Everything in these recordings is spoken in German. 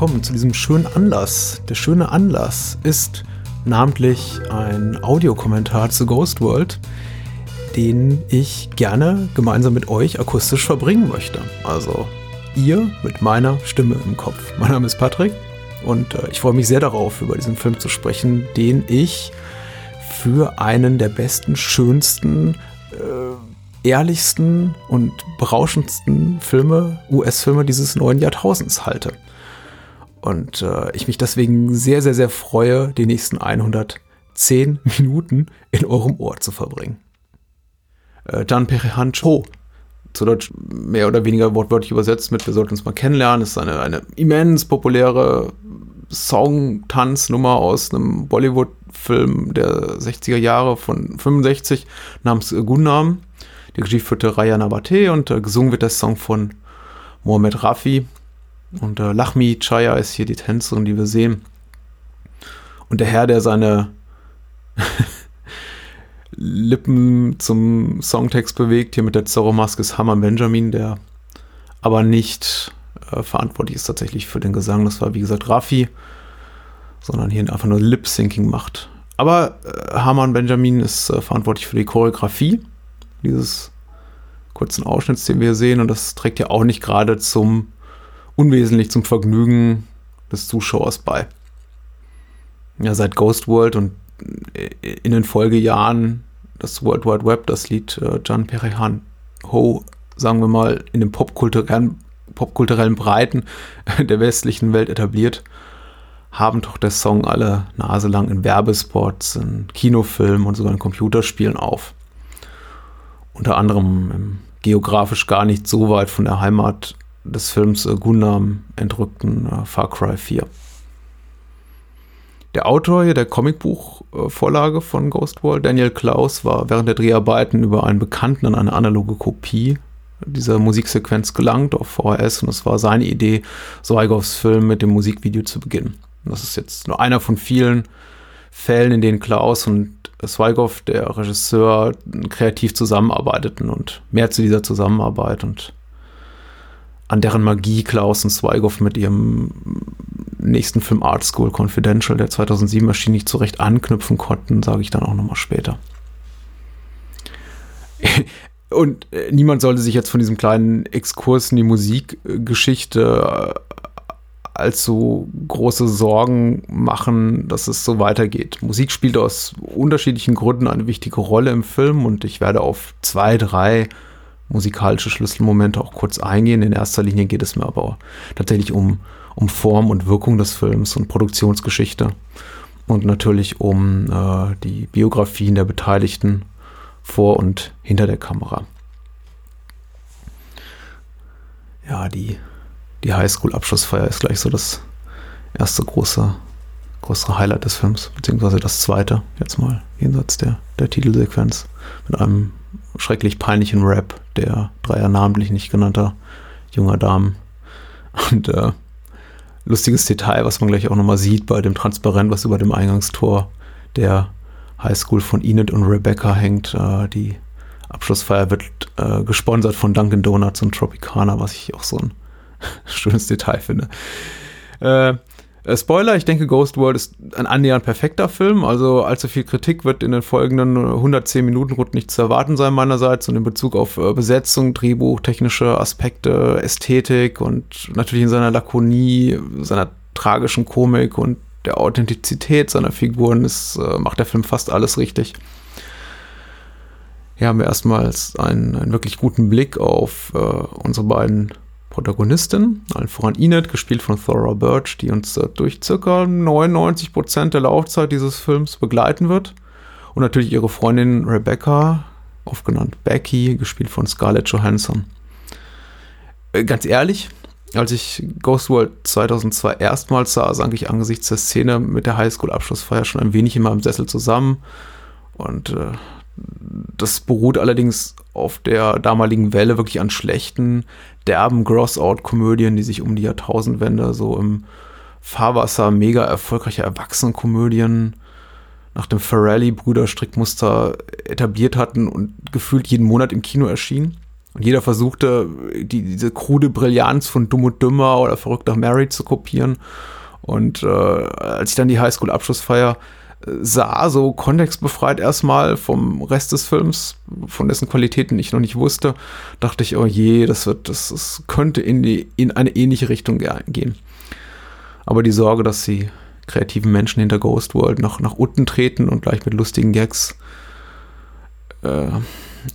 willkommen zu diesem schönen Anlass. Der schöne Anlass ist namentlich ein Audiokommentar zu Ghost World, den ich gerne gemeinsam mit euch akustisch verbringen möchte. Also ihr mit meiner Stimme im Kopf. Mein Name ist Patrick und äh, ich freue mich sehr darauf, über diesen Film zu sprechen, den ich für einen der besten, schönsten, äh, ehrlichsten und berauschendsten Filme, US-Filme dieses neuen Jahrtausends halte. Und äh, ich mich deswegen sehr, sehr, sehr freue, die nächsten 110 Minuten in eurem Ohr zu verbringen. Äh, John Perihan Cho, zu Deutsch mehr oder weniger wortwörtlich übersetzt mit Wir sollten uns mal kennenlernen, ist eine, eine immens populäre Song-Tanznummer aus einem Bollywood-Film der 60er Jahre von 65 namens Gunnam. Die Regie führte Raya Nabate und äh, gesungen wird der Song von Mohamed Rafi. Und äh, Lachmi Chaya ist hier die Tänzerin, die wir sehen. Und der Herr, der seine Lippen zum Songtext bewegt, hier mit der Zorro-Maske ist Hammer Benjamin, der aber nicht äh, verantwortlich ist tatsächlich für den Gesang. Das war, wie gesagt, Rafi, sondern hier einfach nur Lip-Syncing macht. Aber äh, Hamann Benjamin ist äh, verantwortlich für die Choreografie dieses kurzen Ausschnitts, den wir hier sehen. Und das trägt ja auch nicht gerade zum unwesentlich zum Vergnügen des Zuschauers bei. Ja, seit Ghost World und äh, in den Folgejahren das World Wide Web, das Lied äh, John Perihan Ho, sagen wir mal, in den popkulturellen popkulturellen Breiten der westlichen Welt etabliert, haben doch der Song alle Nase lang in Werbespots, in Kinofilmen und sogar in Computerspielen auf. Unter anderem im geografisch gar nicht so weit von der Heimat des Films äh, Gundam entrückten äh, Far Cry 4. Der Autor hier der Comicbuchvorlage von Ghost World, Daniel Klaus, war während der Dreharbeiten über einen Bekannten an eine analoge Kopie dieser Musiksequenz gelangt auf VHS und es war seine Idee, Zweigoffs Film mit dem Musikvideo zu beginnen. Das ist jetzt nur einer von vielen Fällen, in denen Klaus und Zweigoff, der Regisseur, kreativ zusammenarbeiteten und mehr zu dieser Zusammenarbeit und an deren Magie Klaus und Zweigoff mit ihrem nächsten Film Art School Confidential, der 2007 erschien, nicht so recht anknüpfen konnten, sage ich dann auch nochmal später. Und äh, niemand sollte sich jetzt von diesem kleinen Exkurs in die Musikgeschichte äh, allzu große Sorgen machen, dass es so weitergeht. Musik spielt aus unterschiedlichen Gründen eine wichtige Rolle im Film und ich werde auf zwei, drei musikalische Schlüsselmomente auch kurz eingehen. In erster Linie geht es mir aber tatsächlich um, um Form und Wirkung des Films und Produktionsgeschichte und natürlich um äh, die Biografien der Beteiligten vor und hinter der Kamera. Ja, die, die Highschool-Abschlussfeier ist gleich so das erste große, größere Highlight des Films, beziehungsweise das zweite, jetzt mal jenseits der, der Titelsequenz, mit einem schrecklich peinlichen Rap der dreier namentlich nicht genannter junger Damen. Und äh, lustiges Detail, was man gleich auch nochmal sieht bei dem Transparent, was über dem Eingangstor der Highschool von Enid und Rebecca hängt. Äh, die Abschlussfeier wird äh, gesponsert von Dunkin' Donuts und Tropicana, was ich auch so ein schönes Detail finde. Äh, Spoiler, ich denke, Ghost World ist ein annähernd perfekter Film. Also allzu viel Kritik wird in den folgenden 110 Minuten rund nicht zu erwarten sein meinerseits und in Bezug auf äh, Besetzung, Drehbuch, technische Aspekte, Ästhetik und natürlich in seiner Lakonie, seiner tragischen Komik und der Authentizität seiner Figuren ist, äh, macht der Film fast alles richtig. Hier haben wir erstmals einen, einen wirklich guten Blick auf äh, unsere beiden Protagonistinnen, allen voran Enid, gespielt von Thora Birch, die uns äh, durch circa 99 Prozent der Laufzeit dieses Films begleiten wird. Und natürlich ihre Freundin Rebecca, oft genannt Becky, gespielt von Scarlett Johansson. Äh, ganz ehrlich, als ich Ghost World 2002 erstmals sah, sank ich angesichts der Szene mit der Highschool-Abschlussfeier schon ein wenig in meinem Sessel zusammen. Und äh, das beruht allerdings auf der damaligen Welle wirklich an schlechten, derben Gross-Out-Komödien, die sich um die Jahrtausendwende so im Fahrwasser mega erfolgreicher Erwachsenenkomödien nach dem Ferrelli-Brüder-Strickmuster etabliert hatten und gefühlt jeden Monat im Kino erschienen. Und jeder versuchte, die, diese krude Brillanz von Dumm und Dümmer oder Verrückter Mary zu kopieren. Und äh, als ich dann die Highschool-Abschlussfeier sah, so kontextbefreit erstmal vom Rest des Films, von dessen Qualitäten ich noch nicht wusste, dachte ich, oh je, das wird, das, das könnte in die, in eine ähnliche Richtung gehen. Aber die Sorge, dass die kreativen Menschen hinter Ghost World noch nach unten treten und gleich mit lustigen Gags äh,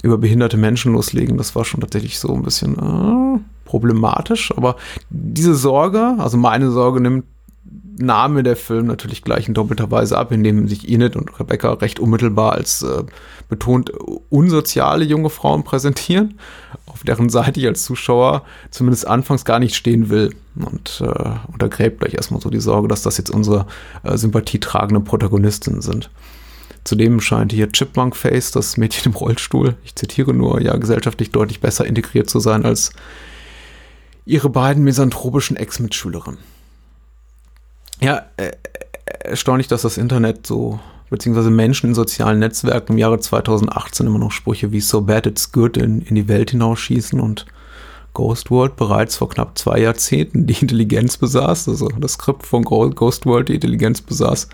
über behinderte Menschen loslegen, das war schon tatsächlich so ein bisschen äh, problematisch. Aber diese Sorge, also meine Sorge nimmt mir der Film natürlich gleich in doppelter Weise ab, indem sich Enid und Rebecca recht unmittelbar als äh, betont unsoziale junge Frauen präsentieren, auf deren Seite ich als Zuschauer zumindest anfangs gar nicht stehen will. Und äh, untergräbt gleich erstmal so die Sorge, dass das jetzt unsere äh, sympathietragenden Protagonistinnen sind. Zudem scheint hier Chipmunk Face, das Mädchen im Rollstuhl, ich zitiere nur, ja, gesellschaftlich deutlich besser integriert zu sein als ihre beiden misanthropischen Ex-Mitschülerinnen. Ja, äh, äh, erstaunlich, dass das Internet so, beziehungsweise Menschen in sozialen Netzwerken im Jahre 2018 immer noch Sprüche wie So bad it's good in, in die Welt hinausschießen und Ghost World bereits vor knapp zwei Jahrzehnten die Intelligenz besaß, also das Skript von Ghost World die Intelligenz besaß,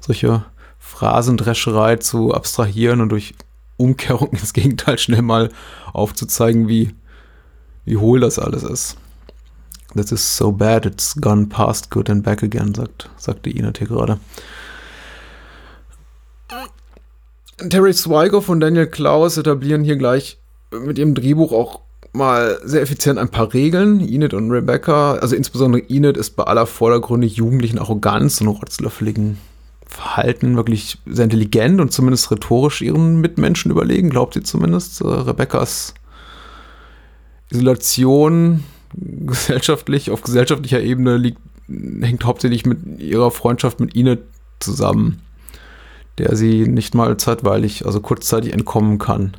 solche Phrasendrescherei zu abstrahieren und durch Umkehrung ins Gegenteil schnell mal aufzuzeigen, wie, wie hohl das alles ist. This is so bad, it's gone past good and back again, sagt, sagte Inet hier gerade. Terry Swigoff und Daniel Klaus etablieren hier gleich mit ihrem Drehbuch auch mal sehr effizient ein paar Regeln. Enid und Rebecca, also insbesondere Enid ist bei aller vordergründig jugendlichen Arroganz und rotzlöffeligen Verhalten wirklich sehr intelligent und zumindest rhetorisch ihren Mitmenschen überlegen, glaubt sie zumindest. Äh, Rebeccas Isolation gesellschaftlich, auf gesellschaftlicher Ebene liegt, hängt hauptsächlich mit ihrer Freundschaft mit Ine zusammen, der sie nicht mal zeitweilig, also kurzzeitig entkommen kann.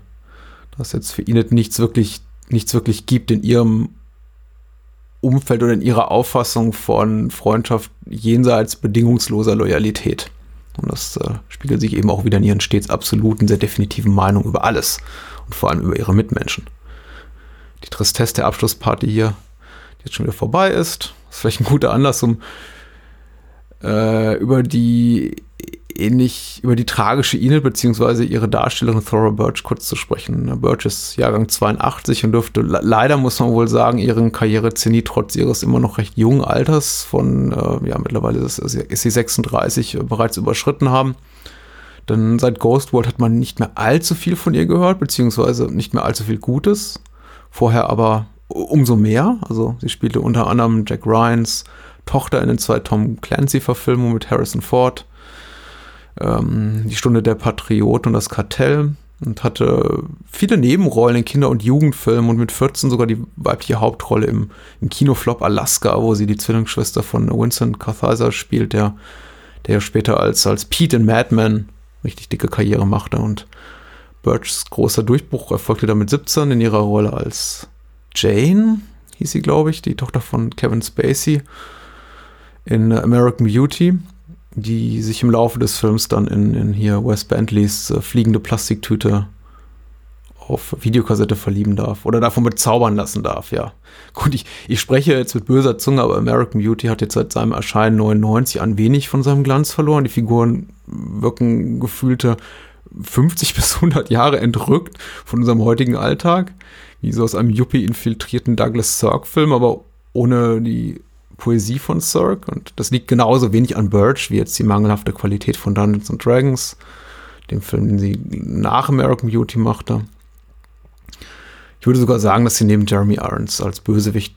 Dass jetzt für Inet nichts wirklich, nichts wirklich gibt in ihrem Umfeld oder in ihrer Auffassung von Freundschaft jenseits bedingungsloser Loyalität. Und das äh, spiegelt sich eben auch wieder in ihren stets absoluten, sehr definitiven Meinungen über alles und vor allem über ihre Mitmenschen. Die Tristesse der Abschlussparty hier jetzt schon wieder vorbei ist. Das ist vielleicht ein guter Anlass, um äh, über die ähnlich über die tragische Enid beziehungsweise ihre Darstellerin Thora Birch kurz zu sprechen. Birch ist Jahrgang 82 und dürfte leider, muss man wohl sagen, ihren Karrierezenit trotz ihres immer noch recht jungen Alters von, äh, ja, mittlerweile ist, ist sie 36, äh, bereits überschritten haben. Denn seit Ghost World hat man nicht mehr allzu viel von ihr gehört, beziehungsweise nicht mehr allzu viel Gutes. Vorher aber umso mehr. Also sie spielte unter anderem Jack Ryans Tochter in den zwei Tom Clancy-Verfilmungen mit Harrison Ford, ähm, Die Stunde der Patrioten und das Kartell und hatte viele Nebenrollen in Kinder- und Jugendfilmen und mit 14 sogar die weibliche Hauptrolle im, im Kinoflop Alaska, wo sie die Zwillingsschwester von Winston Carthizer spielt, der, der später als, als Pete in Mad Men richtig dicke Karriere machte und Birchs großer Durchbruch erfolgte damit 17 in ihrer Rolle als Jane, hieß sie, glaube ich, die Tochter von Kevin Spacey in American Beauty, die sich im Laufe des Films dann in, in hier Wes Bentleys äh, fliegende Plastiktüte auf Videokassette verlieben darf oder davon bezaubern lassen darf, ja. Gut, ich, ich spreche jetzt mit böser Zunge, aber American Beauty hat jetzt seit seinem Erscheinen 99 an wenig von seinem Glanz verloren. Die Figuren wirken gefühlte 50 bis 100 Jahre entrückt von unserem heutigen Alltag wie so aus einem Yuppie infiltrierten Douglas Sirk-Film, aber ohne die Poesie von Sirk. Und das liegt genauso wenig an Birch wie jetzt die mangelhafte Qualität von Dungeons and Dragons, dem Film, den sie nach American Beauty machte. Ich würde sogar sagen, dass sie neben Jeremy Irons als Bösewicht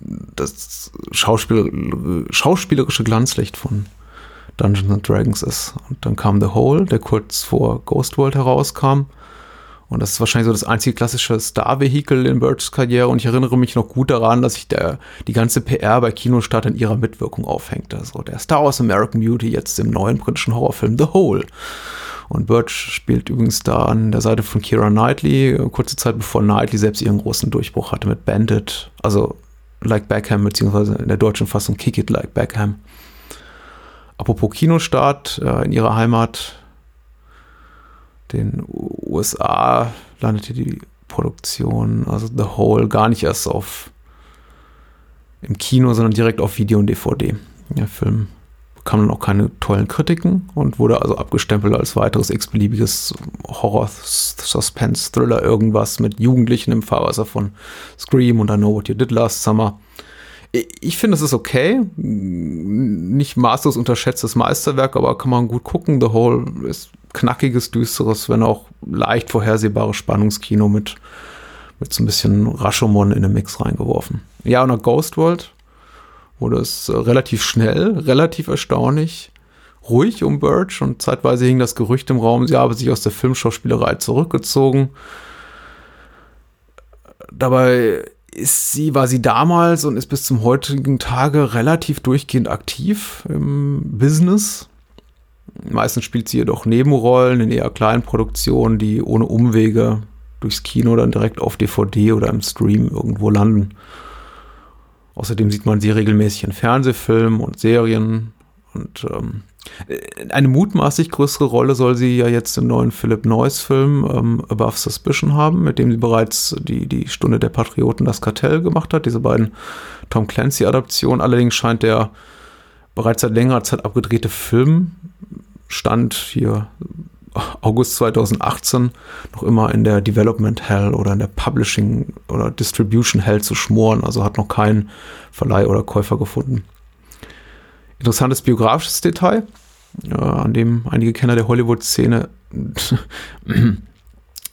das Schauspiel schauspielerische Glanzlicht von Dungeons and Dragons ist. Und dann kam The Hole, der kurz vor Ghost World herauskam und das ist wahrscheinlich so das einzige klassische Star-Vehikel in Birds Karriere. Und ich erinnere mich noch gut daran, dass sich die ganze PR bei Kinostart in ihrer Mitwirkung aufhängte. So der Star Wars American Beauty jetzt im neuen britischen Horrorfilm The Hole. Und Birch spielt übrigens da an der Seite von Kira Knightley, kurze Zeit bevor Knightley selbst ihren großen Durchbruch hatte mit Bandit, also Like Beckham, beziehungsweise in der deutschen Fassung Kick It Like Beckham. Apropos Kinostart, äh, in ihrer Heimat den USA landete die Produktion, also The Whole, gar nicht erst auf im Kino, sondern direkt auf Video und DVD. Der Film bekam dann auch keine tollen Kritiken und wurde also abgestempelt als weiteres x-beliebiges Horror-Suspense-Thriller, irgendwas mit Jugendlichen im Fahrwasser von Scream und I Know What You Did Last Summer. Ich finde, es ist okay. Nicht maßlos unterschätztes Meisterwerk, aber kann man gut gucken. The Whole ist knackiges, düsteres, wenn auch leicht vorhersehbares Spannungskino mit, mit so ein bisschen Rashomon in den Mix reingeworfen. Ja, und nach Ghost World wurde es äh, relativ schnell, relativ erstaunlich ruhig um Birch und zeitweise hing das Gerücht im Raum, sie habe sich aus der Filmschauspielerei zurückgezogen. Dabei ist sie, war sie damals und ist bis zum heutigen Tage relativ durchgehend aktiv im Business. Meistens spielt sie jedoch Nebenrollen in eher kleinen Produktionen, die ohne Umwege durchs Kino dann direkt auf DVD oder im Stream irgendwo landen. Außerdem sieht man sie regelmäßig in Fernsehfilmen und Serien. Und ähm, eine mutmaßlich größere Rolle soll sie ja jetzt im neuen Philip Noyce-Film ähm, Above Suspicion haben, mit dem sie bereits die, die Stunde der Patrioten das Kartell gemacht hat, diese beiden Tom Clancy-Adaptionen. Allerdings scheint der bereits seit längerer Zeit abgedrehte Film, stand hier August 2018 noch immer in der Development Hell oder in der Publishing oder Distribution Hell zu schmoren, also hat noch keinen Verleih oder Käufer gefunden. Interessantes biografisches Detail, äh, an dem einige Kenner der Hollywood-Szene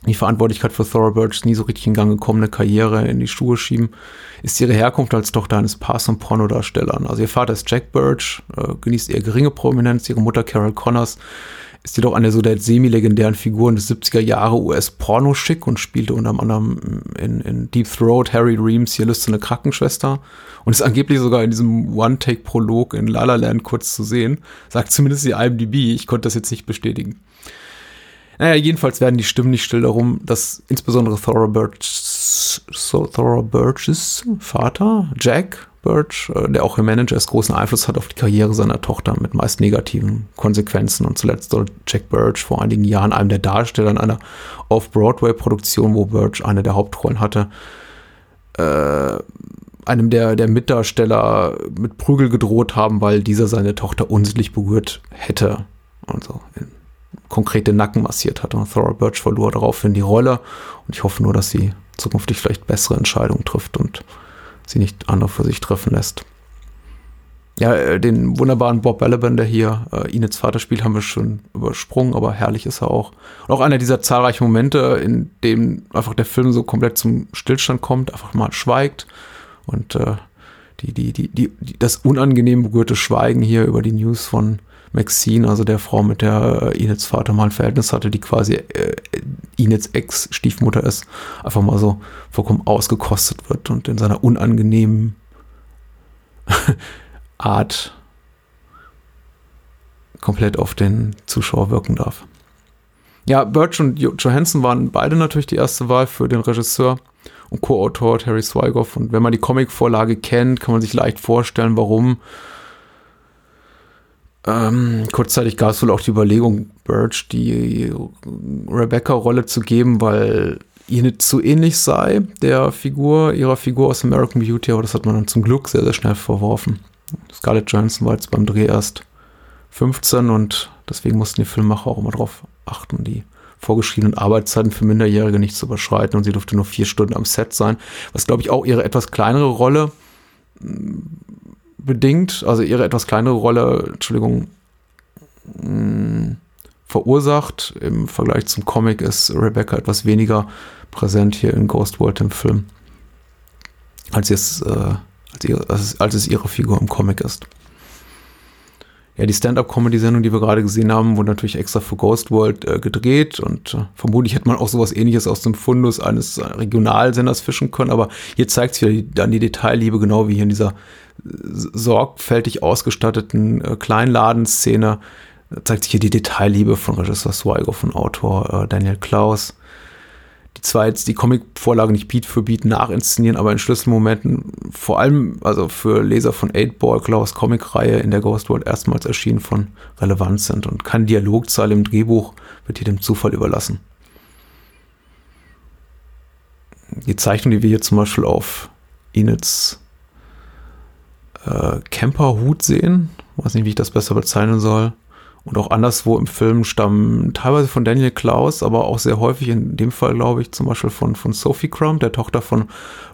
die Verantwortlichkeit für Thora Birchs nie so richtig in Gang gekommene Karriere in die Schuhe schieben, ist ihre Herkunft als Tochter eines Pars- und Pornodarstellern. Also ihr Vater ist Jack Birch, äh, genießt eher geringe Prominenz, ihre Mutter Carol Connors ist jedoch eine so der semi-legendären Figuren des 70er Jahre US-Porno-Schick und spielte unter anderem in, in Deep Throat Harry Reams hier lüsterne Krankenschwester und ist angeblich sogar in diesem One-Take-Prolog in La La Land kurz zu sehen. Sagt zumindest die IMDb, ich konnte das jetzt nicht bestätigen. Naja, jedenfalls werden die Stimmen nicht still darum, dass insbesondere Thora Birch's, Thora Birch's Vater, Jack, Birch, äh, der auch im Manager ist, großen Einfluss hat auf die Karriere seiner Tochter mit meist negativen Konsequenzen. Und zuletzt soll Jack Birch vor einigen Jahren einem der Darsteller in einer Off-Broadway-Produktion, wo Birch eine der Hauptrollen hatte, äh, einem der, der Mitdarsteller mit Prügel gedroht haben, weil dieser seine Tochter unsittlich berührt hätte. Und so konkrete Nacken massiert hat. Und Thora Birch verlor daraufhin die Rolle. Und ich hoffe nur, dass sie zukünftig vielleicht bessere Entscheidungen trifft und sie nicht andere für sich treffen lässt. Ja, äh, den wunderbaren Bob Balaban, der hier äh, Inets Vater spielt, haben wir schon übersprungen, aber herrlich ist er auch. Und auch einer dieser zahlreichen Momente, in dem einfach der Film so komplett zum Stillstand kommt, einfach mal schweigt und äh, die, die, die, die, das unangenehm berührte Schweigen hier über die News von Maxine, also der Frau, mit der äh, Inets Vater mal ein Verhältnis hatte, die quasi äh, Inets Ex-Stiefmutter ist, einfach mal so vollkommen ausgekostet wird und in seiner unangenehmen Art komplett auf den Zuschauer wirken darf. Ja, Birch und Johansson waren beide natürlich die erste Wahl für den Regisseur und Co-Autor Terry Swigoff. Und wenn man die Comicvorlage kennt, kann man sich leicht vorstellen, warum ähm, kurzzeitig gab es wohl auch die Überlegung, Birch die Rebecca-Rolle zu geben, weil ihr nicht zu ähnlich sei, der Figur, ihrer Figur aus American Beauty, aber das hat man dann zum Glück sehr, sehr schnell verworfen. Scarlett Johansson war jetzt beim Dreh erst 15 und deswegen mussten die Filmmacher auch immer darauf achten, die vorgeschriebenen Arbeitszeiten für Minderjährige nicht zu überschreiten und sie durfte nur vier Stunden am Set sein, was glaube ich auch ihre etwas kleinere Rolle bedingt, also ihre etwas kleinere Rolle, Entschuldigung, mh, mm, verursacht. Im Vergleich zum Comic ist Rebecca etwas weniger präsent hier in Ghost World im Film, als es, äh, als, ihre, als, als es ihre Figur im Comic ist. Ja, die Stand-up-Comedy-Sendung, die wir gerade gesehen haben, wurde natürlich extra für Ghost World äh, gedreht und äh, vermutlich hätte man auch sowas ähnliches aus dem Fundus eines Regionalsenders fischen können, aber hier zeigt sich dann die Detailliebe, genau wie hier in dieser sorgfältig ausgestatteten äh, Kleinladenszene zeigt sich hier die Detailliebe von Regisseur Swigo, von Autor äh, Daniel Klaus. Die zwar jetzt die Comic-Vorlage nicht Beat für Beat nachinszenieren, aber in Schlüsselmomenten, vor allem also für Leser von 8-Ball Klaus Comic-Reihe in der Ghost World erstmals erschienen von Relevanz sind und kein Dialogzahl im Drehbuch wird hier dem Zufall überlassen. die Zeichnung, die wir hier zum Beispiel auf Enets äh, Camperhut sehen, weiß nicht, wie ich das besser bezeichnen soll, und auch anderswo im Film stammen teilweise von Daniel Klaus, aber auch sehr häufig in dem Fall, glaube ich, zum Beispiel von, von Sophie Crumb, der Tochter von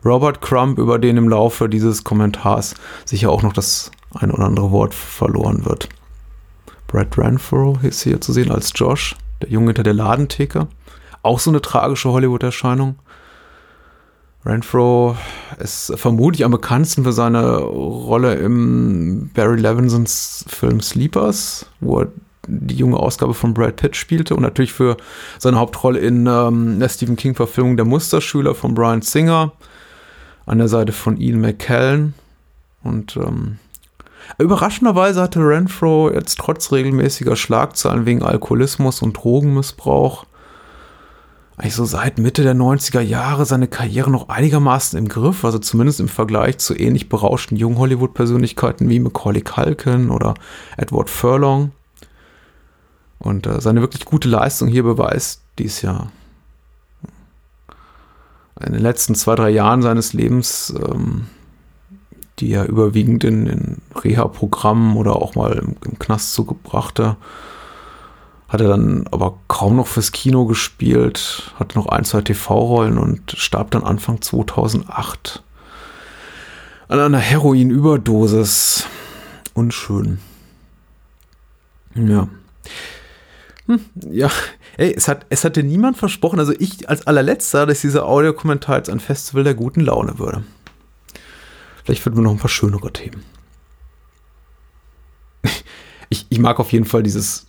Robert Crumb, über den im Laufe dieses Kommentars sicher auch noch das ein oder andere Wort verloren wird. Brad Renfro ist hier zu sehen als Josh, der Junge hinter der Ladentheke. Auch so eine tragische Hollywood-Erscheinung. Renfro ist vermutlich am bekanntesten für seine Rolle im Barry Levinsons Film Sleepers, wo er die junge Ausgabe von Brad Pitt spielte und natürlich für seine Hauptrolle in ähm, der Stephen King-Verfilmung Der Musterschüler von Brian Singer an der Seite von Ian McKellen. Und ähm, überraschenderweise hatte Renfro jetzt trotz regelmäßiger Schlagzeilen wegen Alkoholismus und Drogenmissbrauch eigentlich so seit Mitte der 90er Jahre seine Karriere noch einigermaßen im Griff, also zumindest im Vergleich zu ähnlich berauschten jungen Hollywood-Persönlichkeiten wie Macaulay Culkin oder Edward Furlong. Und äh, seine wirklich gute Leistung hier beweist dies Jahr. In den letzten zwei, drei Jahren seines Lebens, ähm, die er überwiegend in, in Reha-Programmen oder auch mal im, im Knast zugebrachte, hat er dann aber kaum noch fürs Kino gespielt, hatte noch ein, zwei TV-Rollen und starb dann Anfang 2008 an einer Heroinüberdosis. Unschön. Ja. Hm, ja, ey, es, hat, es hatte niemand versprochen, also ich als allerletzter, dass dieser Audiokommentar jetzt ein Festival der guten Laune würde. Vielleicht finden wir noch ein paar schönere Themen. Ich, ich mag auf jeden Fall dieses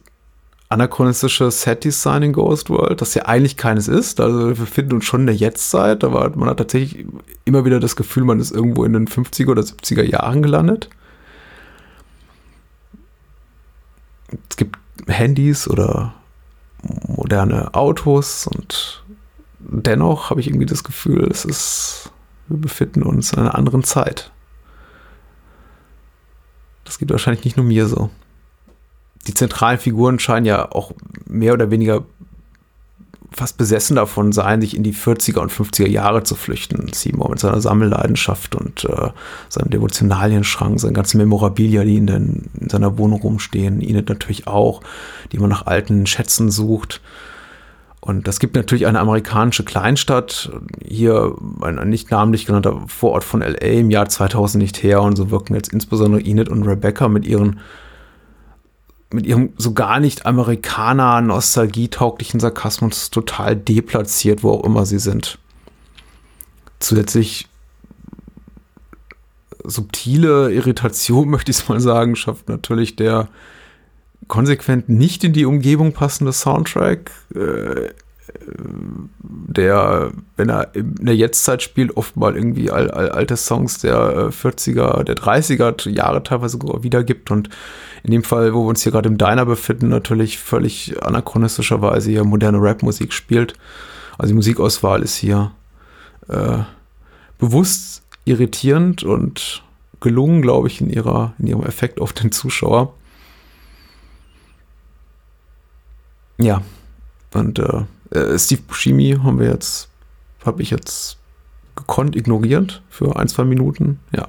anachronistische Set-Design in Ghost World, das ja eigentlich keines ist. Also wir befinden uns schon in der Jetztzeit, aber man hat tatsächlich immer wieder das Gefühl, man ist irgendwo in den 50er oder 70er Jahren gelandet. Es gibt Handys oder moderne Autos und dennoch habe ich irgendwie das Gefühl, es ist, wir befinden uns in einer anderen Zeit. Das geht wahrscheinlich nicht nur mir so die zentralen Figuren scheinen ja auch mehr oder weniger fast besessen davon sein, sich in die 40er und 50er Jahre zu flüchten. Seymour mit seiner Sammelleidenschaft und äh, seinem Devotionalienschrank, seine ganzen Memorabilia, die in, den, in seiner Wohnung rumstehen, Enid natürlich auch, die man nach alten Schätzen sucht. Und das gibt natürlich eine amerikanische Kleinstadt, hier ein nicht namentlich genannter Vorort von LA im Jahr 2000 nicht her. Und so wirken jetzt insbesondere Enid und Rebecca mit ihren mit ihrem so gar nicht Amerikaner nostalgietauglichen Sarkasmus total deplatziert, wo auch immer sie sind. Zusätzlich subtile Irritation, möchte ich es mal sagen, schafft natürlich der konsequent nicht in die Umgebung passende Soundtrack. Äh, der, wenn er in der Jetztzeit spielt, oft mal irgendwie all, all, alte Songs der 40er, äh, der 30er Jahre teilweise wiedergibt und in dem Fall, wo wir uns hier gerade im Diner befinden, natürlich völlig anachronistischerweise hier moderne Rapmusik spielt. Also die Musikauswahl ist hier äh, bewusst irritierend und gelungen, glaube ich, in, ihrer, in ihrem Effekt auf den Zuschauer. Ja, und äh, äh, Steve Buscemi haben wir jetzt, habe ich jetzt gekonnt ignoriert für ein, zwei Minuten. Ja.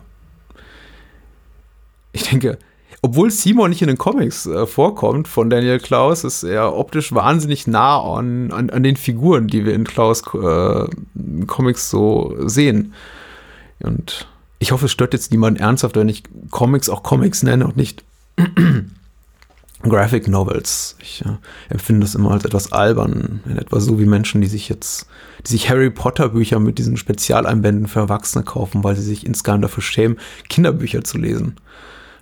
Ich denke, obwohl Simon nicht in den Comics äh, vorkommt von Daniel Klaus, ist er optisch wahnsinnig nah an, an, an den Figuren, die wir in Klaus äh, Comics so sehen. Und ich hoffe, es stört jetzt niemand ernsthaft, wenn ich Comics auch Comics nenne und nicht Graphic Novels. Ich äh, empfinde das immer als etwas albern, in etwa so wie Menschen, die sich jetzt, die sich Harry Potter Bücher mit diesen Spezialeinbänden für Erwachsene kaufen, weil sie sich insgeheim dafür schämen, Kinderbücher zu lesen.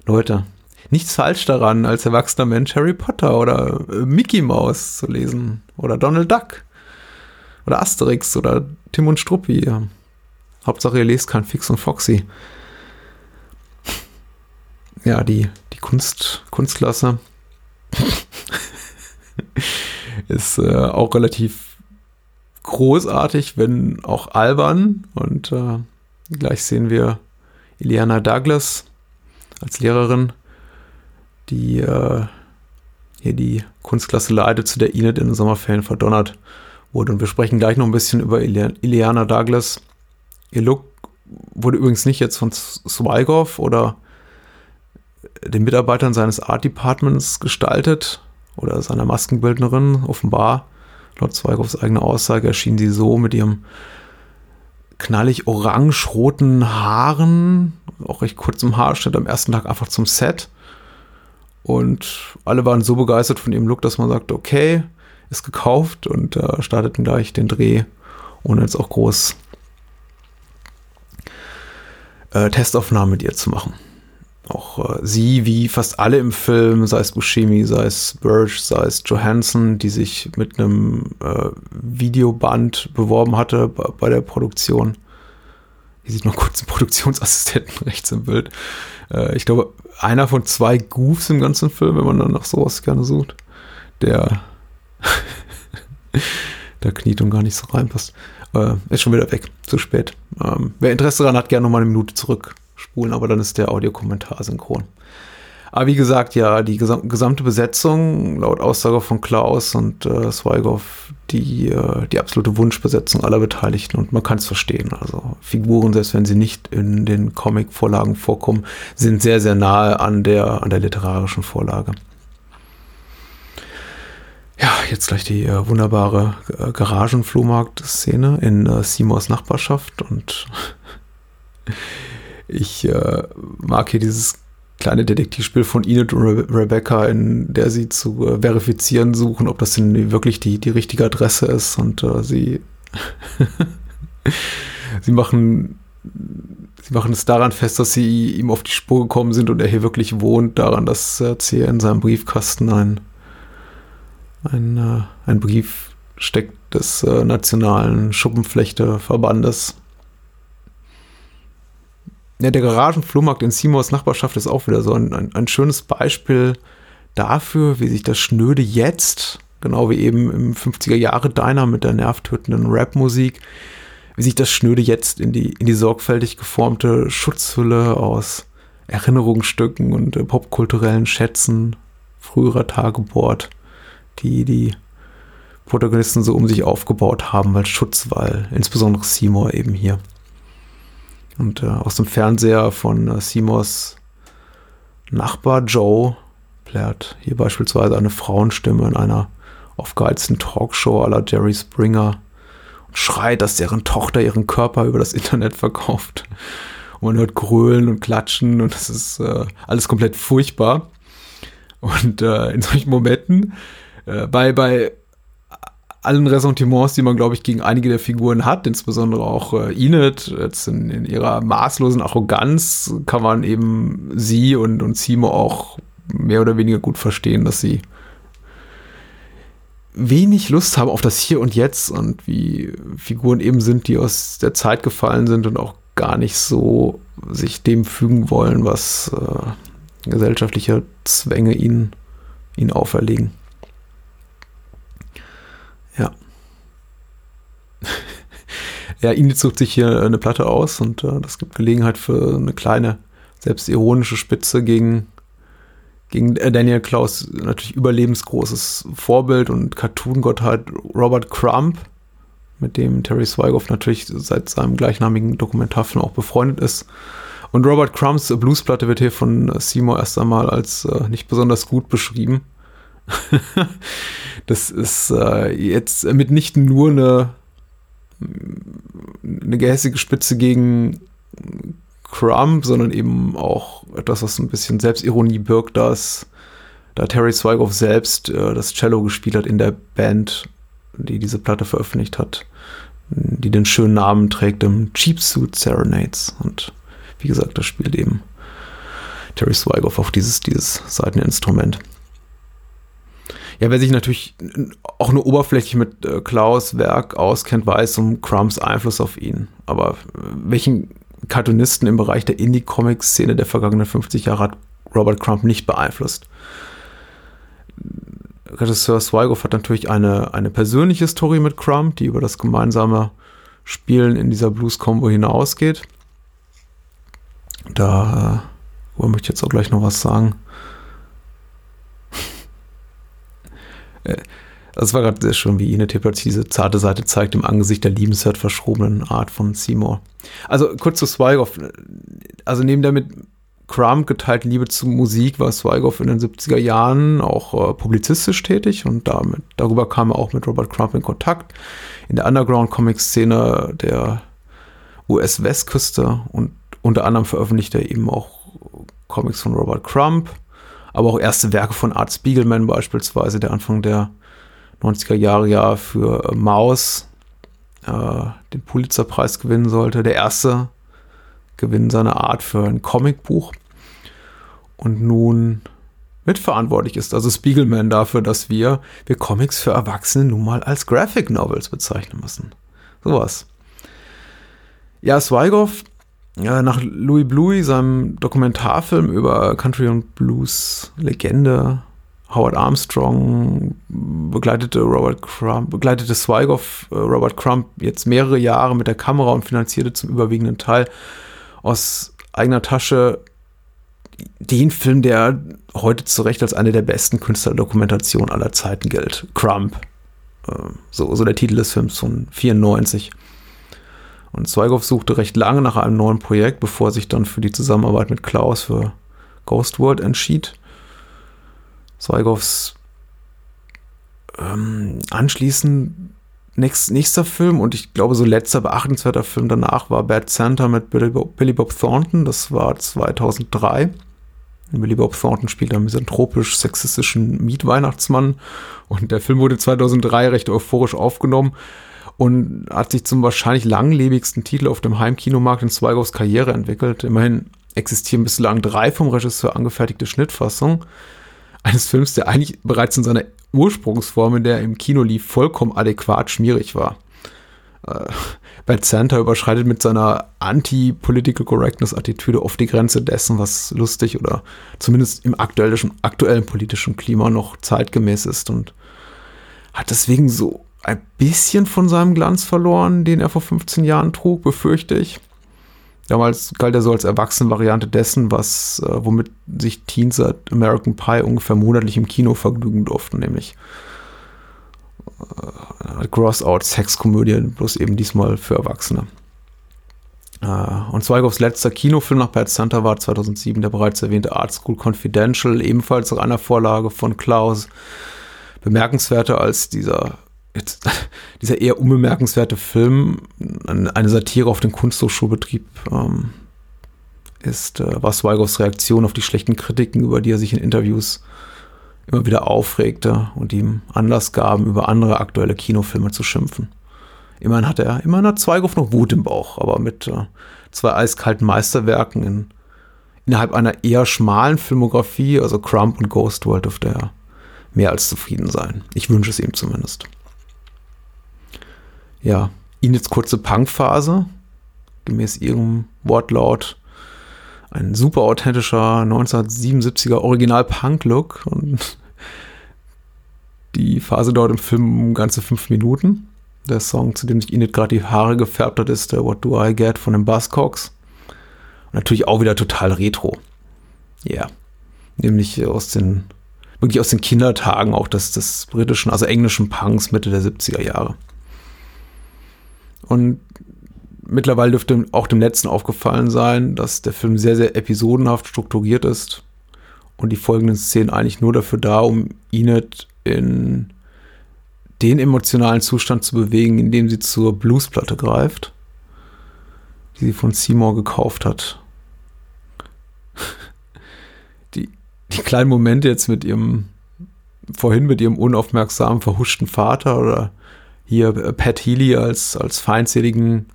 Leute, nichts falsch daran, als erwachsener Mensch Harry Potter oder äh, Mickey Mouse zu lesen oder Donald Duck oder Asterix oder Tim und Struppi. Hauptsache ihr lest kein Fix und Foxy. Ja, die, die Kunst, Kunstklasse ist äh, auch relativ großartig, wenn auch albern. Und äh, gleich sehen wir Eliana Douglas als Lehrerin, die äh, hier die Kunstklasse leitet, zu der Enid in den Sommerferien verdonnert wurde. Und wir sprechen gleich noch ein bisschen über Ileana Douglas. Ihr Look wurde übrigens nicht jetzt von Swigoff oder den Mitarbeitern seines Art Departments gestaltet oder seiner Maskenbildnerin. Offenbar, laut Zweigoffs eigener Aussage, erschien sie so mit ihrem knallig orange-roten Haaren, auch recht kurzem Haarschnitt am ersten Tag einfach zum Set. Und alle waren so begeistert von ihrem Look, dass man sagt, okay, ist gekauft und äh, starteten gleich den Dreh, ohne jetzt auch groß äh, Testaufnahmen mit ihr zu machen. Auch äh, sie, wie fast alle im Film, sei es Buscemi, sei es Burge, sei es Johansson, die sich mit einem äh, Videoband beworben hatte bei, bei der Produktion. Hier sieht man kurz einen Produktionsassistenten rechts im Bild. Äh, ich glaube, einer von zwei Goofs im ganzen Film, wenn man dann nach sowas gerne sucht, der da kniet und gar nicht so reinpasst. Äh, ist schon wieder weg. Zu spät. Ähm, wer Interesse daran hat, gerne noch mal eine Minute zurückspulen, aber dann ist der Audiokommentar synchron. Aber wie gesagt, ja, die gesam gesamte Besetzung, laut Aussage von Klaus und äh, Swigoff, die, äh, die absolute Wunschbesetzung aller Beteiligten und man kann es verstehen. Also Figuren, selbst wenn sie nicht in den Comic-Vorlagen vorkommen, sind sehr, sehr nahe an der, an der literarischen Vorlage. Ja, jetzt gleich die äh, wunderbare äh, Garagenflohmarkt-Szene in äh, Seymours Nachbarschaft und ich äh, mag hier dieses kleine Detektivspiel von Enid und Re Rebecca, in der sie zu äh, verifizieren suchen, ob das denn wirklich die, die richtige Adresse ist. Und äh, sie sie machen sie machen es daran fest, dass sie ihm auf die Spur gekommen sind und er hier wirklich wohnt, daran, dass hier in seinem Briefkasten. Ein ein, äh, ein Brief steckt des äh, Nationalen Schuppenflechteverbandes. Ja, der Garagenflohmarkt in Seymours Nachbarschaft ist auch wieder so ein, ein, ein schönes Beispiel dafür, wie sich das Schnöde jetzt, genau wie eben im 50er Jahre Diner mit der nervtötenden Rapmusik, wie sich das Schnöde jetzt in die, in die sorgfältig geformte Schutzhülle aus Erinnerungsstücken und äh, popkulturellen Schätzen früherer Tage bohrt die die Protagonisten so um sich aufgebaut haben als Schutzwall, insbesondere Seymour eben hier. Und äh, aus dem Fernseher von äh, Seymours Nachbar Joe plärt hier beispielsweise eine Frauenstimme in einer aufgeheizten Talkshow la Jerry Springer und schreit, dass deren Tochter ihren Körper über das Internet verkauft. Und man hört grölen und klatschen und das ist äh, alles komplett furchtbar. Und äh, in solchen Momenten äh, bei, bei allen Ressentiments, die man, glaube ich, gegen einige der Figuren hat, insbesondere auch äh, Enid, jetzt in, in, ihrer maßlosen Arroganz, kann man eben sie und, und Simo auch mehr oder weniger gut verstehen, dass sie wenig Lust haben auf das Hier und Jetzt und wie Figuren eben sind, die aus der Zeit gefallen sind und auch gar nicht so sich dem fügen wollen, was äh, gesellschaftliche Zwänge ihnen, ihnen auferlegen. ja, Init sucht sich hier eine Platte aus und äh, das gibt Gelegenheit für eine kleine, selbstironische Spitze gegen, gegen äh, Daniel Klaus natürlich überlebensgroßes Vorbild und Cartoon-Gottheit Robert Crump, mit dem Terry Swigoff natürlich seit seinem gleichnamigen Dokumentarfilm auch befreundet ist. Und Robert Crumps Bluesplatte wird hier von Seymour erst einmal als äh, nicht besonders gut beschrieben. das ist äh, jetzt mitnichten nur eine, eine gehässige Spitze gegen Crump, sondern eben auch etwas, was ein bisschen Selbstironie birgt, dass da Terry Swigoff selbst äh, das Cello gespielt hat in der Band, die diese Platte veröffentlicht hat, die den schönen Namen trägt, im Cheap Suit Serenades. Und wie gesagt, das spielt eben Terry Swigoff auf dieses, dieses Seiteninstrument. Ja, wer sich natürlich auch nur oberflächlich mit äh, Klaus Werk auskennt, weiß um Crumps Einfluss auf ihn. Aber äh, welchen Cartoonisten im Bereich der Indie-Comic-Szene der vergangenen 50 Jahre hat Robert Crump nicht beeinflusst? Regisseur Swigoff hat natürlich eine, eine persönliche Story mit Crump, die über das gemeinsame Spielen in dieser Blues-Combo hinausgeht. Da äh, möchte ich jetzt auch gleich noch was sagen. Äh, Das war gerade sehr schön, wie Ine plötzlich diese zarte Seite zeigt im Angesicht der liebenswert verschrobenen Art von Seymour. Also kurz zu Swigoff. Also neben der mit Crump geteilten Liebe zu Musik war Swigoff in den 70er Jahren auch äh, publizistisch tätig und damit, darüber kam er auch mit Robert Crump in Kontakt. In der Underground-Comic-Szene der US-Westküste und unter anderem veröffentlichte er eben auch Comics von Robert Crump, aber auch erste Werke von Art Spiegelman beispielsweise, der Anfang der 90er Jahre ja für äh, Maus äh, den Pulitzerpreis gewinnen sollte. Der erste Gewinn seiner Art für ein Comicbuch. Und nun mitverantwortlich ist, also Spiegelman dafür, dass wir, wir Comics für Erwachsene nun mal als Graphic Novels bezeichnen müssen. Sowas. Ja, Swigoff, nach Louis Bluey, seinem Dokumentarfilm über Country und Blues Legende, Howard Armstrong begleitete Robert Crump, begleitete Swigoff äh, Robert Crump jetzt mehrere Jahre mit der Kamera und finanzierte zum überwiegenden Teil aus eigener Tasche den Film, der heute zu Recht als eine der besten Künstlerdokumentationen aller Zeiten gilt. Crump. Äh, so, so der Titel des Films von 94. Und Zweigoff suchte recht lange nach einem neuen Projekt, bevor er sich dann für die Zusammenarbeit mit Klaus für Ghost World entschied. Zweigoffs ähm, anschließend nächst, nächster Film und ich glaube so letzter beachtenswerter Film danach war Bad Santa mit Billy Bob, Billy Bob Thornton. Das war 2003. Billy Bob Thornton spielt einen misanthropisch-sexistischen Mietweihnachtsmann und der Film wurde 2003 recht euphorisch aufgenommen und hat sich zum wahrscheinlich langlebigsten Titel auf dem Heimkinomarkt in Zweigows Karriere entwickelt. Immerhin existieren bislang drei vom Regisseur angefertigte Schnittfassungen eines Films, der eigentlich bereits in seiner Ursprungsform, in der im Kino lief, vollkommen adäquat schmierig war. Äh, Bad Santa überschreitet mit seiner Anti-Political Correctness-Attitüde oft die Grenze dessen, was lustig oder zumindest im aktuellen, aktuellen politischen Klima noch zeitgemäß ist und hat deswegen so ein bisschen von seinem Glanz verloren, den er vor 15 Jahren trug, befürchte ich. Damals galt er so als Erwachsenenvariante dessen, was, äh, womit sich Teens seit American Pie ungefähr monatlich im Kino vergnügen durften, nämlich äh, Gross-Out-Sexkomödie, bloß eben diesmal für Erwachsene. Äh, und Zweigoffs letzter Kinofilm nach Bad Santa war 2007 der bereits erwähnte Art School Confidential, ebenfalls nach einer Vorlage von Klaus. Bemerkenswerter als dieser jetzt, dieser eher unbemerkenswerte Film, eine Satire auf den Kunsthochschulbetrieb, ähm, ist, äh, war Sweigows Reaktion auf die schlechten Kritiken, über die er sich in Interviews immer wieder aufregte und ihm Anlass gaben, über andere aktuelle Kinofilme zu schimpfen. Immerhin hatte er, immerhin hat Zweigow noch Wut im Bauch, aber mit äh, zwei eiskalten Meisterwerken in, innerhalb einer eher schmalen Filmografie, also Crump und Ghost World, dürfte er mehr als zufrieden sein. Ich wünsche es ihm zumindest ja, Inits kurze Punkphase, gemäß ihrem Wortlaut ein super authentischer 1977er Original-Punk-Look und die Phase dauert im Film ganze fünf Minuten. Der Song, zu dem sich Init gerade die Haare gefärbt hat, ist der What Do I Get von den Buzzcocks. Und natürlich auch wieder total retro. Ja. Yeah. Nämlich aus den, wirklich aus den Kindertagen auch des, des britischen, also englischen Punks Mitte der 70er Jahre. Und mittlerweile dürfte auch dem Letzten aufgefallen sein, dass der Film sehr, sehr episodenhaft strukturiert ist und die folgenden Szenen eigentlich nur dafür da, um Enid in den emotionalen Zustand zu bewegen, in dem sie zur Bluesplatte greift, die sie von Seymour gekauft hat. Die, die kleinen Momente jetzt mit ihrem, vorhin mit ihrem unaufmerksamen, verhuschten Vater oder hier äh, Pat Healy als, als feindseligen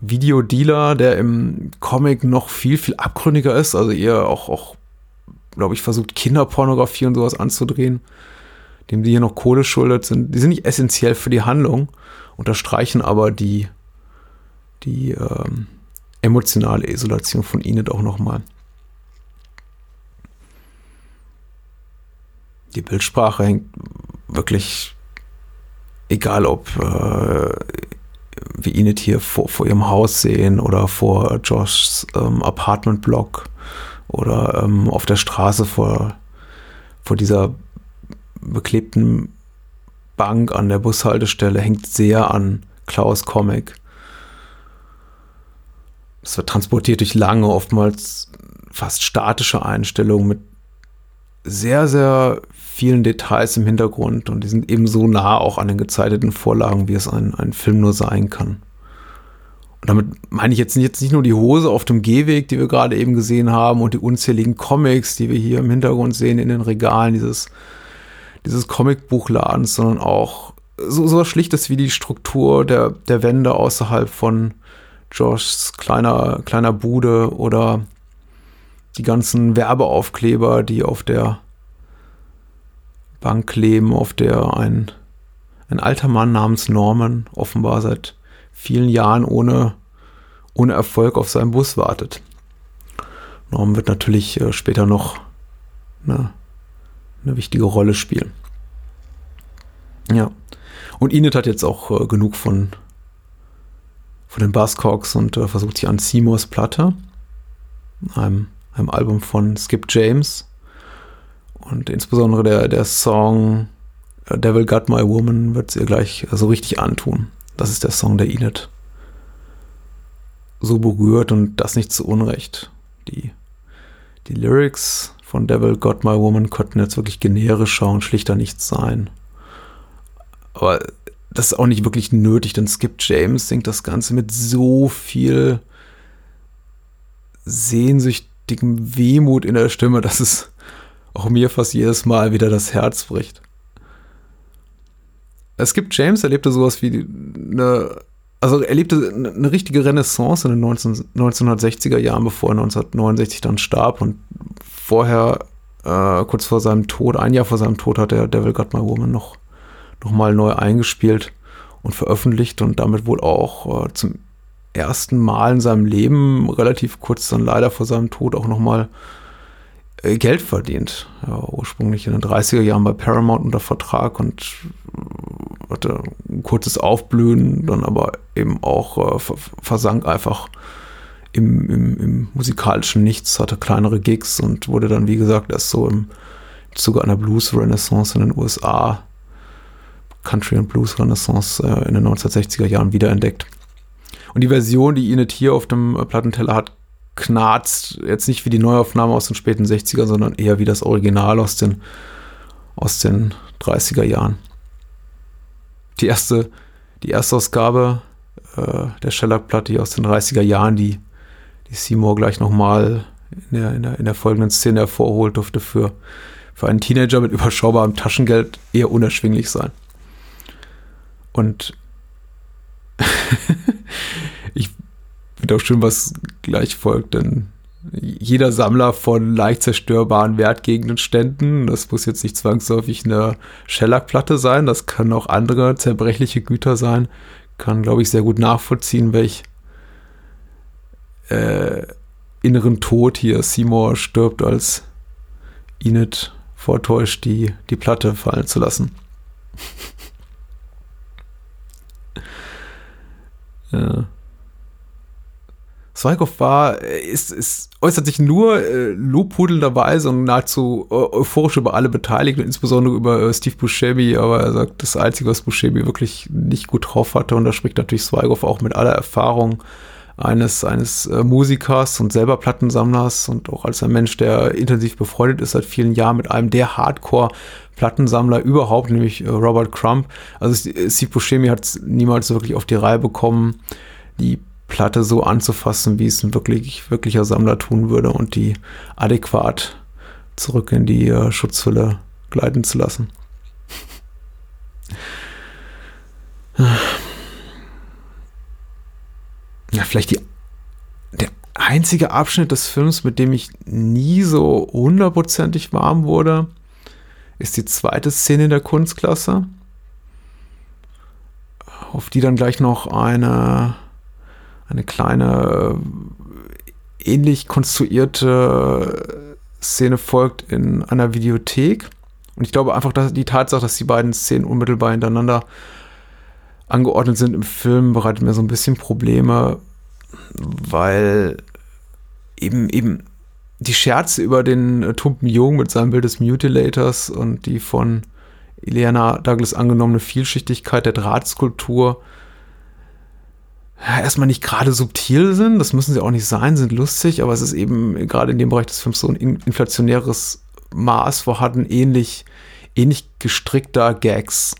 Videodealer, der im Comic noch viel, viel abgründiger ist, also eher auch, auch glaube ich, versucht Kinderpornografie und sowas anzudrehen, dem die hier noch Kohle schuldet, sind, die sind nicht essentiell für die Handlung, unterstreichen aber die, die ähm, emotionale Isolation von Enid auch nochmal. Die Bildsprache hängt wirklich egal ob äh, wir ihn nicht hier vor, vor ihrem Haus sehen oder vor Joshs ähm, Apartmentblock oder ähm, auf der Straße vor, vor dieser beklebten Bank an der Bushaltestelle hängt sehr an Klaus Comic. Es wird transportiert durch lange, oftmals fast statische Einstellungen mit sehr, sehr vielen Details im Hintergrund und die sind eben so nah auch an den gezeichneten Vorlagen, wie es ein, ein Film nur sein kann. Und damit meine ich jetzt nicht, jetzt nicht nur die Hose auf dem Gehweg, die wir gerade eben gesehen haben und die unzähligen Comics, die wir hier im Hintergrund sehen in den Regalen dieses, dieses Comicbuchladens, sondern auch so, so Schlichtes wie die Struktur der, der Wände außerhalb von Joshs kleiner, kleiner Bude oder die ganzen Werbeaufkleber, die auf der Bank kleben, auf der ein, ein alter Mann namens Norman offenbar seit vielen Jahren ohne, ohne Erfolg auf seinen Bus wartet. Norman wird natürlich äh, später noch eine, eine wichtige Rolle spielen. Ja. Und Enid hat jetzt auch äh, genug von, von den Buzzcocks und äh, versucht sich an Seymours Platte, einem, einem Album von Skip James. Und insbesondere der, der Song Devil Got My Woman wird es ihr gleich so richtig antun. Das ist der Song, der Enid so berührt und das nicht zu Unrecht. Die, die Lyrics von Devil Got My Woman könnten jetzt wirklich generischer und schlichter nicht sein. Aber das ist auch nicht wirklich nötig, denn Skip James singt das Ganze mit so viel sehnsüchtigem Wehmut in der Stimme, dass es auch mir fast jedes Mal wieder das Herz bricht. Skip James erlebte sowas wie eine, also er erlebte eine richtige Renaissance in den 19, 1960er Jahren, bevor er 1969 dann starb und vorher, äh, kurz vor seinem Tod, ein Jahr vor seinem Tod, hat er Devil Got My Woman noch nochmal neu eingespielt und veröffentlicht und damit wohl auch äh, zum ersten Mal in seinem Leben, relativ kurz dann leider vor seinem Tod, auch nochmal äh, Geld verdient. Ja, ursprünglich in den 30er Jahren bei Paramount unter Vertrag und äh, hatte ein kurzes Aufblühen, dann aber eben auch äh, versank einfach im, im, im, musikalischen Nichts, hatte kleinere Gigs und wurde dann, wie gesagt, erst so im Zuge einer Blues-Renaissance in den USA Country und Blues Renaissance äh, in den 1960er Jahren wiederentdeckt. Und die Version, die Inet hier auf dem äh, Plattenteller hat, knarzt jetzt nicht wie die Neuaufnahme aus den späten 60er, sondern eher wie das Original aus den, aus den 30er Jahren. Die erste, die erste Ausgabe äh, der Shellac-Platte aus den 30er Jahren, die, die Seymour gleich nochmal in der, in, der, in der folgenden Szene hervorholt, durfte für, für einen Teenager mit überschaubarem Taschengeld eher unerschwinglich sein. Und ich finde auch schön, was gleich folgt, denn jeder Sammler von leicht zerstörbaren Wertgegenständen, das muss jetzt nicht zwangsläufig eine Shellac-Platte sein, das kann auch andere zerbrechliche Güter sein, kann, glaube ich, sehr gut nachvollziehen, welch äh, inneren Tod hier Seymour stirbt, als Enid vortäuscht, die, die Platte fallen zu lassen. Ja. Zweighoff war, ist, ist, äußert sich nur äh, lobhudelnderweise und nahezu äh, euphorisch über alle Beteiligten, insbesondere über äh, Steve Buscemi, aber er sagt, das Einzige, was Buscemi wirklich nicht gut drauf hatte, und da spricht natürlich Zweighoff auch mit aller Erfahrung eines, eines äh, Musikers und selber Plattensammlers und auch als ein Mensch, der intensiv befreundet ist seit vielen Jahren mit einem der Hardcore-Plattensammler überhaupt, nämlich äh, Robert Crump. Also Steve Buscemi hat es niemals wirklich auf die Reihe bekommen, die Platte so anzufassen, wie es ein wirklich, wirklicher Sammler tun würde und die adäquat zurück in die äh, Schutzhülle gleiten zu lassen. Ja, vielleicht die, der einzige Abschnitt des Films, mit dem ich nie so hundertprozentig warm wurde, ist die zweite Szene in der Kunstklasse, auf die dann gleich noch eine, eine kleine ähnlich konstruierte Szene folgt in einer Videothek. Und ich glaube einfach, dass die Tatsache, dass die beiden Szenen unmittelbar hintereinander angeordnet sind im Film, bereitet mir so ein bisschen Probleme, weil eben, eben die Scherze über den äh, tumpen Jungen mit seinem Bild des Mutilators und die von Ileana Douglas angenommene Vielschichtigkeit der Drahtskulptur ja, erstmal nicht gerade subtil sind, das müssen sie auch nicht sein, sind lustig, aber es ist eben gerade in dem Bereich des Films so ein inflationäres Maß vorhanden, ähnlich, ähnlich gestrickter Gags.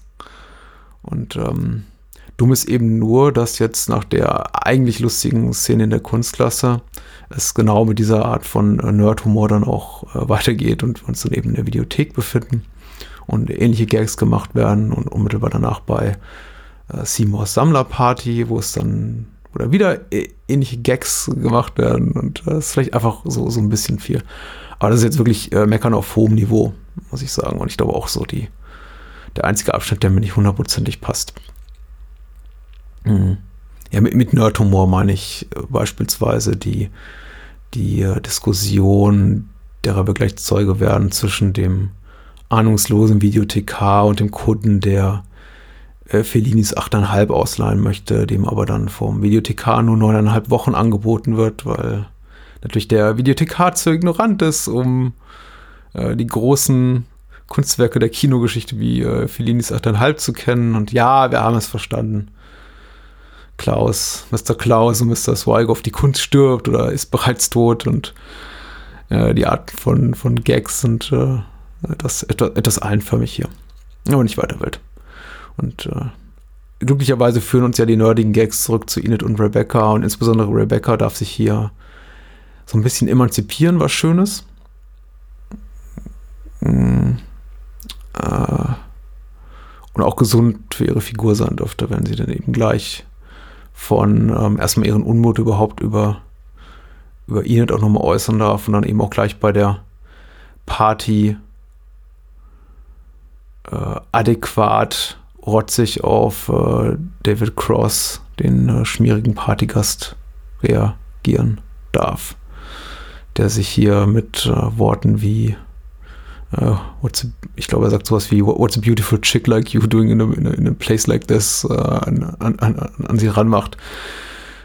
Und ähm, dumm ist eben nur, dass jetzt nach der eigentlich lustigen Szene in der Kunstklasse es genau mit dieser Art von äh, Nerd-Humor dann auch äh, weitergeht und wir uns dann eben in der Videothek befinden und ähnliche Gags gemacht werden und unmittelbar danach bei äh, Seymours Sammlerparty, wo es dann oder wieder ähnliche Gags gemacht werden und das ist vielleicht einfach so, so ein bisschen viel. Aber das ist jetzt wirklich äh, Meckern auf hohem Niveau, muss ich sagen. Und ich glaube auch so die, der einzige Abschnitt, der mir nicht hundertprozentig passt. Mhm. Ja, mit, mit Nerd-Humor meine ich äh, beispielsweise die, die äh, Diskussion, derer wir gleich Zeuge werden, zwischen dem ahnungslosen Videothekar und dem Kunden, der äh, Fellinis 8,5 ausleihen möchte, dem aber dann vom Videothekar nur 9,5 Wochen angeboten wird, weil natürlich der Videothekar zu ignorant ist, um äh, die großen Kunstwerke der Kinogeschichte wie äh, Fellinis 8,5 zu kennen. Und ja, wir haben es verstanden. Klaus, Mr. Klaus und Mr. Swigoff, die Kunst stirbt oder ist bereits tot und äh, die Art von, von Gags sind äh, etwas, etwas, etwas einförmig hier. Aber nicht weiter wild. Und äh, glücklicherweise führen uns ja die nerdigen Gags zurück zu Enid und Rebecca und insbesondere Rebecca darf sich hier so ein bisschen emanzipieren, was Schönes. Mhm. Äh, und auch gesund für ihre Figur sein dürfte, wenn sie dann eben gleich von ähm, erstmal ihren Unmut überhaupt über, über Enid auch nochmal äußern darf und dann eben auch gleich bei der Party äh, adäquat rotzig auf äh, David Cross, den äh, schmierigen Partygast, reagieren darf. Der sich hier mit äh, Worten wie Uh, a, ich glaube, er sagt sowas wie What's a beautiful chick like you doing in a, in a, in a place like this uh, an, an, an, an, sie ranmacht.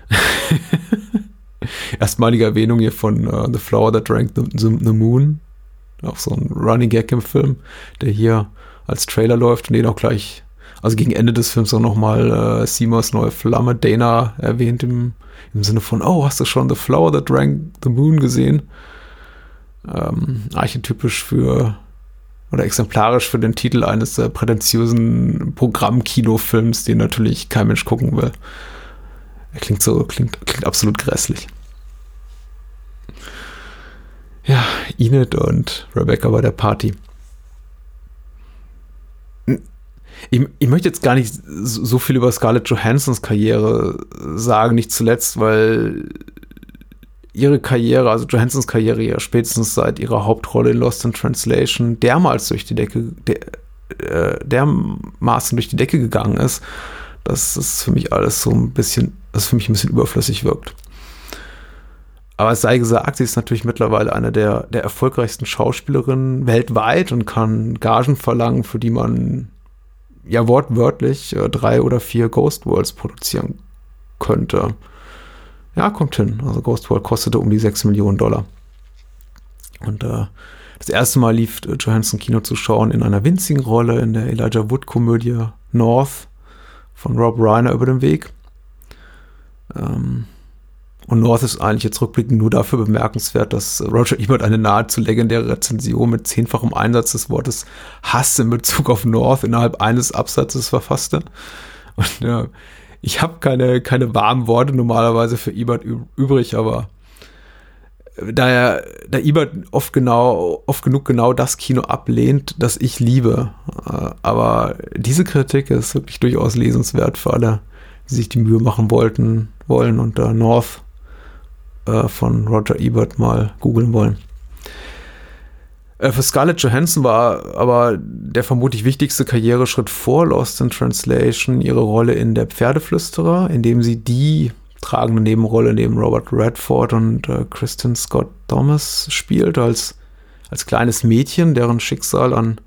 Erstmalige Erwähnung hier von uh, The Flower That Drank the, the, the, Moon. Auch so ein Running Gag im Film, der hier als Trailer läuft und den auch gleich also gegen Ende des Films auch nochmal äh, Seamers neue Flamme Dana erwähnt im, im Sinne von, oh, hast du schon The Flower That Drank the Moon gesehen? Ähm, archetypisch für oder exemplarisch für den Titel eines äh, prätentiösen Programmkinofilms, den natürlich kein Mensch gucken will. Er klingt so, klingt, klingt absolut grässlich. Ja, Enid und Rebecca bei der Party. Ich, ich, möchte jetzt gar nicht so viel über Scarlett Johansons Karriere sagen, nicht zuletzt, weil ihre Karriere, also Johansons Karriere ja spätestens seit ihrer Hauptrolle in Lost in Translation dermals durch die Decke, der, äh, dermaßen durch die Decke gegangen ist, dass es für mich alles so ein bisschen, das für mich ein bisschen überflüssig wirkt. Aber es sei gesagt, sie ist natürlich mittlerweile eine der, der erfolgreichsten Schauspielerinnen weltweit und kann Gagen verlangen, für die man ja wortwörtlich äh, drei oder vier Ghost Worlds produzieren könnte. Ja, kommt hin. Also Ghost World kostete um die 6 Millionen Dollar. Und äh, das erste Mal lief äh, Johansson Kino zu schauen in einer winzigen Rolle in der Elijah Wood-Komödie North von Rob Reiner über den Weg. Ähm, und North ist eigentlich jetzt rückblickend nur dafür bemerkenswert, dass Roger Ebert eine nahezu legendäre Rezension mit zehnfachem Einsatz des Wortes Hass in Bezug auf North innerhalb eines Absatzes verfasste. Und ja, ich habe keine, keine warmen Worte normalerweise für Ebert übrig, aber da er, da Ebert oft genau, oft genug genau das Kino ablehnt, das ich liebe. Äh, aber diese Kritik ist wirklich durchaus lesenswert für alle, die sich die Mühe machen wollten, wollen und da North äh, von Roger Ebert mal googeln wollen. Äh, für Scarlett Johansson war aber der vermutlich wichtigste Karriereschritt vor Lost in Translation ihre Rolle in Der Pferdeflüsterer, in dem sie die tragende Nebenrolle neben Robert Redford und äh, Kristen Scott Thomas spielt, als, als kleines Mädchen, deren Schicksal an,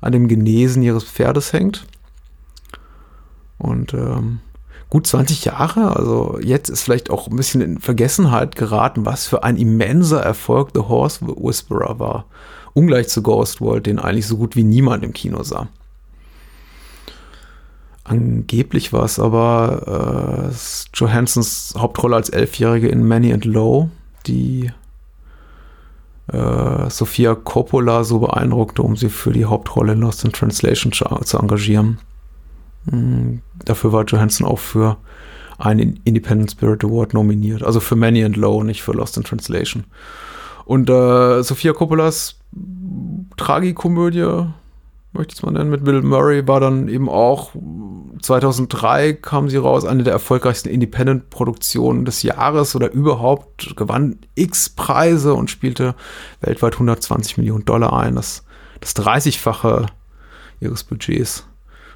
an dem Genesen ihres Pferdes hängt. Und ähm, gut 20 Jahre. Also jetzt ist vielleicht auch ein bisschen in Vergessenheit geraten, was für ein immenser Erfolg The Horse Whisperer war. Ungleich zu Ghost World, den eigentlich so gut wie niemand im Kino sah. Angeblich war es aber äh, Johansons Hauptrolle als Elfjährige in Many and Low, die äh, Sophia Coppola so beeindruckte, um sie für die Hauptrolle in Lost in Translation zu, engagieren. Mhm. Dafür war Johansson auch für einen Independent Spirit Award nominiert. Also für Many and Low, nicht für Lost in Translation. Und äh, Sophia Coppolas Tragikomödie möchte ich es mal nennen, mit Bill Murray war dann eben auch 2003 kam sie raus, eine der erfolgreichsten Independent-Produktionen des Jahres oder überhaupt, gewann x Preise und spielte weltweit 120 Millionen Dollar ein, das, das 30-fache ihres Budgets.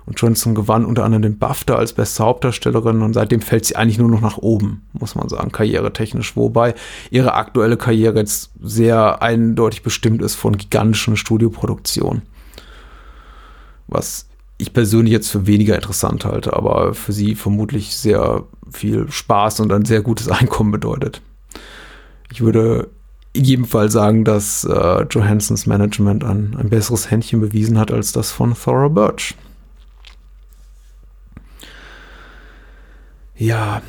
Und Johnson gewann unter anderem den BAFTA als beste Hauptdarstellerin und seitdem fällt sie eigentlich nur noch nach oben, muss man sagen, karrieretechnisch. Wobei ihre aktuelle Karriere jetzt sehr eindeutig bestimmt ist von gigantischen Studioproduktionen was ich persönlich jetzt für weniger interessant halte, aber für sie vermutlich sehr viel Spaß und ein sehr gutes Einkommen bedeutet. Ich würde in jedem Fall sagen, dass äh, Johansons Management ein, ein besseres Händchen bewiesen hat als das von Thora Birch. Ja,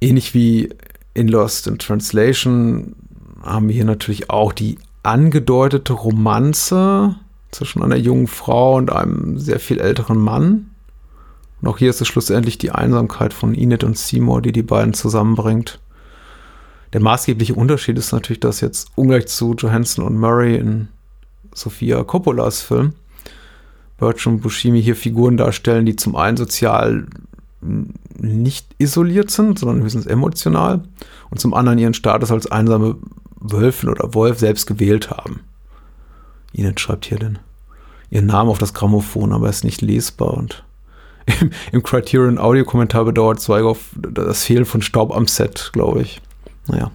ähnlich wie in Lost in Translation haben wir hier natürlich auch die angedeutete Romanze zwischen einer jungen Frau und einem sehr viel älteren Mann. Und auch hier ist es schlussendlich die Einsamkeit von Enid und Seymour, die die beiden zusammenbringt. Der maßgebliche Unterschied ist natürlich, dass jetzt ungleich zu Johansson und Murray in Sofia Coppolas Film Birch und Bushimi hier Figuren darstellen, die zum einen sozial nicht isoliert sind, sondern höchstens emotional und zum anderen ihren Status als einsame Wölfin oder Wolf selbst gewählt haben. Enid schreibt hier denn ihren Namen auf das Grammophon, aber er ist nicht lesbar und im, im Criterion Audio-Kommentar bedauert Zweigoff das Fehlen von Staub am Set, glaube ich. Naja,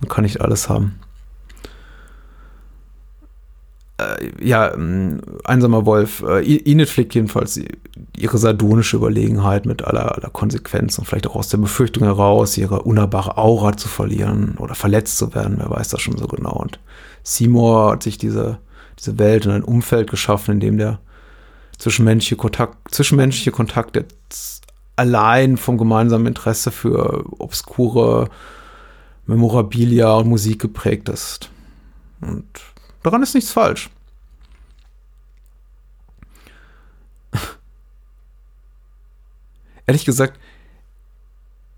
man kann nicht alles haben. Äh, ja, ähm, einsamer Wolf. Äh, Enid pflegt jedenfalls ihre sardonische Überlegenheit mit aller, aller Konsequenz und vielleicht auch aus der Befürchtung heraus, ihre unnahbare Aura zu verlieren oder verletzt zu werden. Wer weiß das schon so genau. Und Seymour hat sich diese diese Welt und ein Umfeld geschaffen, in dem der zwischenmenschliche Kontakt, zwischenmenschliche Kontakt jetzt allein vom gemeinsamen Interesse für obskure Memorabilia und Musik geprägt ist. Und daran ist nichts falsch. Ehrlich gesagt,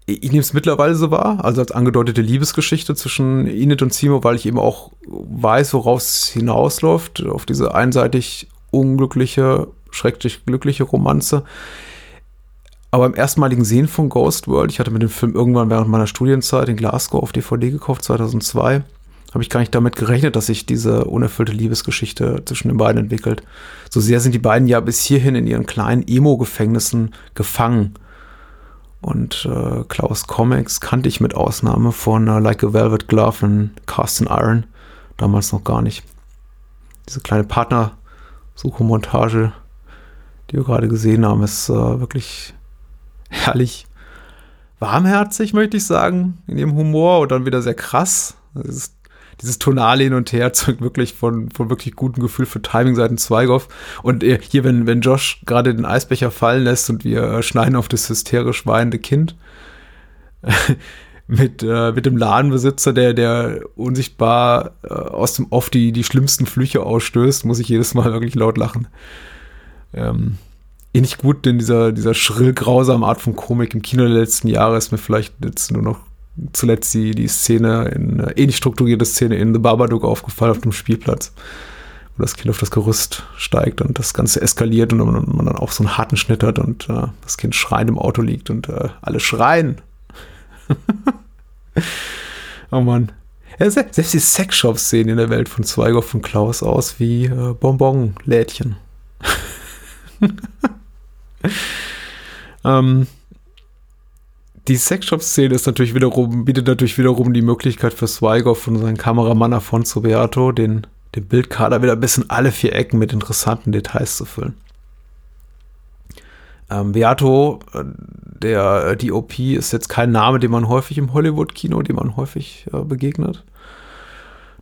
ich nehme es mittlerweile so wahr, also als angedeutete Liebesgeschichte zwischen Enid und Simo, weil ich eben auch weiß, worauf es hinausläuft, auf diese einseitig unglückliche, schrecklich glückliche Romanze. Aber im erstmaligen Sehen von Ghost World, ich hatte mir den Film irgendwann während meiner Studienzeit in Glasgow auf DVD gekauft, 2002, habe ich gar nicht damit gerechnet, dass sich diese unerfüllte Liebesgeschichte zwischen den beiden entwickelt. So sehr sind die beiden ja bis hierhin in ihren kleinen Emo-Gefängnissen gefangen und äh, Klaus Comics kannte ich mit Ausnahme von äh, Like a Velvet Glove und Cast in Iron damals noch gar nicht. Diese kleine Partnersuche-Montage, die wir gerade gesehen haben, ist äh, wirklich herrlich warmherzig, möchte ich sagen, in ihrem Humor und dann wieder sehr krass. Es ist dieses Tonale hin und her zeugt wirklich von, von wirklich gutem Gefühl für Timing seiten Zweigoff. Und äh, hier, wenn, wenn Josh gerade den Eisbecher fallen lässt und wir äh, schneiden auf das hysterisch weinende Kind, mit, äh, mit dem Ladenbesitzer, der, der unsichtbar äh, aus dem Off die, die schlimmsten Flüche ausstößt, muss ich jedes Mal wirklich laut lachen. Ähm, nicht gut, denn dieser, dieser schrill grausame Art von Komik im Kino der letzten Jahre ist mir vielleicht jetzt nur noch zuletzt die, die Szene, in, äh, ähnlich strukturierte Szene in The Babadook aufgefallen auf dem Spielplatz, wo das Kind auf das Gerüst steigt und das Ganze eskaliert und man, man dann auch so einen harten Schnitt hat und äh, das Kind schreiend im Auto liegt und äh, alle schreien. oh Mann. Ja, selbst die Sexshops sehen in der Welt von Zweigoff und Klaus aus wie äh, Bonbon-Lädchen. ähm, die Sexshop-Szene ist natürlich wiederum, bietet natürlich wiederum die Möglichkeit für Swigoff und seinen Kameramann Afonso Beato, den, den Bildkader wieder bis in alle vier Ecken mit interessanten Details zu füllen. Ähm, Beato, äh, der DOP, ist jetzt kein Name, den man häufig im Hollywood-Kino, dem man häufig äh, begegnet.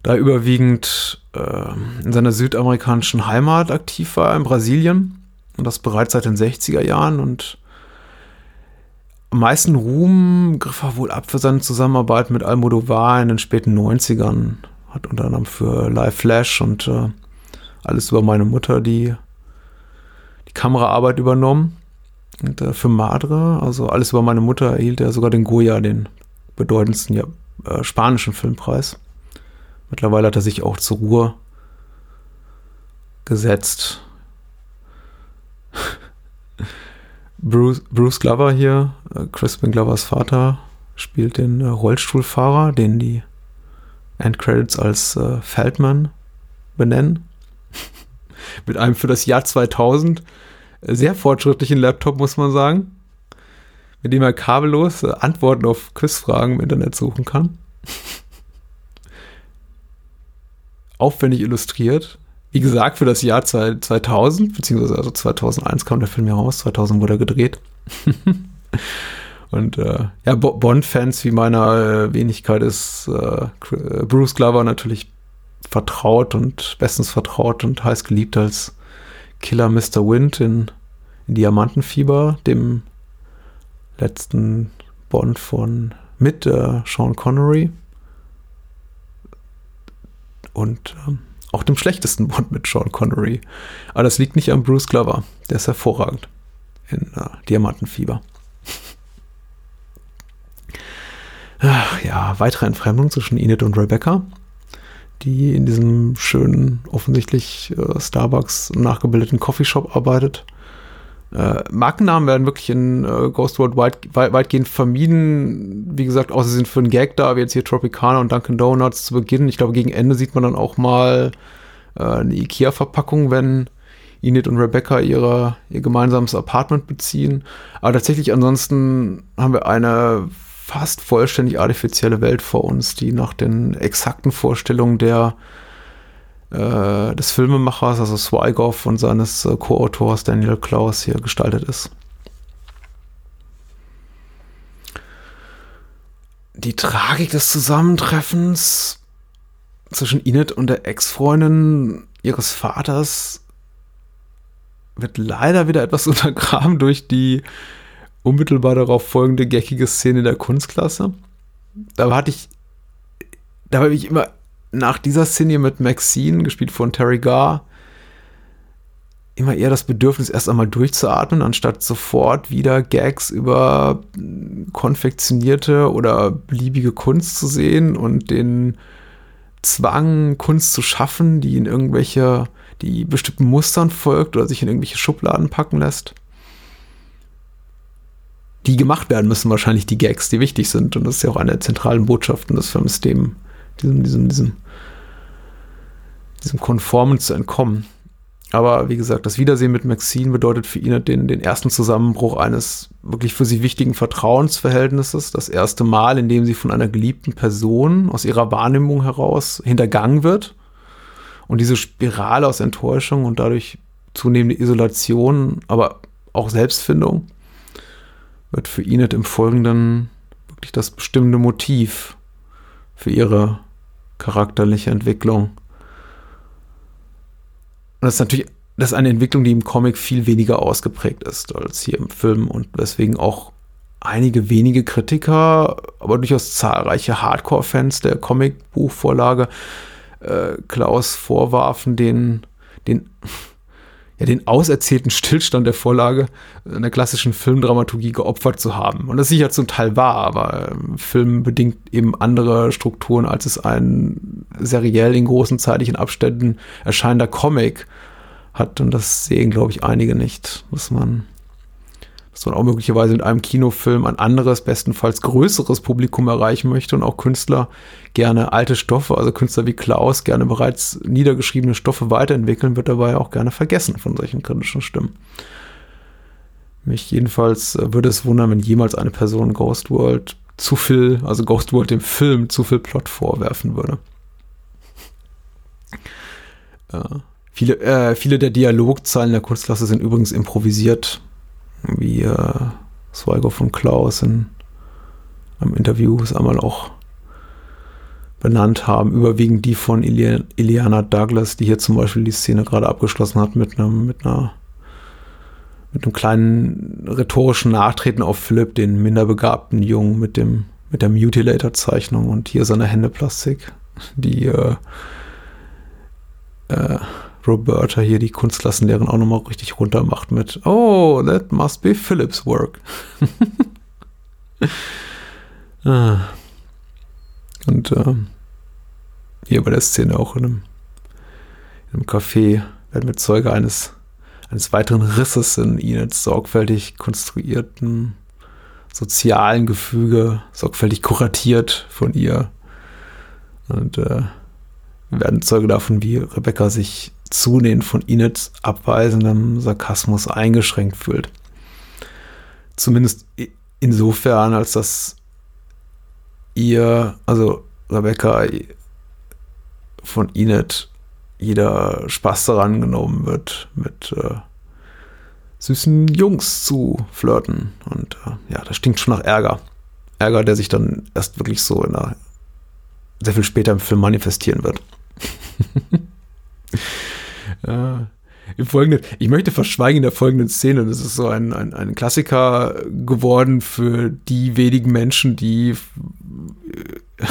Da er überwiegend äh, in seiner südamerikanischen Heimat aktiv war, in Brasilien Und das bereits seit den 60er Jahren und am meisten Ruhm griff er wohl ab für seine Zusammenarbeit mit Almodovar in den späten 90ern. Hat unter anderem für Live Flash und äh, alles über meine Mutter die, die Kameraarbeit übernommen. Und äh, für Madre, also alles über meine Mutter, erhielt er sogar den Goya, den bedeutendsten ja, äh, spanischen Filmpreis. Mittlerweile hat er sich auch zur Ruhe gesetzt. Bruce, Bruce Glover hier, äh, Crispin Glovers Vater, spielt den äh, Rollstuhlfahrer, den die Endcredits als äh, Feldman benennen. Mit einem für das Jahr 2000 sehr fortschrittlichen Laptop, muss man sagen. Mit dem er kabellos Antworten auf Quizfragen im Internet suchen kann. Aufwendig illustriert. Wie gesagt, für das Jahr 2000, beziehungsweise also 2001 kam der Film ja raus, 2000 wurde er gedreht. Und äh, ja, Bond-Fans wie meiner äh, Wenigkeit ist äh, Bruce Glover natürlich vertraut und bestens vertraut und heiß geliebt als Killer Mr. Wind in, in Diamantenfieber, dem letzten Bond von mit äh, Sean Connery. Und ähm, auch dem schlechtesten Bond mit Sean Connery. Aber das liegt nicht an Bruce Glover. Der ist hervorragend in äh, Diamantenfieber. Ach, ja, weitere Entfremdung zwischen Enid und Rebecca, die in diesem schönen, offensichtlich äh, Starbucks nachgebildeten Coffeeshop arbeitet. Äh, Markennamen werden wirklich in äh, Ghost World weit, weit, weitgehend vermieden. Wie gesagt, außer sie sind für einen Gag da, wie jetzt hier Tropicana und Dunkin' Donuts zu Beginn. Ich glaube, gegen Ende sieht man dann auch mal äh, eine Ikea-Verpackung, wenn Enid und Rebecca ihre, ihr gemeinsames Apartment beziehen. Aber tatsächlich ansonsten haben wir eine fast vollständig artifizielle Welt vor uns, die nach den exakten Vorstellungen der äh, des Filmemachers, also Swigoff und seines äh, Co-Autors Daniel Klaus hier gestaltet ist. Die Tragik des Zusammentreffens zwischen Enid und der Ex-Freundin ihres Vaters wird leider wieder etwas untergraben durch die unmittelbar darauf folgende geckige Szene der Kunstklasse. Da hatte ich, da habe ich immer nach dieser Szene mit Maxine, gespielt von Terry Garr, immer eher das Bedürfnis, erst einmal durchzuatmen, anstatt sofort wieder Gags über konfektionierte oder beliebige Kunst zu sehen und den Zwang, Kunst zu schaffen, die in irgendwelche, die bestimmten Mustern folgt oder sich in irgendwelche Schubladen packen lässt. Die gemacht werden müssen wahrscheinlich die Gags, die wichtig sind. Und das ist ja auch eine der zentralen Botschaften des Films, dem, diesem, diesem, diesem diesem Konformen zu entkommen. Aber wie gesagt, das Wiedersehen mit Maxine bedeutet für ihn den, den ersten Zusammenbruch eines wirklich für sie wichtigen Vertrauensverhältnisses. Das erste Mal, in dem sie von einer geliebten Person aus ihrer Wahrnehmung heraus hintergangen wird. Und diese Spirale aus Enttäuschung und dadurch zunehmende Isolation, aber auch Selbstfindung, wird für Enid im Folgenden wirklich das bestimmende Motiv für ihre charakterliche Entwicklung. Und das ist natürlich, das ist eine Entwicklung, die im Comic viel weniger ausgeprägt ist als hier im Film und weswegen auch einige wenige Kritiker, aber durchaus zahlreiche Hardcore-Fans der Comic-Buchvorlage äh, Klaus vorwarfen, den, den, ja, den auserzählten Stillstand der Vorlage in der klassischen Filmdramaturgie geopfert zu haben. Und das sicher zum Teil wahr, aber äh, Film bedingt eben andere Strukturen, als es ein seriell in großen zeitlichen Abständen erscheinender Comic hat. Und das sehen, glaube ich, einige nicht. Muss man, dass man auch möglicherweise mit einem Kinofilm ein anderes, bestenfalls größeres Publikum erreichen möchte und auch Künstler gerne alte Stoffe, also Künstler wie Klaus, gerne bereits niedergeschriebene Stoffe weiterentwickeln, wird dabei auch gerne vergessen von solchen kritischen Stimmen. Mich jedenfalls äh, würde es wundern, wenn jemals eine Person Ghost World zu viel, also Ghost World dem Film zu viel Plot vorwerfen würde. Äh, viele, äh, viele der Dialogzeilen der Kunstklasse sind übrigens improvisiert, wie äh, Sweiger von Klaus in einem Interview es einmal auch benannt haben, überwiegend die von Ili Iliana Douglas, die hier zum Beispiel die Szene gerade abgeschlossen hat mit einem, mit einer mit einem kleinen rhetorischen Nachtreten auf Philipp, den minderbegabten Jungen mit dem mit der Mutilator-Zeichnung und hier seine Händeplastik, die äh, äh, Roberta hier die Kunstklassenlehrerin auch nochmal richtig runter macht mit Oh, that must be Philips work. ah. Und äh, hier bei der Szene auch in einem, in einem Café werden wir Zeuge eines, eines weiteren Risses in Inets sorgfältig konstruierten sozialen Gefüge, sorgfältig kuratiert von ihr. Und äh, wir werden Zeuge davon, wie Rebecca sich zunehmend von Inets abweisendem Sarkasmus eingeschränkt fühlt. Zumindest insofern, als dass ihr, also Rebecca von Inet jeder Spaß daran genommen wird, mit äh, süßen Jungs zu flirten. Und äh, ja, das stinkt schon nach Ärger. Ärger, der sich dann erst wirklich so in einer, sehr viel später im Film manifestieren wird. Ja. Im Folgenden, ich möchte verschweigen in der folgenden Szene. Das ist so ein, ein, ein Klassiker geworden für die wenigen Menschen, die äh,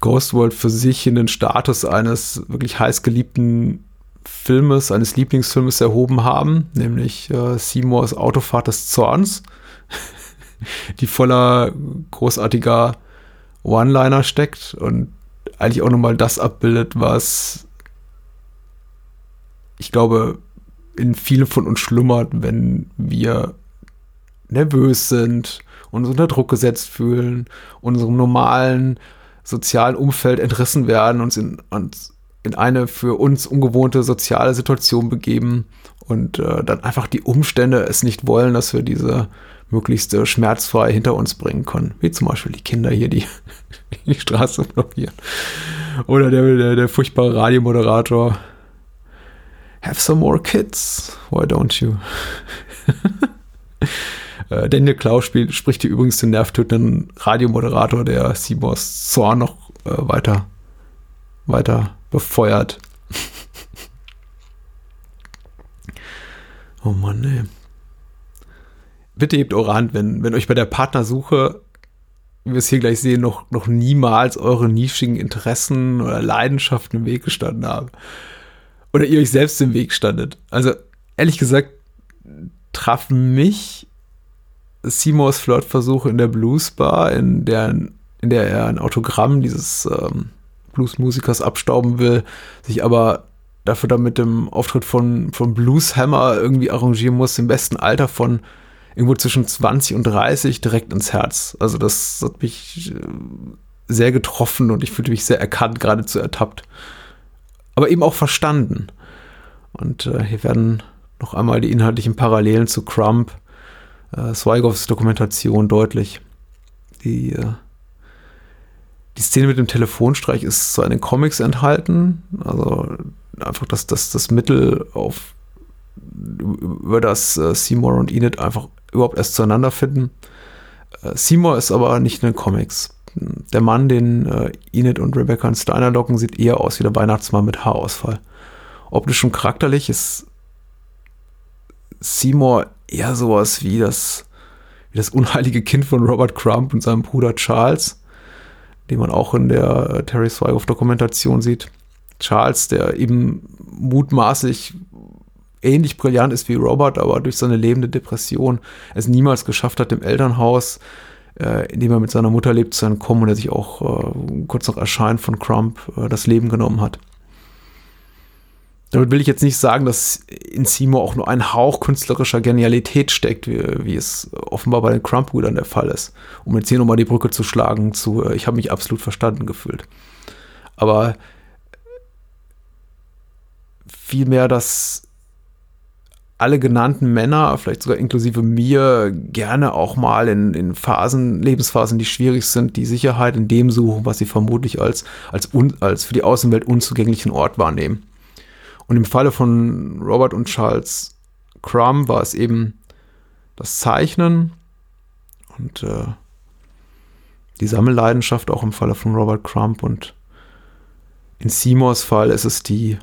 Ghost World für sich in den Status eines wirklich heißgeliebten Filmes, eines Lieblingsfilmes erhoben haben, nämlich äh, Seymours Autofahrt des Zorns, die voller großartiger One-Liner steckt und eigentlich auch nochmal das abbildet, was ich glaube, in vielen von uns schlummert, wenn wir nervös sind, uns unter Druck gesetzt fühlen, unserem normalen sozialen Umfeld entrissen werden, uns in, uns in eine für uns ungewohnte soziale Situation begeben und äh, dann einfach die Umstände es nicht wollen, dass wir diese möglichst äh, schmerzfrei hinter uns bringen können. Wie zum Beispiel die Kinder hier, die die Straße blockieren. Oder der, der, der furchtbare Radiomoderator, have some more kids. Why don't you? Äh, Daniel Klaus spiel, spricht hier übrigens den nervtötenden Radiomoderator, der Seymours Zorn noch äh, weiter, weiter befeuert. oh Mann, ey. Bitte hebt eure Hand, wenn, wenn euch bei der Partnersuche wie wir es hier gleich sehen, noch, noch niemals eure nischigen Interessen oder Leidenschaften im Weg gestanden haben oder ihr euch selbst im Weg standet. Also ehrlich gesagt trafen mich Seymours Flirtversuche in der Blues Bar, in der, in der er ein Autogramm dieses ähm, Bluesmusikers abstauben will, sich aber dafür dann mit dem Auftritt von, von Blues irgendwie arrangieren muss, im besten Alter von irgendwo zwischen 20 und 30 direkt ins Herz. Also das hat mich äh, sehr getroffen und ich fühlte mich sehr erkannt, geradezu ertappt aber eben auch verstanden. Und äh, hier werden noch einmal die inhaltlichen Parallelen zu Crump, äh, Zweigoffs Dokumentation deutlich. Die, äh, die Szene mit dem Telefonstreich ist so in den Comics enthalten. Also einfach das, das, das Mittel, auf, über das äh, Seymour und Enid einfach überhaupt erst zueinander finden. Äh, Seymour ist aber nicht in den Comics. Der Mann, den äh, Enid und Rebecca in Steiner locken, sieht eher aus wie der Weihnachtsmann mit Haarausfall. Optisch und charakterlich ist Seymour eher sowas wie das, wie das unheilige Kind von Robert Crumb und seinem Bruder Charles, den man auch in der äh, Terry Swigoff-Dokumentation sieht. Charles, der eben mutmaßlich ähnlich brillant ist wie Robert, aber durch seine lebende Depression es niemals geschafft hat, im Elternhaus äh, indem er mit seiner Mutter lebt, sein Kommen und er sich auch äh, kurz nach Erscheinen von Crump äh, das Leben genommen hat. Damit will ich jetzt nicht sagen, dass in Seymour auch nur ein Hauch künstlerischer Genialität steckt, wie, wie es offenbar bei den Crump-Brüdern der Fall ist. Um jetzt hier nochmal die Brücke zu schlagen zu, äh, ich habe mich absolut verstanden gefühlt. Aber vielmehr dass alle genannten Männer, vielleicht sogar inklusive mir, gerne auch mal in, in Phasen, Lebensphasen, die schwierig sind, die Sicherheit in dem suchen, was sie vermutlich als, als, un, als für die Außenwelt unzugänglichen Ort wahrnehmen. Und im Falle von Robert und Charles Crumb war es eben das Zeichnen und äh, die Sammelleidenschaft auch im Falle von Robert Crumb und in Seymours Fall ist es die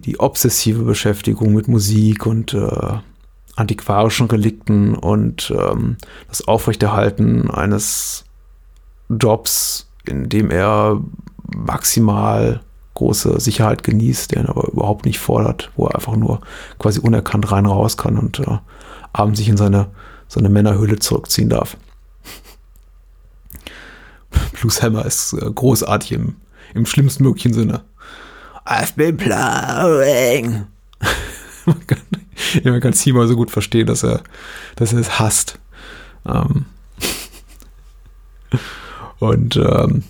die obsessive Beschäftigung mit Musik und äh, antiquarischen Relikten und ähm, das Aufrechterhalten eines Jobs, in dem er maximal große Sicherheit genießt, der ihn aber überhaupt nicht fordert, wo er einfach nur quasi unerkannt rein raus kann und äh, abends sich in seine, seine Männerhöhle zurückziehen darf. Blues Hammer ist äh, großartig im, im schlimmsten möglichen Sinne. I've been plowing. man, kann, ja, Seymour so gut verstehen, dass er, dass er es hasst. Ähm und ähm,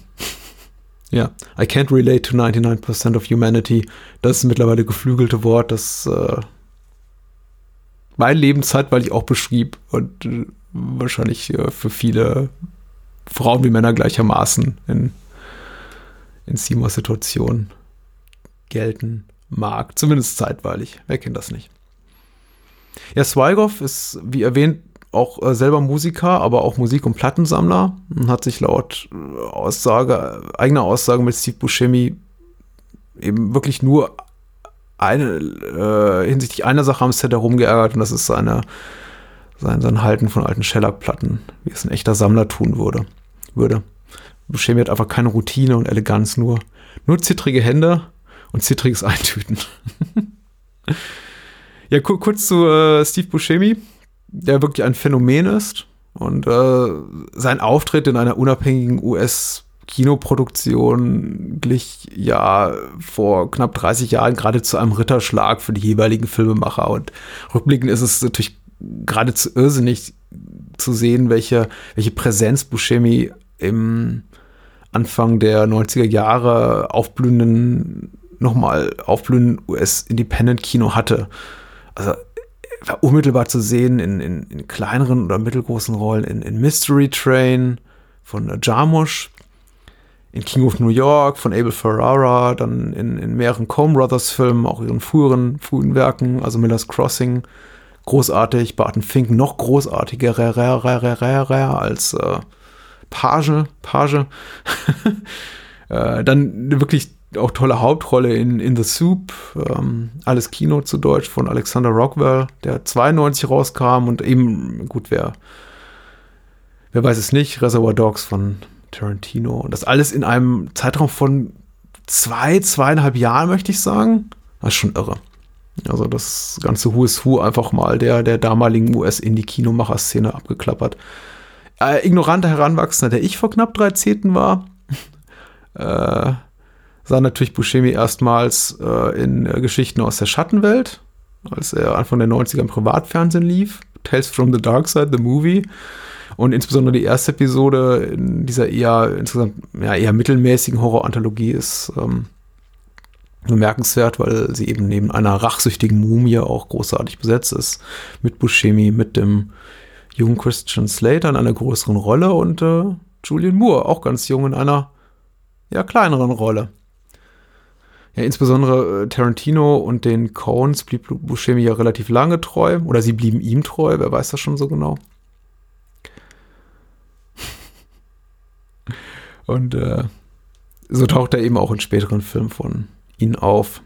ja, I can't relate to 99% of humanity. Das ist mittlerweile geflügelte Wort, das äh, mein Leben zeitweilig auch beschrieb und äh, wahrscheinlich äh, für viele Frauen wie Männer gleichermaßen in, in Seymours Situation gelten mag. Zumindest zeitweilig. Wer kennt das nicht? Ja, Swigoff ist, wie erwähnt, auch äh, selber Musiker, aber auch Musik- und Plattensammler und hat sich laut äh, Aussage, eigener Aussage mit Steve Buscemi eben wirklich nur eine, äh, hinsichtlich einer Sache am Set herumgeärgert und das ist seine, sein, sein Halten von alten Shellac-Platten, wie es ein echter Sammler tun würde. würde. Buscemi hat einfach keine Routine und Eleganz, nur, nur zittrige Hände und zittriges Eintüten. ja, kurz zu äh, Steve Buscemi der wirklich ein Phänomen ist. Und äh, sein Auftritt in einer unabhängigen US- Kinoproduktion glich ja vor knapp 30 Jahren gerade zu einem Ritterschlag für die jeweiligen Filmemacher. Und rückblickend ist es natürlich geradezu irrsinnig zu sehen, welche, welche Präsenz Buscemi im Anfang der 90er Jahre aufblühenden, nochmal aufblühenden US-Independent-Kino hatte. Also war unmittelbar zu sehen in, in, in kleineren oder mittelgroßen Rollen in, in Mystery Train von Jarmusch, in King of New York von Abel Ferrara, dann in, in mehreren Coen Brothers Filmen, auch ihren früheren, frühen Werken, also Miller's Crossing, großartig, Barton Fink noch großartiger als äh, Page, Page. äh, dann wirklich auch tolle Hauptrolle in, in The Soup, ähm, alles Kino zu Deutsch von Alexander Rockwell, der 92 rauskam und eben, gut, wer, wer weiß es nicht, Reservoir Dogs von Tarantino und das alles in einem Zeitraum von zwei, zweieinhalb Jahren, möchte ich sagen. Das ist schon irre. Also das ganze Who is Who einfach mal der, der damaligen US-Indie-Kinomacher-Szene abgeklappert. Äh, ignoranter Heranwachsender, der ich vor knapp drei Zehnten war. äh, sah natürlich Buscemi erstmals äh, in äh, Geschichten aus der Schattenwelt, als er Anfang der 90er im Privatfernsehen lief. Tales from the Dark Side, the Movie. Und insbesondere die erste Episode in dieser eher insgesamt ja, eher mittelmäßigen Horror-Anthologie ist ähm, bemerkenswert, weil sie eben neben einer rachsüchtigen Mumie auch großartig besetzt ist. Mit Buscemi, mit dem jungen Christian Slater in einer größeren Rolle und äh, Julian Moore, auch ganz jung in einer ja, kleineren Rolle. Ja, insbesondere äh, Tarantino und den Coens blieb Buscemi ja relativ lange treu. Oder sie blieben ihm treu, wer weiß das schon so genau. Und äh, so taucht er eben auch in späteren Filmen von ihnen auf.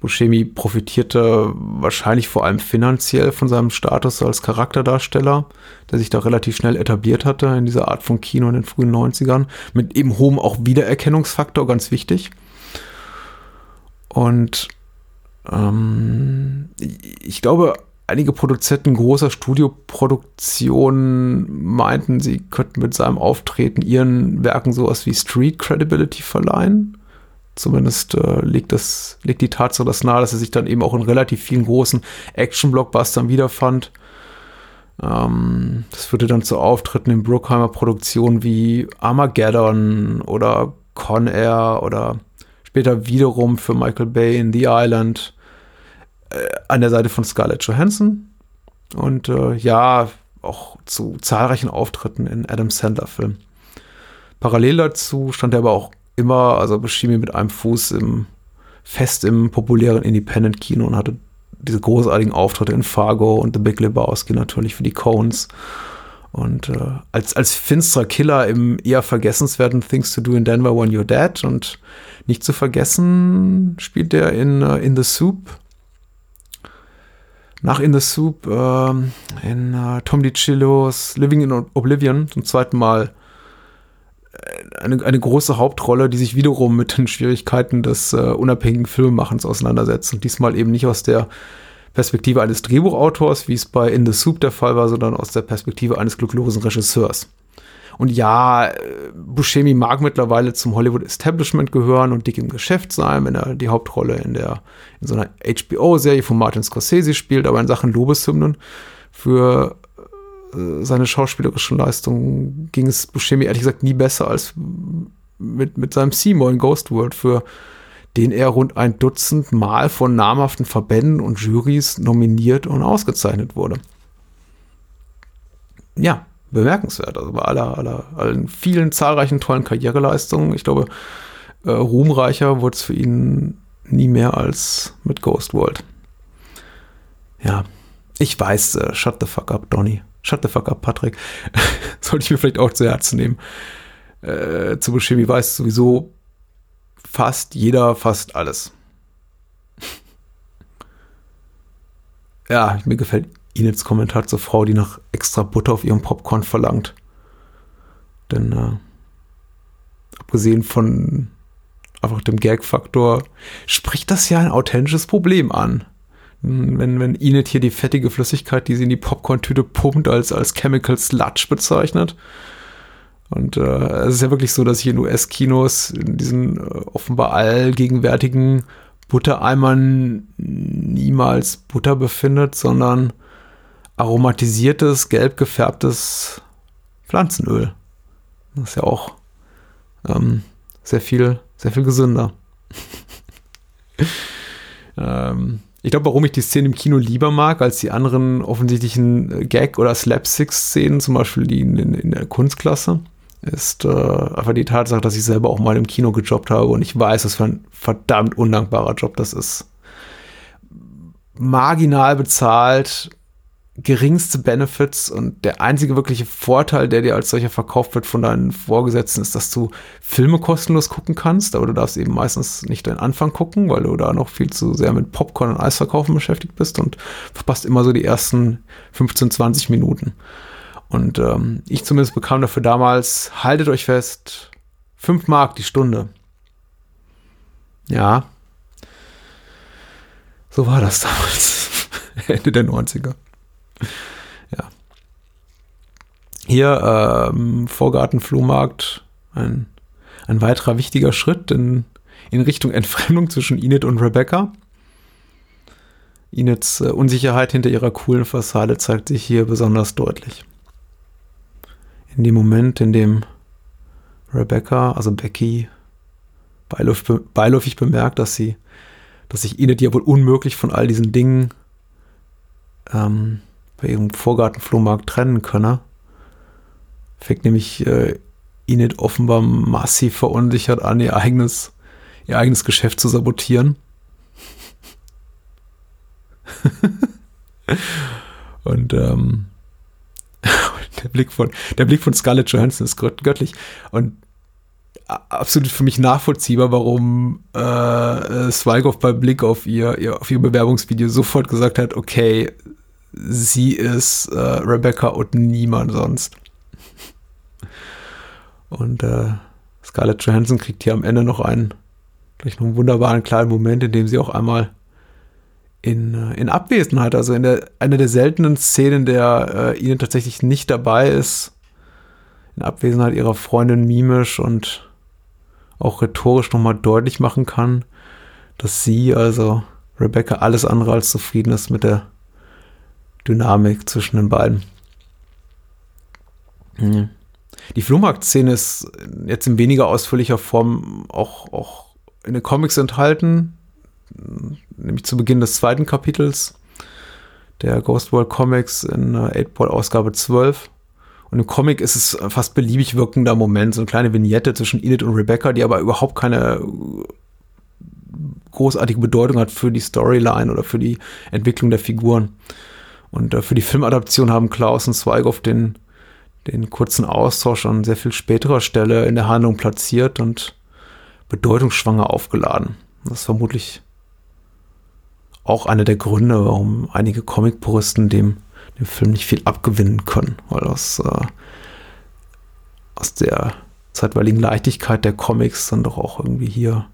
Buscemi profitierte wahrscheinlich vor allem finanziell von seinem Status als Charakterdarsteller, der sich da relativ schnell etabliert hatte in dieser Art von Kino in den frühen 90ern, mit eben hohem auch Wiedererkennungsfaktor, ganz wichtig. Und ähm, ich glaube, einige Produzenten großer Studioproduktionen meinten, sie könnten mit seinem Auftreten ihren Werken sowas wie Street Credibility verleihen. Zumindest äh, legt, das, legt die Tatsache das nahe, dass er sich dann eben auch in relativ vielen großen Action-Blockbustern wiederfand. Ähm, das führte dann zu Auftritten in Brookheimer Produktionen wie Armageddon oder Con Air oder Später wiederum für Michael Bay in The Island äh, an der Seite von Scarlett Johansson. Und äh, ja, auch zu zahlreichen Auftritten in Adam Sandler-Filmen. Parallel dazu stand er aber auch immer, also beschien mir mit einem Fuß im, fest im populären Independent-Kino und hatte diese großartigen Auftritte in Fargo und The Big Lebowski natürlich für die Cones Und äh, als, als finsterer Killer im eher vergessenswerten Things to Do in Denver When You're Dead und nicht zu vergessen spielt er in uh, In the Soup. Nach In the Soup äh, in uh, Tom DiCillos Living in Oblivion zum zweiten Mal äh, eine, eine große Hauptrolle, die sich wiederum mit den Schwierigkeiten des äh, unabhängigen Filmemachens auseinandersetzt. Und diesmal eben nicht aus der Perspektive eines Drehbuchautors, wie es bei In the Soup der Fall war, sondern aus der Perspektive eines glücklosen Regisseurs. Und ja, Buscemi mag mittlerweile zum Hollywood-Establishment gehören und dick im Geschäft sein, wenn er die Hauptrolle in der in so einer HBO-Serie von Martin Scorsese spielt, aber in Sachen Lobeshymnen für äh, seine schauspielerischen Leistungen ging es Buscemi ehrlich gesagt nie besser als mit, mit seinem Seymour in Ghost World, für den er rund ein Dutzend Mal von namhaften Verbänden und Juries nominiert und ausgezeichnet wurde. Ja, bemerkenswert. Also bei aller, aller, allen vielen zahlreichen tollen Karriereleistungen. Ich glaube, äh, ruhmreicher wurde es für ihn nie mehr als mit Ghost World. Ja, ich weiß, äh, shut the fuck up, Donny. Shut the fuck up, Patrick. Sollte ich mir vielleicht auch zu Herzen nehmen. Äh, zu Buscemi weiß sowieso fast jeder fast alles. ja, mir gefällt Inets Kommentar zur Frau, die nach extra Butter auf ihrem Popcorn verlangt. Denn äh, abgesehen von einfach dem Gag-Faktor spricht das ja ein authentisches Problem an. Wenn, wenn Inet hier die fettige Flüssigkeit, die sie in die Popcorn-Tüte pumpt, als, als Chemical Sludge bezeichnet. Und äh, es ist ja wirklich so, dass sich in US-Kinos in diesen äh, offenbar allgegenwärtigen Buttereimern niemals Butter befindet, sondern aromatisiertes, gelb gefärbtes Pflanzenöl. Das ist ja auch ähm, sehr viel, sehr viel gesünder. ähm, ich glaube, warum ich die Szene im Kino lieber mag als die anderen offensichtlichen Gag- oder Slapstick-Szenen, zum Beispiel die in, in der Kunstklasse, ist äh, einfach die Tatsache, dass ich selber auch mal im Kino gejobbt habe und ich weiß, was für ein verdammt undankbarer Job das ist. Marginal bezahlt, geringste Benefits und der einzige wirkliche Vorteil, der dir als solcher verkauft wird von deinen Vorgesetzten, ist, dass du Filme kostenlos gucken kannst, aber du darfst eben meistens nicht den Anfang gucken, weil du da noch viel zu sehr mit Popcorn und Eisverkaufen beschäftigt bist und verpasst immer so die ersten 15, 20 Minuten. Und ähm, ich zumindest bekam dafür damals, haltet euch fest, 5 Mark die Stunde. Ja. So war das damals. Ende der 90er. Ja. Hier ähm, Vorgarten-Flohmarkt, ein, ein weiterer wichtiger Schritt in, in Richtung Entfremdung zwischen Enid und Rebecca. Enids äh, Unsicherheit hinter ihrer coolen Fassade zeigt sich hier besonders deutlich. In dem Moment, in dem Rebecca, also Becky, beiläufig, bemerkt, dass sie, dass sich Enid ja wohl unmöglich von all diesen Dingen ähm, bei ihrem Vorgartenflohmarkt trennen könne. Fängt nämlich äh, Enid offenbar massiv verunsichert an, ihr eigenes, ihr eigenes Geschäft zu sabotieren. Und ähm, der Blick von der Blick von Scarlett Johansson ist göttlich und absolut für mich nachvollziehbar, warum äh, Sweigoff bei Blick auf ihr, ihr auf ihr Bewerbungsvideo sofort gesagt hat, okay, sie ist äh, Rebecca und niemand sonst. Und äh, Scarlett Johansson kriegt hier am Ende noch einen, gleich noch einen wunderbaren kleinen Moment, in dem sie auch einmal in, äh, in Abwesenheit, also in der, einer der seltenen Szenen, in der äh, ihnen tatsächlich nicht dabei ist, in Abwesenheit ihrer Freundin mimisch und auch rhetorisch nochmal deutlich machen kann, dass sie, also Rebecca, alles andere als zufrieden ist mit der Dynamik zwischen den beiden. Mhm. Die Flohmarkt-Szene ist jetzt in weniger ausführlicher Form auch, auch in den Comics enthalten, nämlich zu Beginn des zweiten Kapitels der Ghost World Comics in 8-Ball Ausgabe 12. Und im Comic ist es fast beliebig wirkender Moment, so eine kleine Vignette zwischen Enid und Rebecca, die aber überhaupt keine großartige Bedeutung hat für die Storyline oder für die Entwicklung der Figuren. Und äh, für die Filmadaption haben Klaus und Zweigoff den, den kurzen Austausch an sehr viel späterer Stelle in der Handlung platziert und bedeutungsschwanger aufgeladen. Das ist vermutlich auch einer der Gründe, warum einige Comic-Puristen dem, dem Film nicht viel abgewinnen können, weil aus, äh, aus der zeitweiligen Leichtigkeit der Comics dann doch auch irgendwie hier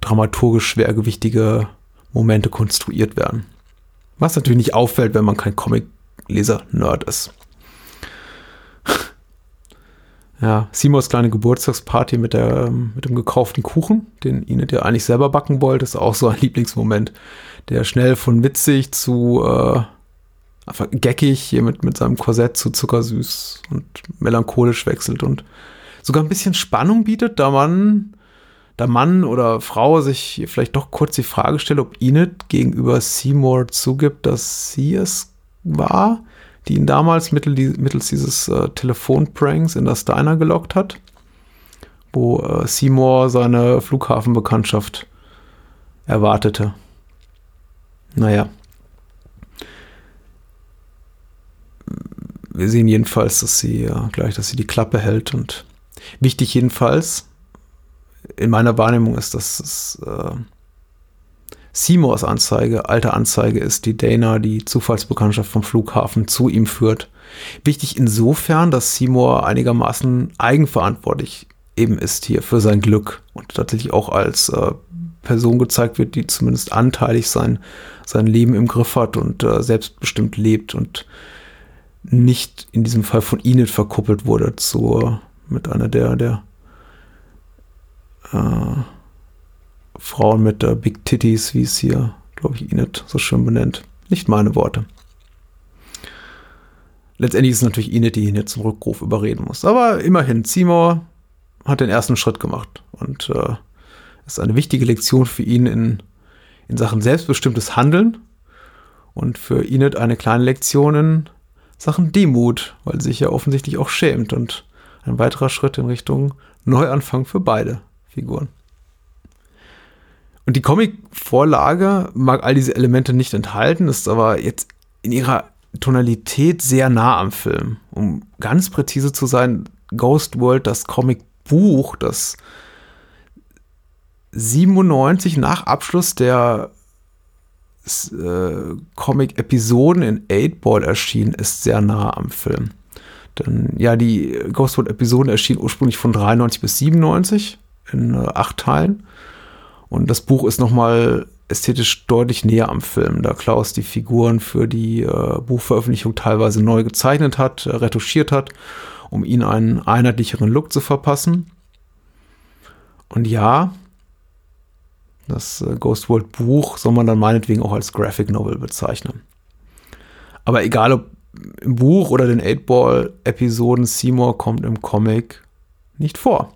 dramaturgisch schwergewichtige Momente konstruiert werden. Was natürlich nicht auffällt, wenn man kein Comic-Leser-Nerd ist. Ja, Simons kleine Geburtstagsparty mit, der, ähm, mit dem gekauften Kuchen, den Inet ja eigentlich selber backen wollte, ist auch so ein Lieblingsmoment, der schnell von witzig zu äh, einfach geckig hier mit, mit seinem Korsett zu zuckersüß und melancholisch wechselt und sogar ein bisschen Spannung bietet, da man, da Mann oder Frau sich vielleicht doch kurz die Frage stellt, ob Enid gegenüber Seymour zugibt, dass sie es war die ihn damals mittels, dieses äh, Telefonpranks in das Diner gelockt hat, wo äh, Seymour seine Flughafenbekanntschaft erwartete. Naja. Wir sehen jedenfalls, dass sie äh, gleich, dass sie die Klappe hält und wichtig jedenfalls in meiner Wahrnehmung ist, dass es äh, Seymours Anzeige, alte Anzeige ist, die Dana die Zufallsbekanntschaft vom Flughafen zu ihm führt. Wichtig insofern, dass Seymour einigermaßen eigenverantwortlich eben ist hier für sein Glück und tatsächlich auch als äh, Person gezeigt wird, die zumindest anteilig sein, sein Leben im Griff hat und äh, selbstbestimmt lebt und nicht in diesem Fall von Enid verkuppelt wurde zu, mit einer der, der äh, Frauen mit äh, Big Titties, wie es hier, glaube ich, Inet so schön benennt. Nicht meine Worte. Letztendlich ist es natürlich Inet, die ihn jetzt zum Rückruf überreden muss. Aber immerhin, Seymour hat den ersten Schritt gemacht und äh, ist eine wichtige Lektion für ihn in, in Sachen selbstbestimmtes Handeln und für Inet eine kleine Lektion in Sachen Demut, weil sie sich ja offensichtlich auch schämt und ein weiterer Schritt in Richtung Neuanfang für beide Figuren. Und die Comic-Vorlage mag all diese Elemente nicht enthalten, ist aber jetzt in ihrer Tonalität sehr nah am Film. Um ganz präzise zu sein, Ghost World, das Comic-Buch, das 97 nach Abschluss der äh, Comic-Episoden in 8-Ball erschien, ist sehr nah am Film. Denn ja, die Ghost World-Episoden erschienen ursprünglich von 93 bis 97 in äh, acht Teilen. Und das Buch ist nochmal ästhetisch deutlich näher am Film, da Klaus die Figuren für die äh, Buchveröffentlichung teilweise neu gezeichnet hat, äh, retuschiert hat, um ihnen einen einheitlicheren Look zu verpassen. Und ja, das äh, Ghost World Buch soll man dann meinetwegen auch als Graphic Novel bezeichnen. Aber egal ob im Buch oder den 8-Ball-Episoden, Seymour kommt im Comic nicht vor.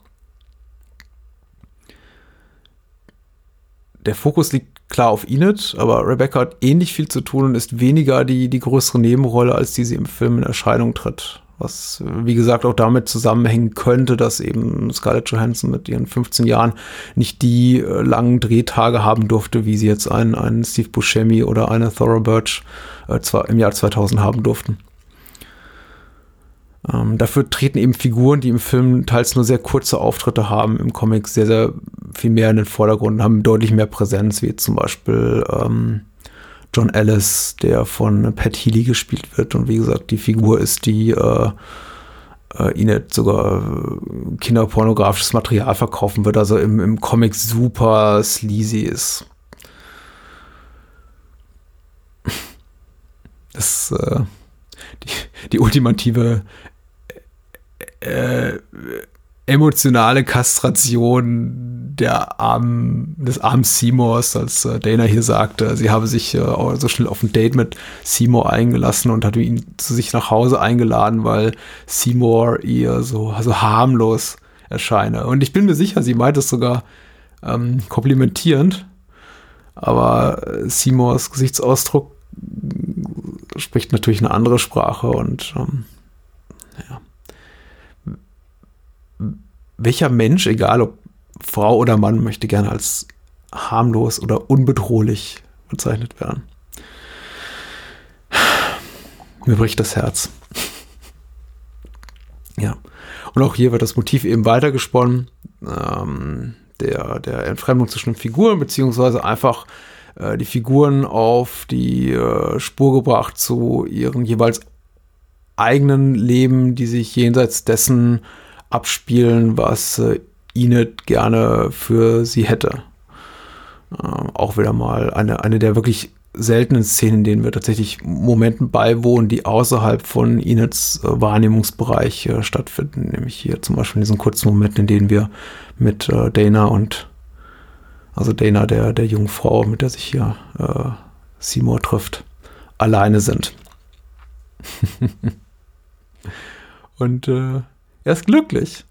Der Fokus liegt klar auf Enid, aber Rebecca hat ähnlich viel zu tun und ist weniger die, die größere Nebenrolle, als die sie im Film in Erscheinung tritt. Was, wie gesagt, auch damit zusammenhängen könnte, dass eben Scarlett Johansson mit ihren 15 Jahren nicht die äh, langen Drehtage haben durfte, wie sie jetzt einen, einen Steve Buscemi oder eine Thora Birch äh, zwar im Jahr 2000 haben durften. Ähm, dafür treten eben Figuren, die im Film teils nur sehr kurze Auftritte haben, im Comic sehr, sehr viel mehr in den Vordergrund, haben deutlich mehr Präsenz, wie zum Beispiel ähm, John Ellis, der von Pat Healy gespielt wird. Und wie gesagt, die Figur ist, die äh, äh, ihnen sogar äh, kinderpornografisches Material verkaufen wird, also im, im Comic super sleazy ist. Das äh, die, die ultimative äh, emotionale Kastration der armen, des armen Seymours, als äh, Dana hier sagte, sie habe sich äh, so schnell auf ein Date mit Seymour eingelassen und hatte ihn zu sich nach Hause eingeladen, weil Seymour ihr so, so harmlos erscheine. Und ich bin mir sicher, sie meint es sogar ähm, komplimentierend, aber äh, Seymours Gesichtsausdruck spricht natürlich eine andere Sprache und ähm, welcher Mensch, egal ob Frau oder Mann, möchte gerne als harmlos oder unbedrohlich bezeichnet werden? Mir bricht das Herz. Und auch hier wird das Motiv eben weitergesponnen, ähm, der, der Entfremdung zwischen den Figuren, beziehungsweise einfach äh, die Figuren auf die äh, Spur gebracht zu ihren jeweils eigenen Leben, die sich jenseits dessen abspielen, was äh, Enid gerne für sie hätte. Äh, auch wieder mal eine, eine der wirklich seltenen Szenen, in denen wir tatsächlich Momenten beiwohnen, die außerhalb von Enids äh, Wahrnehmungsbereich äh, stattfinden. Nämlich hier zum Beispiel in diesen kurzen Momenten, in denen wir mit äh, Dana und also Dana, der, der jungen Frau, mit der sich hier äh, Seymour trifft, alleine sind. und äh, er ist glücklich.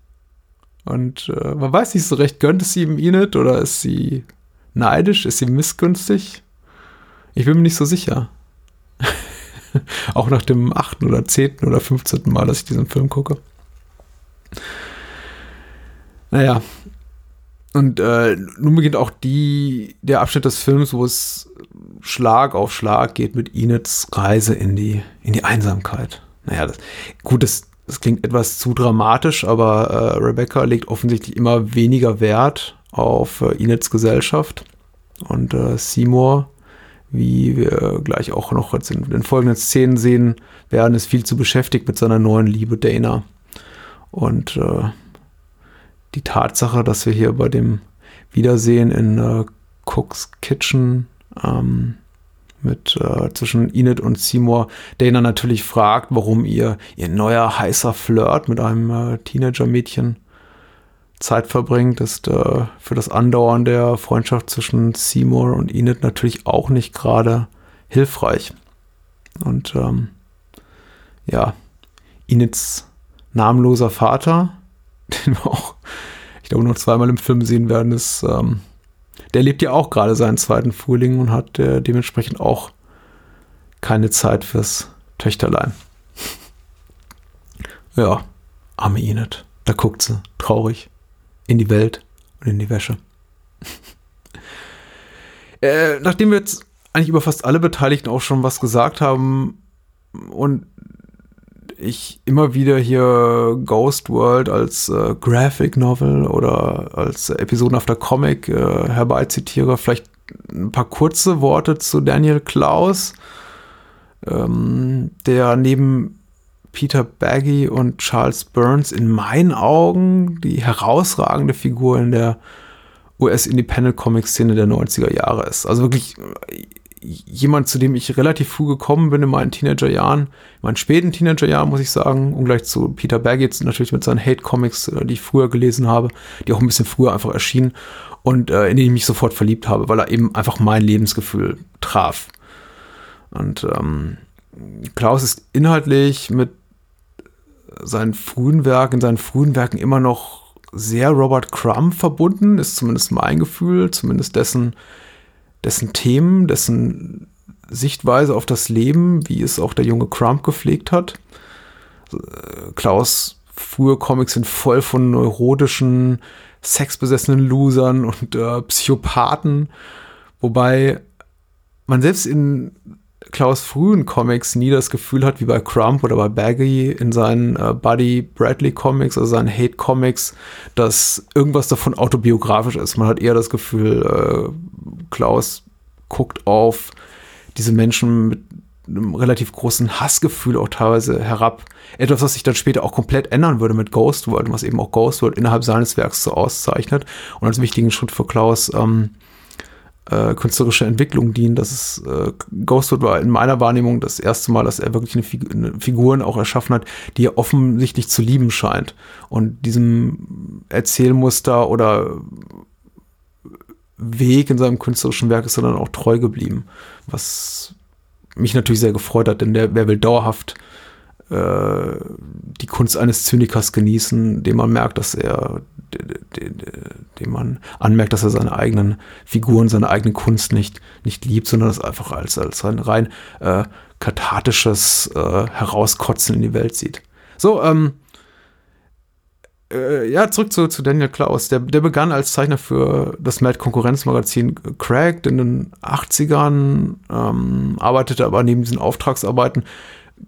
Und äh, man weiß nicht so recht, gönnt es ihm Enid oder ist sie neidisch? Ist sie missgünstig? Ich bin mir nicht so sicher. Auch nach dem achten oder zehnten oder fünfzehnten Mal, dass ich diesen Film gucke. Naja. Und äh, nun beginnt auch die, der Abschnitt des Films, wo es Schlag auf Schlag geht mit Enids Reise in die, in die Einsamkeit. Naja, das, gut, das, das klingt etwas zu dramatisch, aber äh, Rebecca legt offensichtlich immer weniger Wert auf äh, Enids Gesellschaft. Und äh, Seymour, wie wir gleich auch noch jetzt in den folgenden Szenen sehen werden, ist viel zu beschäftigt mit seiner neuen Liebe Dana. Und äh, die Tatsache, dass wir hier bei dem Wiedersehen in äh, Cook's Kitchen ähm, mit äh, zwischen Enid und Seymour Dana natürlich fragt, warum ihr ihr neuer heißer Flirt mit einem äh, Teenager-Mädchen Zeit verbringt, ist äh, für das Andauern der Freundschaft zwischen Seymour und Enid natürlich auch nicht gerade hilfreich. Und ähm, ja, Enids namenloser Vater, den wir auch, ich glaube, noch zweimal im Film sehen werden, ist ähm, der lebt ja auch gerade seinen zweiten Frühling und hat äh, dementsprechend auch keine Zeit fürs Töchterlein. ja, arme Enid. Da guckt sie, traurig, in die Welt und in die Wäsche. äh, nachdem wir jetzt eigentlich über fast alle Beteiligten auch schon was gesagt haben und ich immer wieder hier Ghost World als äh, Graphic Novel oder als episodenhafter Comic äh, herbeizitiere. Vielleicht ein paar kurze Worte zu Daniel Klaus, ähm, der neben Peter Baggy und Charles Burns in meinen Augen die herausragende Figur in der US-Independent-Comic-Szene der 90er Jahre ist. Also wirklich jemand, zu dem ich relativ früh gekommen bin in meinen Teenagerjahren, in meinen späten Teenagerjahren, muss ich sagen, ungleich zu Peter Baggett, natürlich mit seinen Hate-Comics, äh, die ich früher gelesen habe, die auch ein bisschen früher einfach erschienen und äh, in die ich mich sofort verliebt habe, weil er eben einfach mein Lebensgefühl traf. Und ähm, Klaus ist inhaltlich mit seinen frühen Werken, in seinen frühen Werken immer noch sehr Robert Crumb verbunden, ist zumindest mein Gefühl, zumindest dessen dessen Themen, dessen Sichtweise auf das Leben, wie es auch der junge Crump gepflegt hat. Äh, Klaus frühe Comics sind voll von neurotischen, sexbesessenen Losern und äh, Psychopathen, wobei man selbst in Klaus frühen Comics nie das Gefühl hat, wie bei Crump oder bei Baggy in seinen äh, Buddy Bradley Comics, also seinen Hate Comics, dass irgendwas davon autobiografisch ist. Man hat eher das Gefühl, äh, Klaus guckt auf diese Menschen mit einem relativ großen Hassgefühl auch teilweise herab. Etwas, was sich dann später auch komplett ändern würde mit Ghost World, was eben auch Ghost World innerhalb seines Werks so auszeichnet. Und als wichtigen Schritt für Klaus ähm, äh, künstlerische Entwicklung dienen. Das ist äh, Ghostwood war in meiner Wahrnehmung das erste Mal, dass er wirklich eine, Fig eine Figuren auch erschaffen hat, die er offensichtlich zu lieben scheint. Und diesem Erzählmuster oder Weg in seinem künstlerischen Werk ist er dann auch treu geblieben. Was mich natürlich sehr gefreut hat, denn der, wer will dauerhaft äh, die Kunst eines Zynikers genießen, dem man merkt, dass er, dem man anmerkt, dass er seine eigenen Figuren, seine eigene Kunst nicht, nicht liebt, sondern es einfach als, als ein rein äh, kathartisches äh, Herauskotzen in die Welt sieht. So, ähm, äh, ja, zurück zu, zu Daniel Klaus. Der, der begann als Zeichner für das Mad-Konkurrenzmagazin Cracked in den 80ern, ähm, arbeitete aber neben diesen Auftragsarbeiten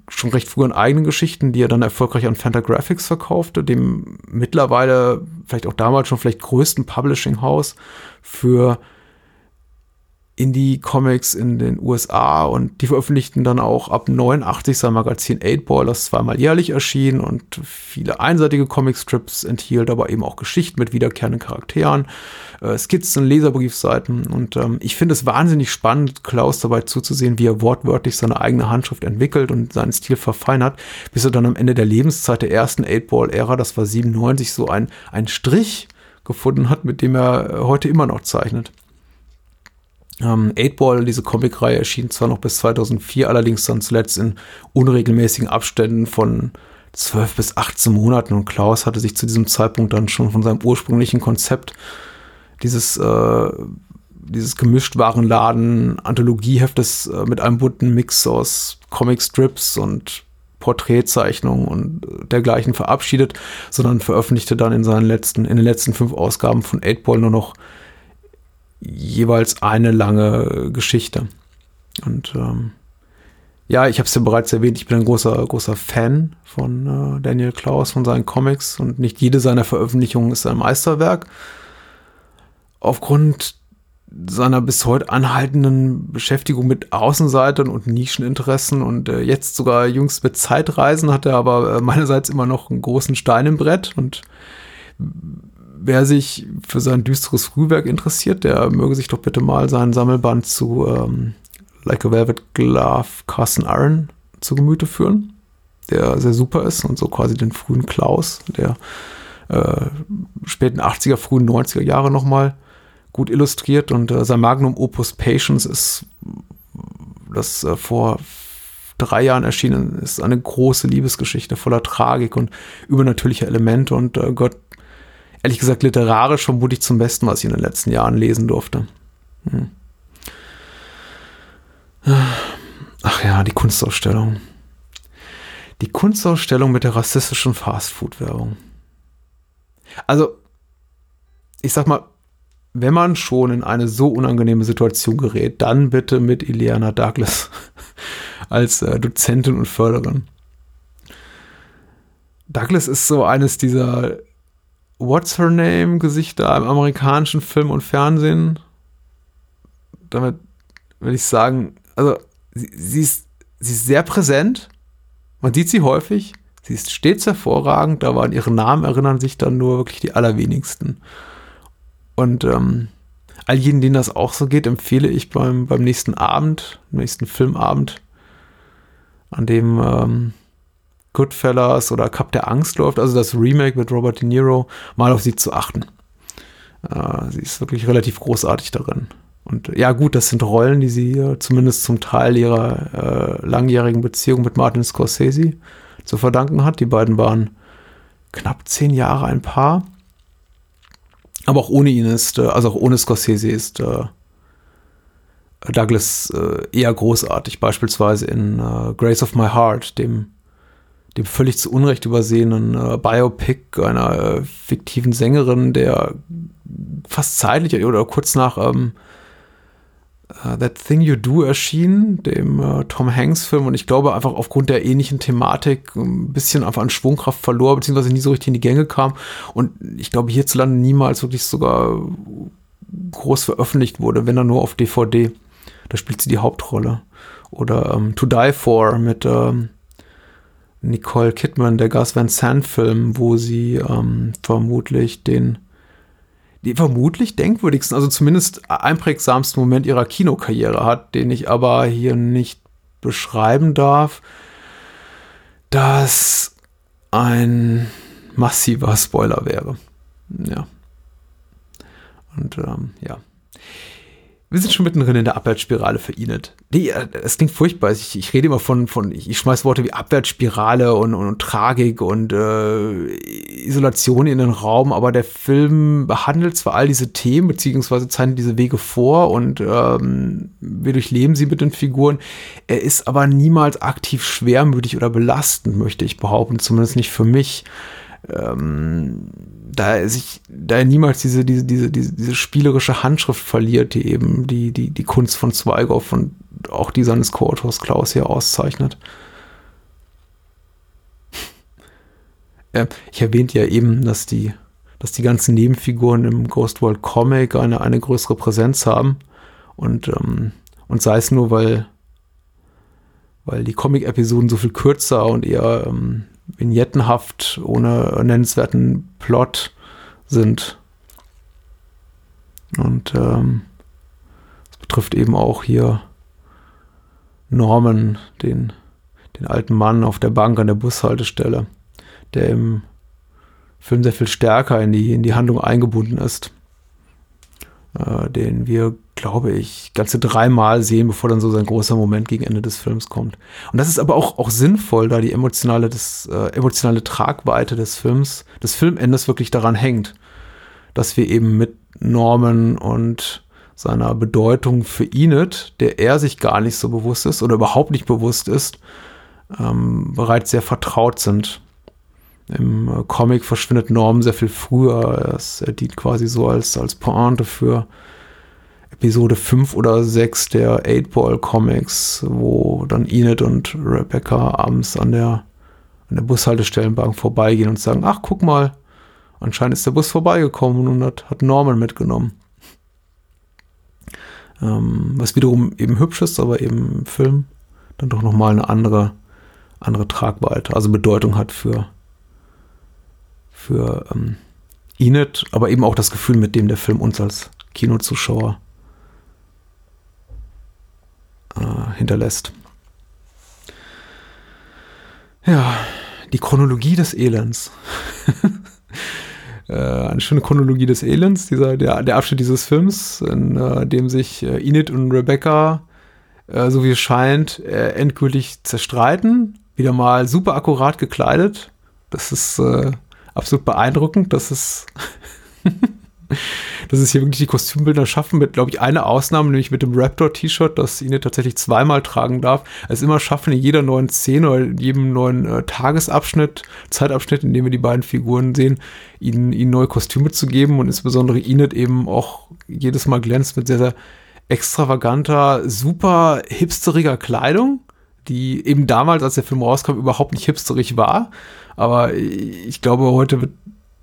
schon recht früh an eigenen Geschichten, die er dann erfolgreich an Fantagraphics verkaufte, dem mittlerweile, vielleicht auch damals schon vielleicht größten Publishing-Haus für Indie-Comics in den USA und die veröffentlichten dann auch ab 89 sein Magazin 8-Ball, das zweimal jährlich erschien und viele einseitige Comicstrips enthielt, aber eben auch Geschichten mit wiederkehrenden Charakteren, äh, Skizzen, Leserbriefseiten und ähm, ich finde es wahnsinnig spannend, Klaus dabei zuzusehen, wie er wortwörtlich seine eigene Handschrift entwickelt und seinen Stil verfeinert, bis er dann am Ende der Lebenszeit der ersten 8-Ball-Ära, das war 97, so ein, ein Strich gefunden hat, mit dem er heute immer noch zeichnet. Ähm, 8-Ball, diese Comicreihe, erschien zwar noch bis 2004, allerdings dann zuletzt in unregelmäßigen Abständen von 12 bis 18 Monaten. Und Klaus hatte sich zu diesem Zeitpunkt dann schon von seinem ursprünglichen Konzept dieses, äh, dieses Gemischtwarenladen Anthologieheftes äh, mit einem bunten Mix aus Comicstrips und Porträtzeichnungen und dergleichen verabschiedet, sondern veröffentlichte dann in seinen letzten, in den letzten fünf Ausgaben von 8-Ball nur noch jeweils eine lange Geschichte. Und ähm, ja, ich habe es ja bereits erwähnt, ich bin ein großer, großer Fan von äh, Daniel Klaus, von seinen Comics und nicht jede seiner Veröffentlichungen ist ein Meisterwerk. Aufgrund seiner bis heute anhaltenden Beschäftigung mit Außenseitern und Nischeninteressen und äh, jetzt sogar jüngst mit Zeitreisen hat er aber äh, meinerseits immer noch einen großen Stein im Brett und wer sich für sein düsteres Frühwerk interessiert, der möge sich doch bitte mal seinen Sammelband zu ähm, Like a Velvet Glove Carson Iron zu Gemüte führen, der sehr super ist und so quasi den frühen Klaus, der äh, späten 80er, frühen 90er Jahre nochmal gut illustriert und äh, sein Magnum Opus Patience ist das äh, vor drei Jahren erschienen ist eine große Liebesgeschichte voller Tragik und übernatürlicher Elemente und äh, Gott ehrlich gesagt literarisch vermutlich zum Besten, was ich in den letzten Jahren lesen durfte. Hm. Ach ja, die Kunstausstellung. Die Kunstausstellung mit der rassistischen Fastfood-Werbung. Also, ich sag mal, wenn man schon in eine so unangenehme Situation gerät, dann bitte mit Ileana Douglas als äh, Dozentin und Förderin. Douglas ist so eines dieser What's Her Name Gesichter im amerikanischen Film und Fernsehen. Damit würde ich sagen, also sie, sie, ist, sie ist sehr präsent. Man sieht sie häufig. Sie ist stets hervorragend, aber an ihren Namen erinnern sich dann nur wirklich die allerwenigsten. Und ähm, all jenen, denen das auch so geht, empfehle ich beim, beim nächsten Abend, nächsten Filmabend, an dem ähm, Goodfellas oder Cup der Angst läuft, also das Remake mit Robert De Niro, mal auf sie zu achten. Äh, sie ist wirklich relativ großartig darin. Und ja, gut, das sind Rollen, die sie äh, zumindest zum Teil ihrer äh, langjährigen Beziehung mit Martin Scorsese zu verdanken hat. Die beiden waren knapp zehn Jahre ein Paar. Aber auch ohne ihn ist, äh, also auch ohne Scorsese ist äh, Douglas äh, eher großartig. Beispielsweise in Grace of My Heart, dem dem völlig zu Unrecht übersehenen äh, Biopic einer äh, fiktiven Sängerin, der fast zeitlich oder kurz nach ähm, uh, That Thing You Do erschien, dem äh, Tom Hanks-Film, und ich glaube einfach aufgrund der ähnlichen Thematik ein bisschen einfach an Schwungkraft verlor, beziehungsweise nie so richtig in die Gänge kam. Und ich glaube hierzulande niemals wirklich sogar groß veröffentlicht wurde, wenn er nur auf DVD. Da spielt sie die Hauptrolle. Oder ähm, To Die For mit ähm, Nicole Kidman, der Gus Van Sant Film, wo sie ähm, vermutlich den, die vermutlich denkwürdigsten, also zumindest einprägsamsten Moment ihrer Kinokarriere hat, den ich aber hier nicht beschreiben darf, das ein massiver Spoiler wäre. Ja. Und ähm, ja wir sind schon mittendrin in der Abwärtsspirale für Inet. Nee, äh, es klingt furchtbar. Ich, ich, rede immer von, von ich schmeiß Worte wie Abwärtsspirale und, und, und Tragik und äh, Isolation in den Raum, aber der Film behandelt zwar all diese Themen, beziehungsweise zeichnet diese Wege vor und ähm, wir durchleben sie mit den Figuren. Er ist aber niemals aktiv schwermütig oder belastend, möchte ich behaupten, zumindest nicht für mich. Ähm, da sich da niemals diese diese diese diese, diese spielerische Handschrift verliert, die eben die die die Kunst von Zweigoff und auch die seines Co-Autors Klaus hier auszeichnet. äh, ich erwähnte ja eben, dass die dass die ganzen Nebenfiguren im Ghost World Comic eine eine größere Präsenz haben und ähm, und sei es nur weil weil die Comic-Episoden so viel kürzer und eher ähm, vignettenhaft, ohne nennenswerten Plot sind. Und ähm, das betrifft eben auch hier Norman, den, den alten Mann auf der Bank an der Bushaltestelle, der im Film sehr viel stärker in die, in die Handlung eingebunden ist. Äh, den wir, glaube ich, ganze dreimal sehen, bevor dann so sein großer Moment gegen Ende des Films kommt. Und das ist aber auch, auch sinnvoll, da die emotionale, das, äh, emotionale Tragweite des Films, des Filmendes wirklich daran hängt, dass wir eben mit Norman und seiner Bedeutung für Enid, der er sich gar nicht so bewusst ist oder überhaupt nicht bewusst ist, ähm, bereits sehr vertraut sind. Im äh, Comic verschwindet Norm sehr viel früher. Es, dient quasi so als, als Pointe für Episode 5 oder 6 der 8-Ball Comics, wo dann Enid und Rebecca abends an der, an der Bushaltestellenbank vorbeigehen und sagen, ach, guck mal, anscheinend ist der Bus vorbeigekommen und hat, hat Norman mitgenommen. Ähm, was wiederum eben hübsch ist, aber eben im Film dann doch nochmal eine andere, andere Tragweite, also Bedeutung hat für, für ähm, Enid, aber eben auch das Gefühl, mit dem der Film uns als Kinozuschauer äh, hinterlässt. Ja, die Chronologie des Elends. äh, eine schöne Chronologie des Elends, dieser, der, der Abschnitt dieses Films, in äh, dem sich äh, Enid und Rebecca, äh, so wie es scheint, äh, endgültig zerstreiten. Wieder mal super akkurat gekleidet. Das ist äh, absolut beeindruckend. Das ist dass es hier wirklich die Kostümbilder schaffen, mit, glaube ich, einer Ausnahme, nämlich mit dem Raptor-T-Shirt, das Ihnen tatsächlich zweimal tragen darf, es immer schaffen, in jeder neuen Szene oder in jedem neuen äh, Tagesabschnitt, Zeitabschnitt, in dem wir die beiden Figuren sehen, ihnen, ihnen neue Kostüme zu geben und insbesondere Enid eben auch jedes Mal glänzt mit sehr, sehr extravaganter, super hipsteriger Kleidung, die eben damals, als der Film rauskam, überhaupt nicht hipsterig war. Aber ich glaube, heute wird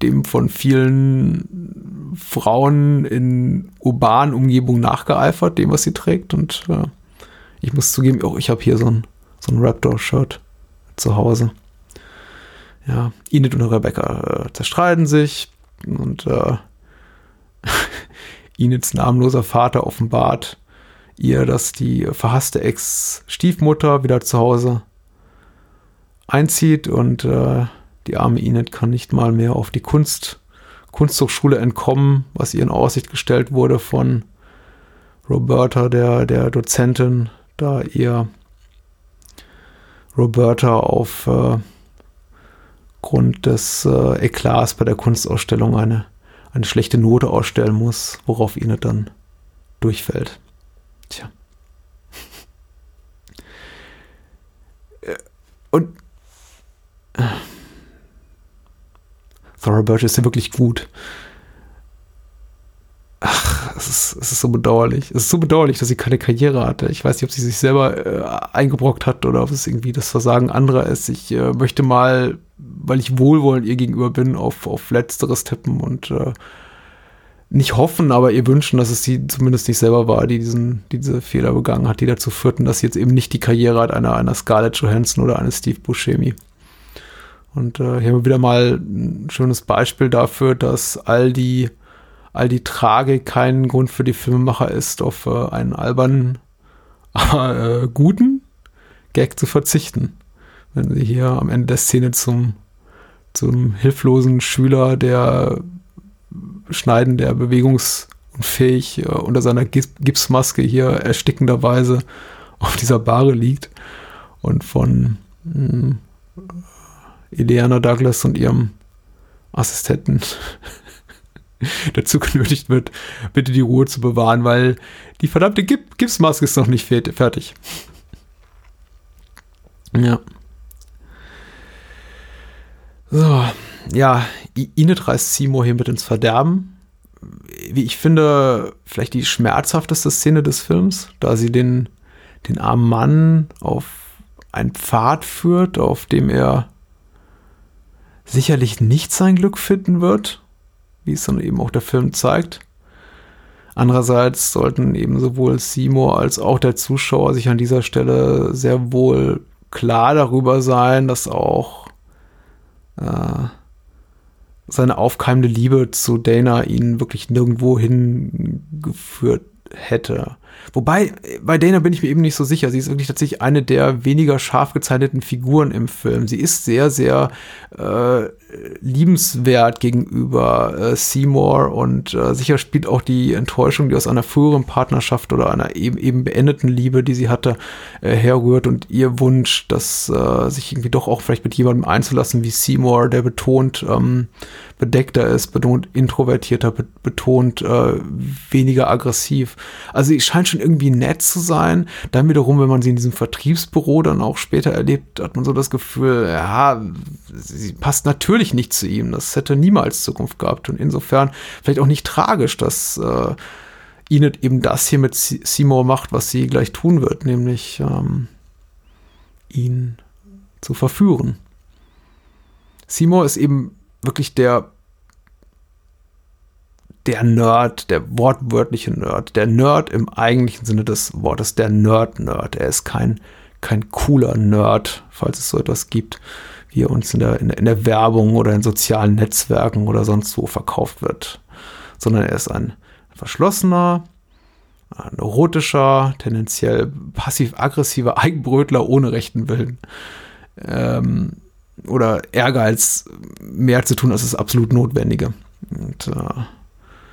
dem von vielen Frauen in urbanen Umgebungen nachgeeifert, dem, was sie trägt. Und äh, ich muss zugeben, auch ich habe hier so ein, so ein Raptor-Shirt zu Hause. Ja, Enid und Rebecca äh, zerstreiten sich und äh, Enids namenloser Vater offenbart ihr, dass die verhasste Ex-Stiefmutter wieder zu Hause einzieht und äh, die arme Enid kann nicht mal mehr auf die Kunst, Kunsthochschule entkommen, was ihr in Aussicht gestellt wurde von Roberta, der, der Dozentin, da ihr Roberta auf äh, des äh, Eklats bei der Kunstausstellung eine, eine schlechte Note ausstellen muss, worauf Enid dann durchfällt. Tja. Äh, und äh, Thora Birch ist ja wirklich gut. Ach, es ist, es ist so bedauerlich. Es ist so bedauerlich, dass sie keine Karriere hatte. Ich weiß nicht, ob sie sich selber äh, eingebrockt hat oder ob es irgendwie das Versagen anderer ist. Ich äh, möchte mal, weil ich wohlwollend ihr gegenüber bin, auf, auf Letzteres tippen und äh, nicht hoffen, aber ihr wünschen, dass es sie zumindest nicht selber war, die diesen, diese Fehler begangen hat, die dazu führten, dass sie jetzt eben nicht die Karriere hat einer, einer Scarlett Johansson oder eines Steve Buscemi. Und äh, hier haben wir wieder mal ein schönes Beispiel dafür, dass all die, all die Tragik kein Grund für die Filmemacher ist, auf äh, einen albernen, aber äh, guten Gag zu verzichten. Wenn sie hier am Ende der Szene zum, zum hilflosen Schüler, der Schneiden der bewegungsunfähig äh, unter seiner Gipsmaske hier erstickenderweise auf dieser Bahre liegt und von mh, hm, Ileana Douglas und ihrem Assistenten dazu genötigt wird, bitte die Ruhe zu bewahren, weil die verdammte Gip Gipsmaske ist noch nicht fertig. Ja. So, ja, Inet reißt Seymour hier mit ins Verderben. Wie ich finde, vielleicht die schmerzhafteste Szene des Films, da sie den, den armen Mann auf einen Pfad führt, auf dem er sicherlich nicht sein Glück finden wird, wie es dann eben auch der Film zeigt. Andererseits sollten eben sowohl Seymour als auch der Zuschauer sich an dieser Stelle sehr wohl klar darüber sein, dass auch äh, seine aufkeimende Liebe zu Dana ihn wirklich nirgendwo hingeführt hätte. Wobei, bei Dana bin ich mir eben nicht so sicher. Sie ist wirklich tatsächlich eine der weniger scharf gezeichneten Figuren im Film. Sie ist sehr, sehr äh, liebenswert gegenüber äh, Seymour und äh, sicher spielt auch die Enttäuschung, die aus einer früheren Partnerschaft oder einer eben, eben beendeten Liebe, die sie hatte, äh, herrührt und ihr Wunsch, dass äh, sich irgendwie doch auch vielleicht mit jemandem einzulassen wie Seymour, der betont ähm, bedeckter ist, betont introvertierter, betont äh, weniger aggressiv. Also sie scheint schon irgendwie nett zu sein. Dann wiederum, wenn man sie in diesem Vertriebsbüro dann auch später erlebt, hat man so das Gefühl, ja, sie passt natürlich nicht zu ihm. Das hätte niemals Zukunft gehabt. Und insofern vielleicht auch nicht tragisch, dass äh, Enid eben das hier mit Seymour macht, was sie gleich tun wird, nämlich ähm, ihn zu verführen. Seymour ist eben wirklich der der Nerd, der wortwörtliche Nerd, der Nerd im eigentlichen Sinne des Wortes, der Nerd-Nerd. Er ist kein, kein cooler Nerd, falls es so etwas gibt, wie er uns in der, in in der Werbung oder in sozialen Netzwerken oder sonst wo verkauft wird, sondern er ist ein verschlossener, ein neurotischer, tendenziell passiv-aggressiver Eigenbrötler ohne rechten Willen. Ähm, oder Ehrgeiz, mehr zu tun, als das absolut Notwendige. Und äh,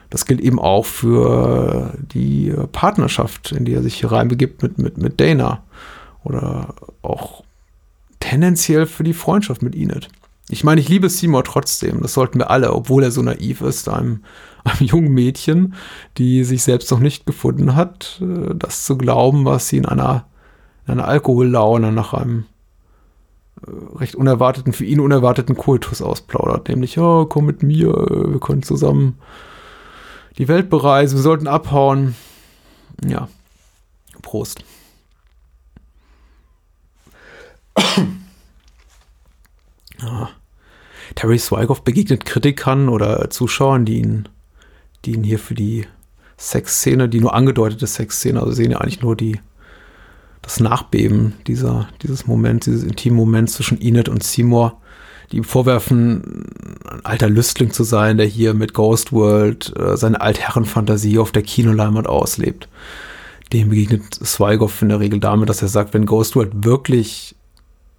das gilt eben auch für die Partnerschaft, in die er sich hier reinbegibt mit, mit, mit Dana. Oder auch tendenziell für die Freundschaft mit Enid. Ich meine, ich liebe Seymour trotzdem. Das sollten wir alle, obwohl er so naiv ist, einem, einem jungen Mädchen, die sich selbst noch nicht gefunden hat, äh, das zu glauben, was sie in einer, in einer Alkohollaune nach einem äh, recht unerwarteten, für ihn unerwarteten Kultus ausplaudert. Nämlich, ja, komm mit mir, wir können zusammen die Welt bereisen, wir sollten abhauen. Ja, Prost. ja. Terry Swigoff begegnet Kritikern oder Zuschauern, die ihn, die ihn hier für die Sexszene, die nur angedeutete Sexszene, also sehen ja eigentlich nur die, das Nachbeben dieser, dieses Moments, dieses intimen Moments zwischen Enid und Seymour die ihm vorwerfen, ein alter Lüstling zu sein, der hier mit Ghost World äh, seine Altherrenfantasie auf der Kinoleinwand auslebt. Dem begegnet Swigoff in der Regel damit, dass er sagt, wenn Ghost World wirklich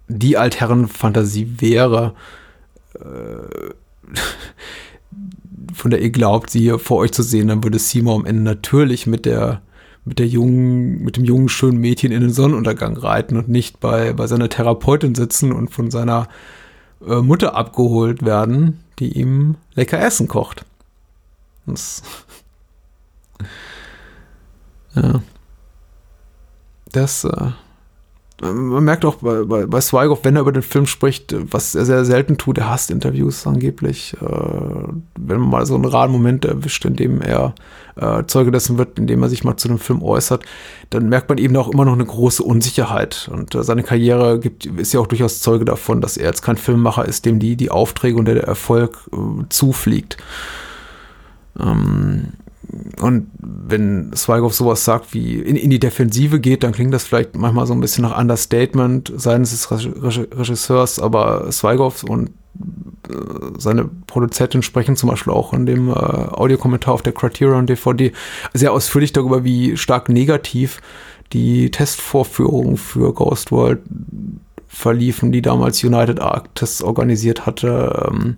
die Altherrenfantasie wäre, äh, von der ihr glaubt, sie hier vor euch zu sehen, dann würde Seymour am Ende natürlich mit der mit der jungen, mit dem jungen, schönen Mädchen in den Sonnenuntergang reiten und nicht bei, bei seiner Therapeutin sitzen und von seiner äh, Mutter abgeholt werden, die ihm lecker Essen kocht. Das, ja. Das, äh, man merkt auch bei, bei, bei Swigoff, wenn er über den Film spricht, was er sehr selten tut, er hasst Interviews angeblich. Äh, wenn man mal so einen raren Moment erwischt, in dem er äh, Zeuge dessen wird, indem er sich mal zu dem Film äußert, dann merkt man eben auch immer noch eine große Unsicherheit. Und äh, seine Karriere gibt, ist ja auch durchaus Zeuge davon, dass er jetzt kein Filmmacher ist, dem die, die Aufträge und der Erfolg äh, zufliegt. Ähm, und wenn Swigoff sowas sagt wie in, in, die Defensive geht, dann klingt das vielleicht manchmal so ein bisschen nach Understatement seines des Regisseurs, aber Swigoff und äh, seine Produzentin sprechen zum Beispiel auch in dem äh, Audiokommentar auf der Criterion DVD sehr ausführlich darüber, wie stark negativ die Testvorführungen für Ghost World verliefen, die damals United Artists organisiert hatte. Ähm,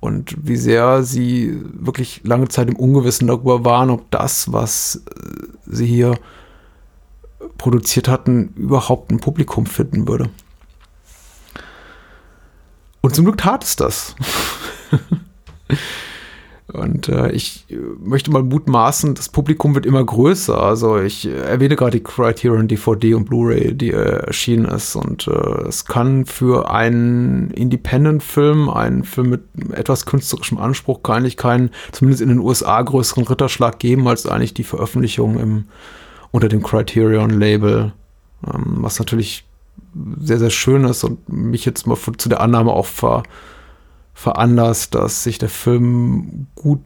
und wie sehr sie wirklich lange Zeit im Ungewissen darüber waren, ob das, was äh, sie hier produziert hatten, überhaupt ein Publikum finden würde. Und zum Glück tat es das. Und äh, ich äh, möchte mal mutmaßen, das Publikum wird immer größer. Also ich erwähne gerade die Criterion DVD und Blu-ray, die äh, erschienen ist. Und äh, es kann für einen Independent-Film, einen Film mit etwas künstlerischem Anspruch, eigentlich keinen, zumindest in den USA, größeren Ritterschlag geben, als eigentlich die Veröffentlichung im, unter dem Criterion-Label. Ähm, was natürlich sehr, sehr schön ist und mich jetzt mal zu der Annahme auch ver veranlasst, dass sich der Film gut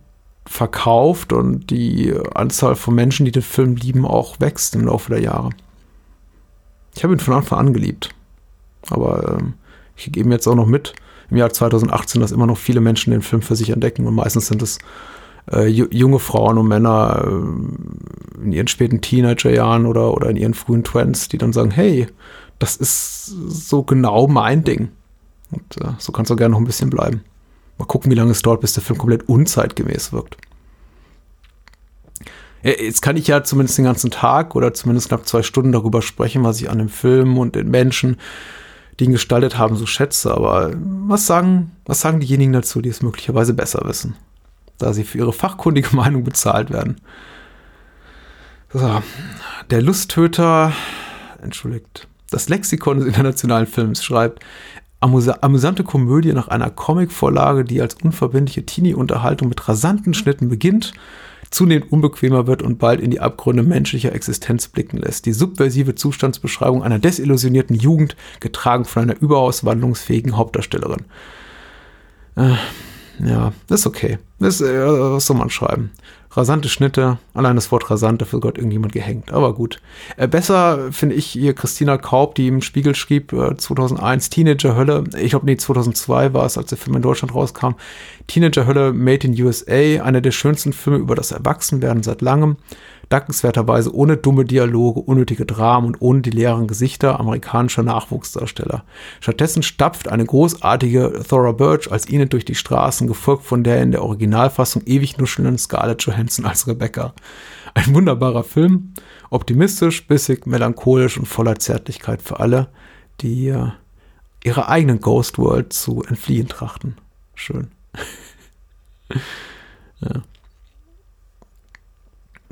verkauft und die Anzahl von Menschen, die den Film lieben, auch wächst im Laufe der Jahre. Ich habe ihn von Anfang an geliebt. Aber ähm, ich gebe ihm jetzt auch noch mit im Jahr 2018, dass immer noch viele Menschen den Film für sich entdecken und meistens sind es äh, junge Frauen und Männer äh, in ihren späten Teenagerjahren oder, oder in ihren frühen Twents, die dann sagen, hey, das ist so genau mein Ding. Und äh, so kann es auch gerne noch ein bisschen bleiben. Mal gucken, wie lange es dauert, bis der Film komplett unzeitgemäß wirkt. Jetzt kann ich ja zumindest den ganzen Tag oder zumindest knapp zwei Stunden darüber sprechen, was ich an dem Film und den Menschen, die ihn gestaltet haben, so schätze. Aber was sagen, was sagen diejenigen dazu, die es möglicherweise besser wissen? Da sie für ihre fachkundige Meinung bezahlt werden. So, der Lusttöter, entschuldigt, das Lexikon des internationalen Films schreibt, amüsante Komödie nach einer Comicvorlage, die als unverbindliche Teenie-Unterhaltung mit rasanten Schnitten beginnt, zunehmend unbequemer wird und bald in die Abgründe menschlicher Existenz blicken lässt. Die subversive Zustandsbeschreibung einer desillusionierten Jugend, getragen von einer überaus wandlungsfähigen Hauptdarstellerin. Äh, ja, ist okay. Das, äh, was soll man schreiben? rasante Schnitte. Allein das Wort rasant, dafür Gott irgendjemand gehängt. Aber gut. Äh, besser finde ich hier Christina Kaub, die im Spiegel schrieb, äh, 2001 Teenager Hölle. Ich glaube, nee, 2002 war es, als der Film in Deutschland rauskam. Teenager Hölle Made in USA, einer der schönsten Filme über das Erwachsenwerden seit langem dankenswerterweise ohne dumme Dialoge, unnötige Dramen und ohne die leeren Gesichter amerikanischer Nachwuchsdarsteller. Stattdessen stapft eine großartige Thora Birch als Enid durch die Straßen, gefolgt von der in der Originalfassung ewig nuschelnden Scarlett Johansson als Rebecca. Ein wunderbarer Film, optimistisch, bissig, melancholisch und voller Zärtlichkeit für alle, die äh, ihrer eigenen Ghost World zu entfliehen trachten. Schön. ja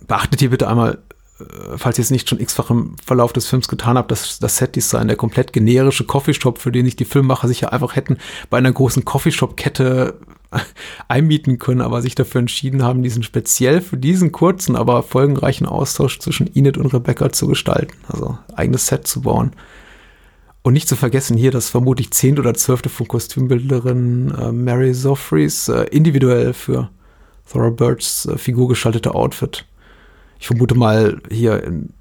beachtet hier bitte einmal, äh, falls ihr es nicht schon x-fach im Verlauf des Films getan habt, dass das Set-Design, der komplett generische Coffeeshop, für den sich die Filmmacher sicher einfach hätten bei einer großen Coffeeshop-Kette einmieten können, aber sich dafür entschieden haben, diesen speziell für diesen kurzen, aber folgenreichen Austausch zwischen Enid und Rebecca zu gestalten. Also eigenes Set zu bauen. Und nicht zu vergessen hier das vermutlich zehnte oder zwölfte von Kostümbildnerin äh, Mary Zoffreys äh, individuell für Thora Birds äh, Figur gestaltete Outfit ich vermute mal, hier in,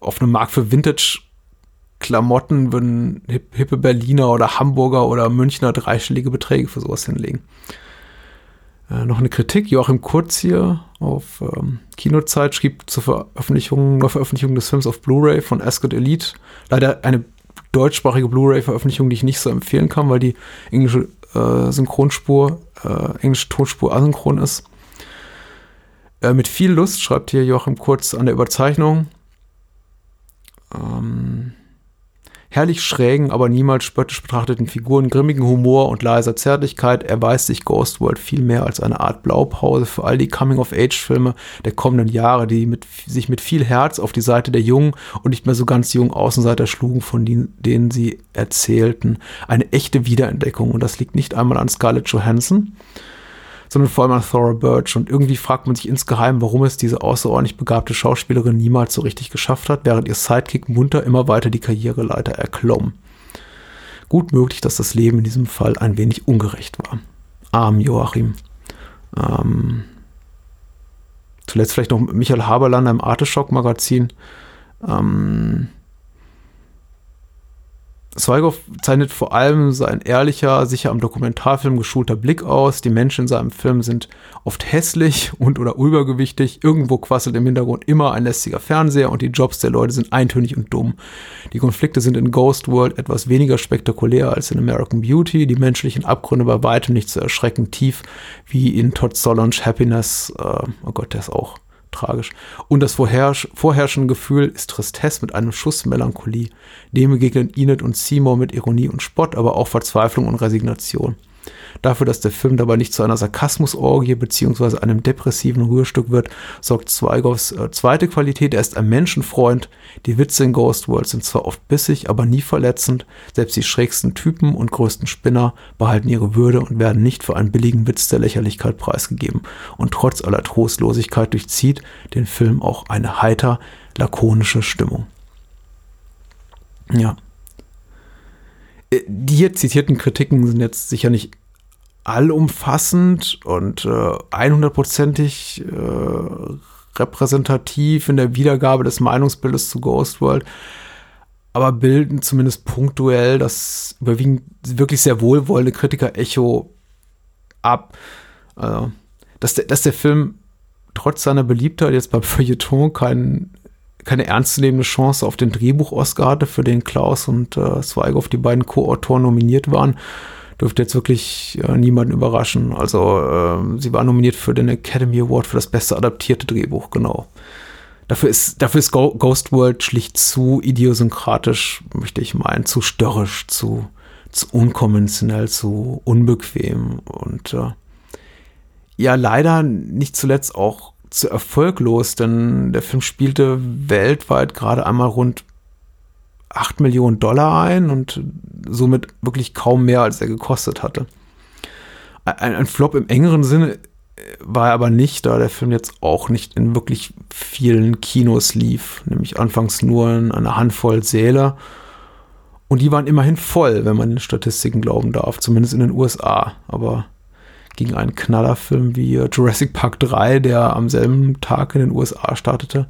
auf einem Markt für Vintage-Klamotten würden hippe Berliner oder Hamburger oder Münchner dreistellige Beträge für sowas hinlegen. Äh, noch eine Kritik, Joachim Kurz hier auf ähm, Kinozeit schrieb zur Veröffentlichung, zur Veröffentlichung des Films auf Blu-ray von Ascot Elite. Leider eine deutschsprachige Blu-ray-Veröffentlichung, die ich nicht so empfehlen kann, weil die englische äh, Synchronspur, äh, englische Tonspur asynchron ist. Äh, mit viel Lust schreibt hier Joachim Kurz an der Überzeichnung. Ähm, herrlich schrägen, aber niemals spöttisch betrachteten Figuren, grimmigen Humor und leiser Zärtlichkeit erweist sich Ghost World viel mehr als eine Art Blaupause für all die Coming-of-Age-Filme der kommenden Jahre, die mit, sich mit viel Herz auf die Seite der jungen und nicht mehr so ganz jungen Außenseiter schlugen, von denen, denen sie erzählten. Eine echte Wiederentdeckung und das liegt nicht einmal an Scarlett Johansson, sondern vor allem an Thora Birch. Und irgendwie fragt man sich insgeheim, warum es diese außerordentlich begabte Schauspielerin niemals so richtig geschafft hat, während ihr Sidekick munter immer weiter die Karriereleiter erklomm. Gut möglich, dass das Leben in diesem Fall ein wenig ungerecht war. Arm Joachim. Ähm, zuletzt vielleicht noch Michael Haberlander im Arteschock-Magazin. Ähm, Zweigow zeichnet vor allem sein ehrlicher, sicher am Dokumentarfilm geschulter Blick aus. Die Menschen in seinem Film sind oft hässlich und oder übergewichtig. Irgendwo quasselt im Hintergrund immer ein lästiger Fernseher und die Jobs der Leute sind eintönig und dumm. Die Konflikte sind in Ghost World etwas weniger spektakulär als in American Beauty. Die menschlichen Abgründe bei weitem nicht so erschreckend tief wie in Todd Solondge Happiness. Äh, oh Gott, der ist auch tragisch. Und das vorherrsch vorherrschende Gefühl ist Tristesse mit einem Schuss Melancholie. Dem begegnen Enid und Seymour mit Ironie und Spott, aber auch Verzweiflung und Resignation. Dafür, dass der Film dabei nicht zu einer Sarkasmusorgie bzw. einem depressiven Rührstück wird, sorgt Zweigows äh, zweite Qualität. Er ist ein Menschenfreund. Die Witze in Ghost World sind zwar oft bissig, aber nie verletzend. Selbst die schrägsten Typen und größten Spinner behalten ihre Würde und werden nicht für einen billigen Witz der Lächerlichkeit preisgegeben. Und trotz aller Trostlosigkeit durchzieht den Film auch eine heiter, lakonische Stimmung. Ja. Äh, die hier zitierten Kritiken sind jetzt sicher nicht allumfassend und äh, 100%ig äh, repräsentativ in der Wiedergabe des Meinungsbildes zu Ghost World, aber bilden zumindest punktuell das überwiegend wirklich sehr wohlwollende Kritiker-Echo ab. Also, dass, der, dass der Film trotz seiner Beliebtheit jetzt beim Feuilleton kein, keine ernstzunehmende Chance auf den Drehbuch-Oscar hatte, für den Klaus und äh, Zweigoff, die beiden Co-Autoren, nominiert waren, dürfte jetzt wirklich äh, niemanden überraschen. Also äh, sie war nominiert für den Academy Award für das beste adaptierte Drehbuch, genau. Dafür ist, dafür ist Ghost World schlicht zu idiosynkratisch, möchte ich meinen, zu störrisch, zu, zu unkonventionell, zu unbequem und äh, ja, leider nicht zuletzt auch zu erfolglos, denn der Film spielte weltweit gerade einmal rund 8 Millionen Dollar ein und somit wirklich kaum mehr, als er gekostet hatte. Ein, ein Flop im engeren Sinne war er aber nicht, da der Film jetzt auch nicht in wirklich vielen Kinos lief, nämlich anfangs nur in einer Handvoll Säle. Und die waren immerhin voll, wenn man den Statistiken glauben darf, zumindest in den USA. Aber gegen einen Knallerfilm wie Jurassic Park 3, der am selben Tag in den USA startete,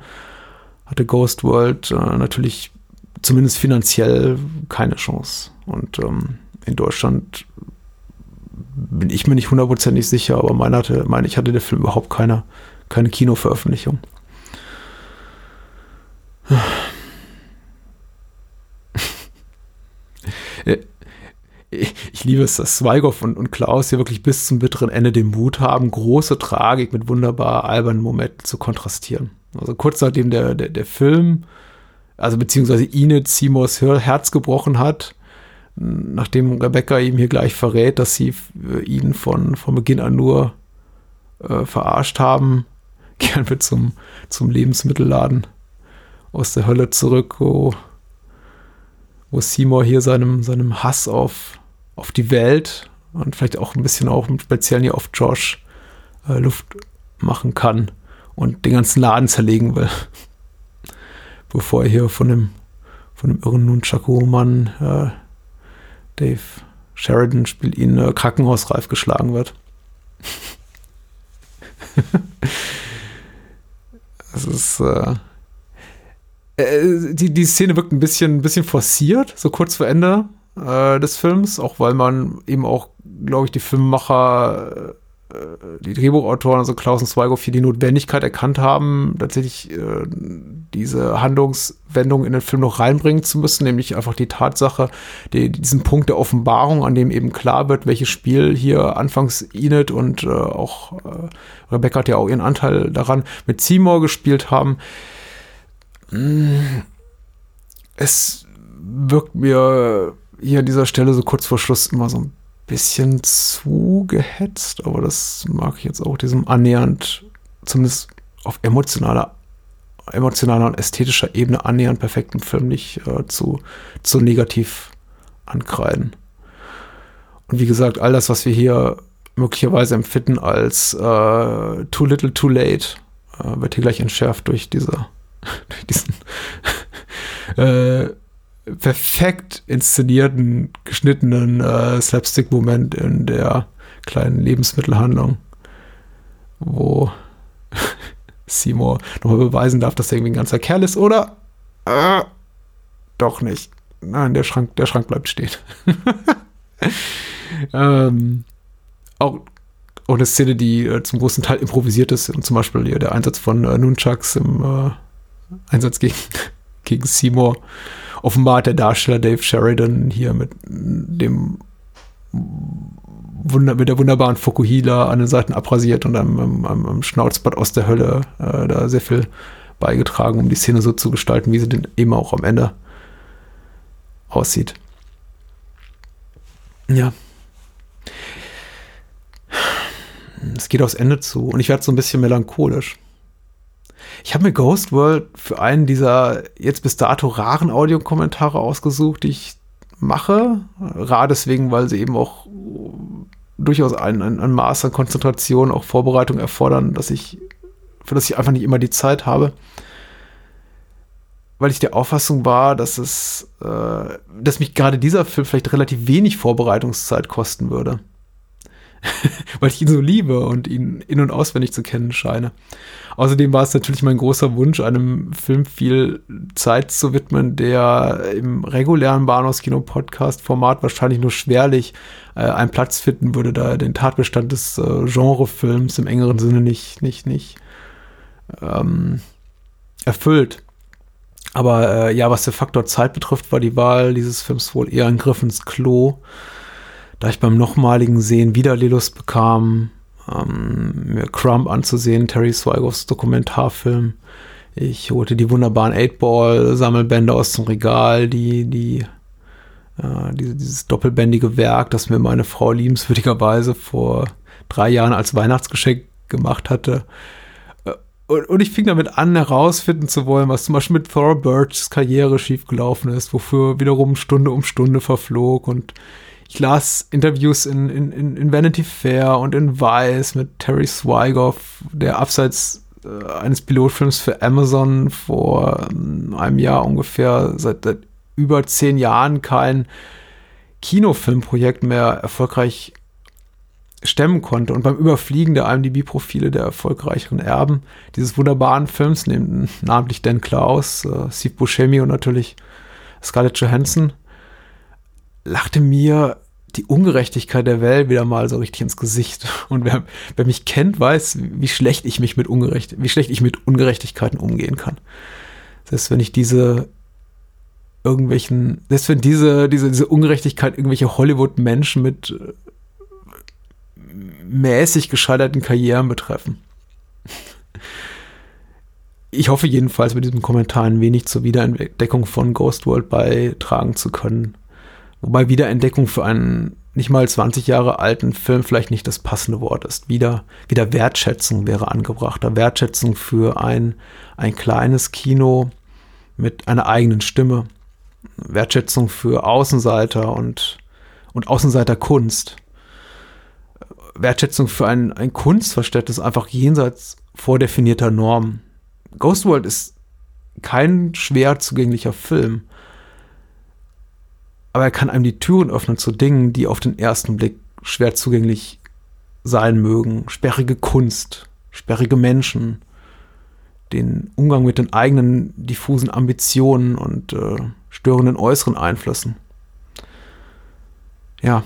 hatte Ghost World äh, natürlich zumindest finanziell keine Chance. Und ähm, in Deutschland bin ich mir nicht hundertprozentig sicher, aber meine, hatte, meine ich hatte der Film überhaupt keine, keine Kinoveröffentlichung. ich liebe es, dass Zweigoff und, und Klaus hier wirklich bis zum bitteren Ende den Mut haben, große Tragik mit wunderbar albernen Momenten zu kontrastieren. Also kurz nachdem der, der, der Film also beziehungsweise Enid Seymours Herz gebrochen hat, nachdem Rebecca ihm hier gleich verrät, dass sie ihn von, von Beginn an nur äh, verarscht haben, kehren wir zum, zum Lebensmittelladen aus der Hölle zurück, wo, wo Seymour hier seinem, seinem Hass auf, auf die Welt und vielleicht auch ein bisschen auch im Speziellen hier auf Josh äh, Luft machen kann und den ganzen Laden zerlegen will bevor er hier von dem, von dem irren Nunchaku-Mann äh, Dave Sheridan spielt ihn äh, krankenhausreif geschlagen wird. Es ist äh, äh, die, die Szene wirkt ein bisschen, ein bisschen forciert, so kurz vor Ende äh, des Films, auch weil man eben auch, glaube ich, die Filmemacher äh, die Drehbuchautoren, also Klaus und Zweigoff, hier die Notwendigkeit erkannt haben, tatsächlich äh, diese Handlungswendung in den Film noch reinbringen zu müssen, nämlich einfach die Tatsache, die, diesen Punkt der Offenbarung, an dem eben klar wird, welches Spiel hier anfangs Enid und äh, auch äh, Rebecca hat ja auch ihren Anteil daran mit Seymour gespielt haben. Mm, es wirkt mir hier an dieser Stelle so kurz vor Schluss immer so ein bisschen zu gehetzt, aber das mag ich jetzt auch diesem annähernd, zumindest auf emotionaler, emotionaler und ästhetischer Ebene annähernd perfekten Film nicht äh, zu, zu negativ ankreiden. Und wie gesagt, all das, was wir hier möglicherweise empfinden als äh, too little, too late, äh, wird hier gleich entschärft durch diese, durch diesen äh, perfekt inszenierten, geschnittenen äh, Slapstick-Moment in der kleinen Lebensmittelhandlung, wo Seymour nochmal beweisen darf, dass er irgendwie ein ganzer Kerl ist, oder? Äh, doch nicht. Nein, der Schrank, der Schrank bleibt stehen. ähm, auch, auch eine Szene, die äh, zum großen Teil improvisiert ist, und zum Beispiel hier der Einsatz von äh, Nunchucks im äh, Einsatz gegen, gegen Seymour offenbar hat der Darsteller Dave Sheridan hier mit dem mit der wunderbaren Fukuhila an den Seiten abrasiert und einem, einem, einem Schnauzbad aus der Hölle äh, da sehr viel beigetragen, um die Szene so zu gestalten, wie sie denn eben auch am Ende aussieht. Ja. Es geht aufs Ende zu und ich werde so ein bisschen melancholisch. Ich habe mir Ghost World für einen dieser jetzt bis dato raren Audiokommentare ausgesucht, die ich mache. Rar deswegen, weil sie eben auch durchaus ein, ein, ein Maß an Konzentration, auch Vorbereitung erfordern, dass ich, für das ich einfach nicht immer die Zeit habe. Weil ich der Auffassung war, dass es, äh, dass mich gerade dieser Film vielleicht relativ wenig Vorbereitungszeit kosten würde. weil ich ihn so liebe und ihn in- und auswendig zu kennen scheine. Außerdem war es natürlich mein großer Wunsch, einem Film viel Zeit zu widmen, der im regulären Bahnhofskino-Podcast-Format wahrscheinlich nur schwerlich äh, einen Platz finden würde, da er den Tatbestand des äh, Genrefilms im engeren Sinne nicht, nicht, nicht ähm, erfüllt. Aber äh, ja, was der Faktor Zeit betrifft, war die Wahl dieses Films wohl eher ein Griff ins Klo. Da ich beim nochmaligen Sehen wieder die Lust bekam, ähm, mir Crumb anzusehen, Terry Swigoffs Dokumentarfilm. Ich holte die wunderbaren 8-Ball-Sammelbände aus dem Regal, die, die, äh, diese, dieses doppelbändige Werk, das mir meine Frau liebenswürdigerweise vor drei Jahren als Weihnachtsgeschenk gemacht hatte. Äh, und, und, ich fing damit an, herausfinden zu wollen, was zum Beispiel mit Thor Birchs Karriere schiefgelaufen ist, wofür wiederum Stunde um Stunde verflog und ich las Interviews in, in, in Vanity Fair und in Vice mit Terry Swigoff, der abseits äh, eines Pilotfilms für Amazon vor ähm, einem Jahr ungefähr seit, seit über zehn Jahren kein Kinofilmprojekt mehr erfolgreich stemmen konnte. Und beim Überfliegen der IMDb-Profile der erfolgreicheren Erben dieses wunderbaren Films, namentlich Dan Klaus, äh, Steve Buscemi und natürlich Scarlett Johansson, lachte mir die Ungerechtigkeit der Welt wieder mal so richtig ins Gesicht. Und wer, wer mich kennt, weiß, wie schlecht ich mich mit Ungerecht, wie schlecht ich mit Ungerechtigkeiten umgehen kann. Selbst wenn ich diese irgendwelchen, selbst wenn diese, diese, diese Ungerechtigkeit irgendwelche Hollywood-Menschen mit äh, mäßig gescheiterten Karrieren betreffen. Ich hoffe jedenfalls mit diesem Kommentar ein wenig zur Wiederentdeckung von Ghost World beitragen zu können. Wobei Wiederentdeckung für einen nicht mal 20 Jahre alten Film vielleicht nicht das passende Wort ist. Wieder, wieder Wertschätzung wäre angebrachter. Wertschätzung für ein, ein kleines Kino mit einer eigenen Stimme. Wertschätzung für Außenseiter und, und Außenseiterkunst. Wertschätzung für ein, ein Kunstverständnis einfach jenseits vordefinierter Normen. Ghost World ist kein schwer zugänglicher Film aber er kann einem die Türen öffnen zu Dingen, die auf den ersten Blick schwer zugänglich sein mögen. Sperrige Kunst, sperrige Menschen, den Umgang mit den eigenen diffusen Ambitionen und äh, störenden äußeren Einflüssen. Ja.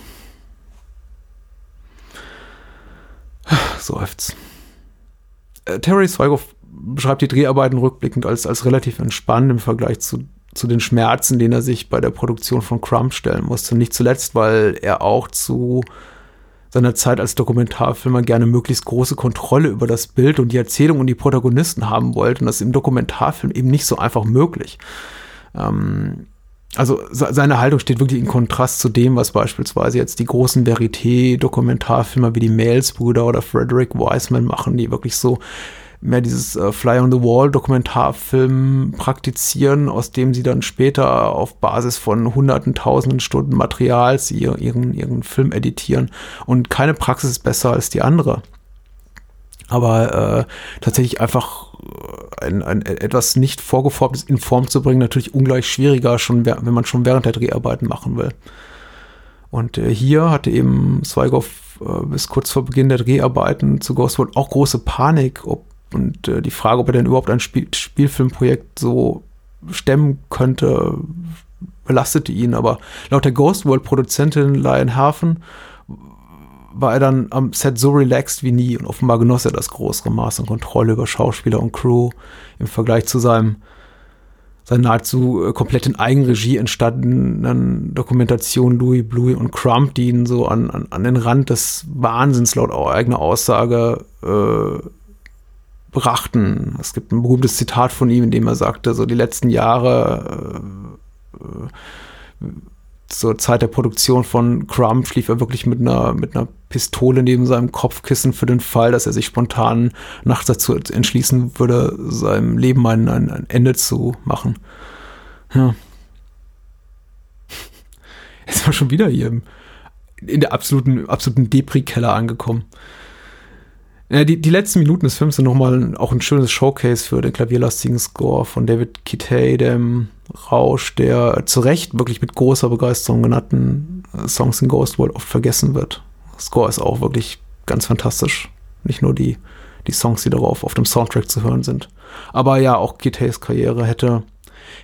Seufzt. Äh, Terry Swigoff beschreibt die Dreharbeiten rückblickend als, als relativ entspannt im Vergleich zu zu den Schmerzen, denen er sich bei der Produktion von Crumb stellen musste. Nicht zuletzt, weil er auch zu seiner Zeit als Dokumentarfilmer gerne möglichst große Kontrolle über das Bild und die Erzählung und die Protagonisten haben wollte. Und das ist im Dokumentarfilm eben nicht so einfach möglich. Ähm, also seine Haltung steht wirklich in Kontrast zu dem, was beispielsweise jetzt die großen Verité-Dokumentarfilmer wie die Mails-Brüder oder Frederick Wiseman machen, die wirklich so mehr dieses äh, Fly on the Wall Dokumentarfilm praktizieren, aus dem sie dann später auf Basis von hunderten, tausenden Stunden Materials ihr, ihren, ihren Film editieren. Und keine Praxis ist besser als die andere. Aber äh, tatsächlich einfach äh, ein, ein, etwas nicht vorgeformtes in Form zu bringen, natürlich ungleich schwieriger, schon wenn man schon während der Dreharbeiten machen will. Und äh, hier hatte eben Zweigoff äh, bis kurz vor Beginn der Dreharbeiten zu Ghostworld auch große Panik, ob und äh, die Frage, ob er denn überhaupt ein Spiel Spielfilmprojekt so stemmen könnte, belastete ihn. Aber laut der Ghost World-Produzentin Lion Hafen war er dann am Set so relaxed wie nie und offenbar genoss er das größere Maß an Kontrolle über Schauspieler und Crew im Vergleich zu seinem seiner nahezu äh, komplett in Eigenregie entstandenen Dokumentation Louis Bluey und Crump, die ihn so an, an, an den Rand des Wahnsinns laut eigener Aussage äh, brachten. Es gibt ein berühmtes Zitat von ihm, in dem er sagte, so die letzten Jahre äh, zur Zeit der Produktion von Crumb schlief er wirklich mit einer, mit einer Pistole neben seinem Kopfkissen für den Fall, dass er sich spontan nachts dazu entschließen würde, seinem Leben ein, ein, ein Ende zu machen. Ja. Jetzt wir schon wieder hier in der absoluten, absoluten Depri-Keller angekommen. Ja, die, die letzten Minuten des Films sind nochmal auch ein schönes Showcase für den klavierlastigen Score von David Kitay, dem Rausch, der zu Recht wirklich mit großer Begeisterung genannten Songs in Ghost World oft vergessen wird. Score ist auch wirklich ganz fantastisch. Nicht nur die, die Songs, die darauf auf dem Soundtrack zu hören sind. Aber ja, auch Kitays Karriere hätte,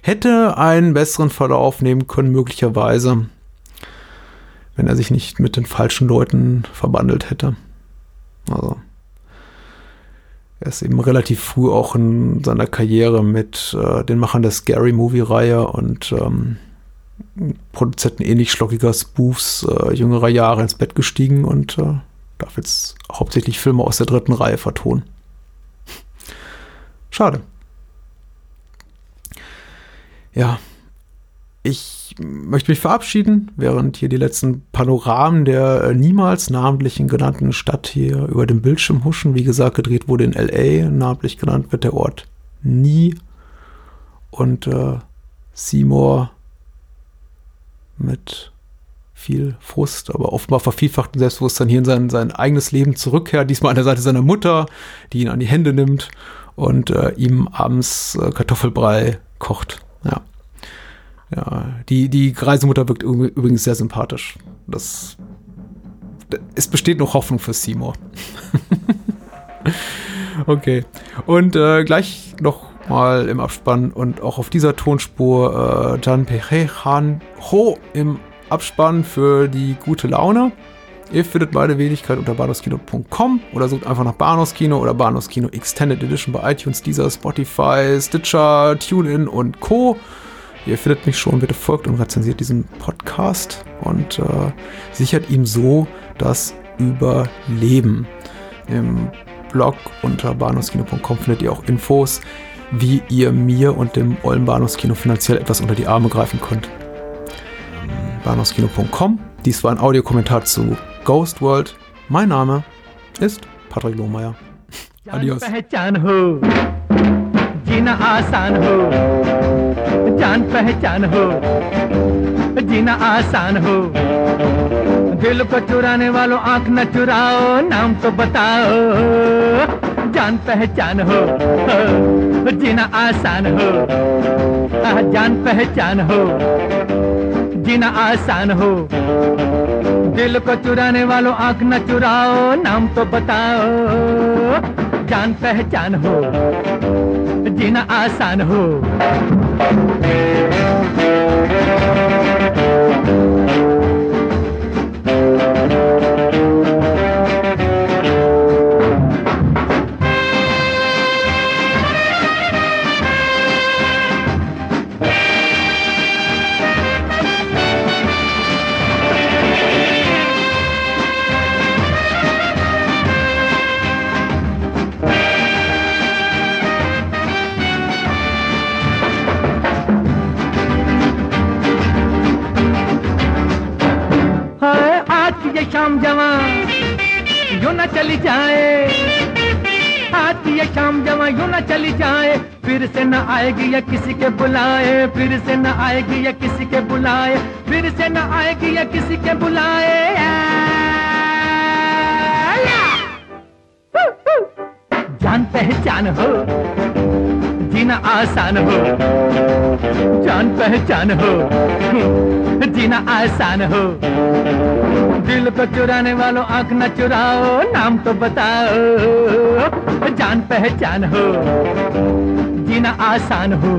hätte einen besseren Verlauf nehmen können, möglicherweise, wenn er sich nicht mit den falschen Leuten verbandelt hätte. Also, er ist eben relativ früh auch in seiner Karriere mit äh, den Machern der Scary Movie-Reihe und ähm, Produzenten ähnlich schlockiger Spoofs äh, jüngerer Jahre ins Bett gestiegen und äh, darf jetzt hauptsächlich Filme aus der dritten Reihe vertonen. Schade. Ja, ich möchte mich verabschieden, während hier die letzten Panoramen der äh, niemals namentlichen genannten Stadt hier über dem Bildschirm huschen. Wie gesagt, gedreht wurde in LA, namentlich genannt wird der Ort nie. Und äh, Seymour mit viel Frust, aber offenbar vervielfachten Selbstbewusstsein hier in sein, sein eigenes Leben zurückkehrt. Diesmal an der Seite seiner Mutter, die ihn an die Hände nimmt und äh, ihm abends äh, Kartoffelbrei kocht. Ja. Ja, die, die Reisemutter wirkt übrigens sehr sympathisch. Das, es besteht noch Hoffnung für Seymour. okay. Und äh, gleich noch mal im Abspann und auch auf dieser Tonspur äh, Jan Han Ho im Abspann für die gute Laune. Ihr findet meine Wenigkeit unter bahnhofskino.com oder sucht einfach nach Bahnhofskino oder Bahnhofskino Extended Edition bei iTunes, Deezer, Spotify, Stitcher, TuneIn und Co. Ihr findet mich schon, bitte folgt und rezensiert diesen Podcast und äh, sichert ihm so das Überleben. Im Blog unter bahnhofskino.com findet ihr auch Infos, wie ihr mir und dem Ollen Bahnhofskino finanziell etwas unter die Arme greifen könnt. Ähm, bahnhofskino.com. Dies war ein Audiokommentar zu Ghost World. Mein Name ist Patrick Lohmeier. Adios. जीना आसान हो। जान पहचान हो। जीना आसान हो। दिल को चुराने वालों आँख न चुराओ, नाम तो बताओ। जान पहचान हो। जीना आसान हो। जान पहचान हो। जीना आसान हो। दिल को चुराने वालों आँख न चुराओ, नाम तो बताओ। जान पहचान हो। जीना आसान हो। शाम जवा, यू न चली जाए। आती है शाम जवा, यू न चली जाए। फिर से न आएगी या किसी के बुलाए, फिर से न आएगी या किसी के बुलाए, फिर से न आएगी या किसी के बुलाए। जान पहचान हो। जीना आसान हो। जान पहचान हो। जीना आसान हो। दिल को चुराने वालों आँख न चुराओ, नाम तो बताओ। जान पहचान हो। जीना आसान हो।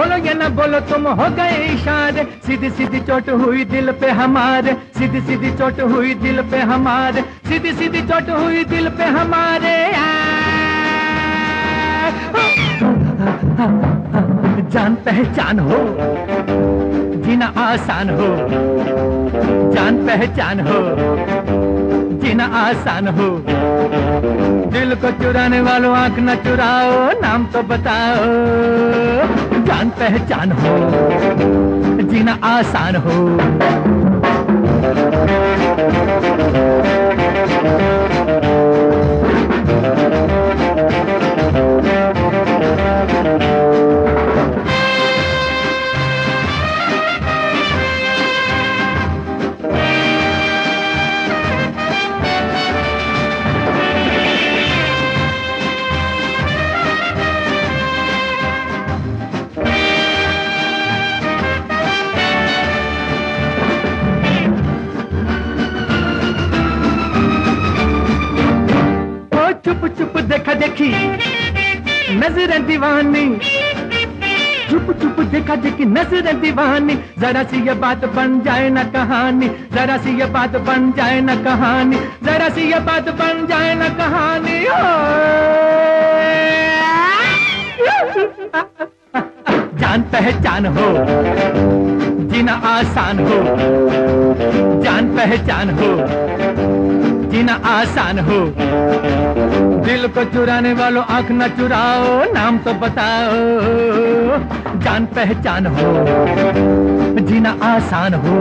बोलो या ना बोलो तुम हो गए इशारे। सीधी सीधी चोट हुई दिल पे हमारे। सीधी सीधी चोट हुई दिल पे हमारे। सीधी सीधी चोट हुई दिल पे हमारे। जान पहचान हो, जीना आसान हो। जान पहचान हो, जीना आसान हो। दिल को चुराने वालों आँख न चुराओ, नाम तो बताओ। जान पहचान हो जीना आसान हो चुप चुप देखा देखी। नज़र दीवानी। चुप चुप देखा देखी, नज़र दीवानी। जरा सी ये बात बन जाए ना कहानी। जरा सी ये बात बन जाए ना कहानी। जरा सी ये बात बन जाए ना कहानी। जान पहचान हो, जीना आसान हो। जान पहचान हो जीना आसान हो। दिल को चुराने वालों आँख न चुराओ, नाम तो बताओ, जान पहचान हो। जीना आसान हो।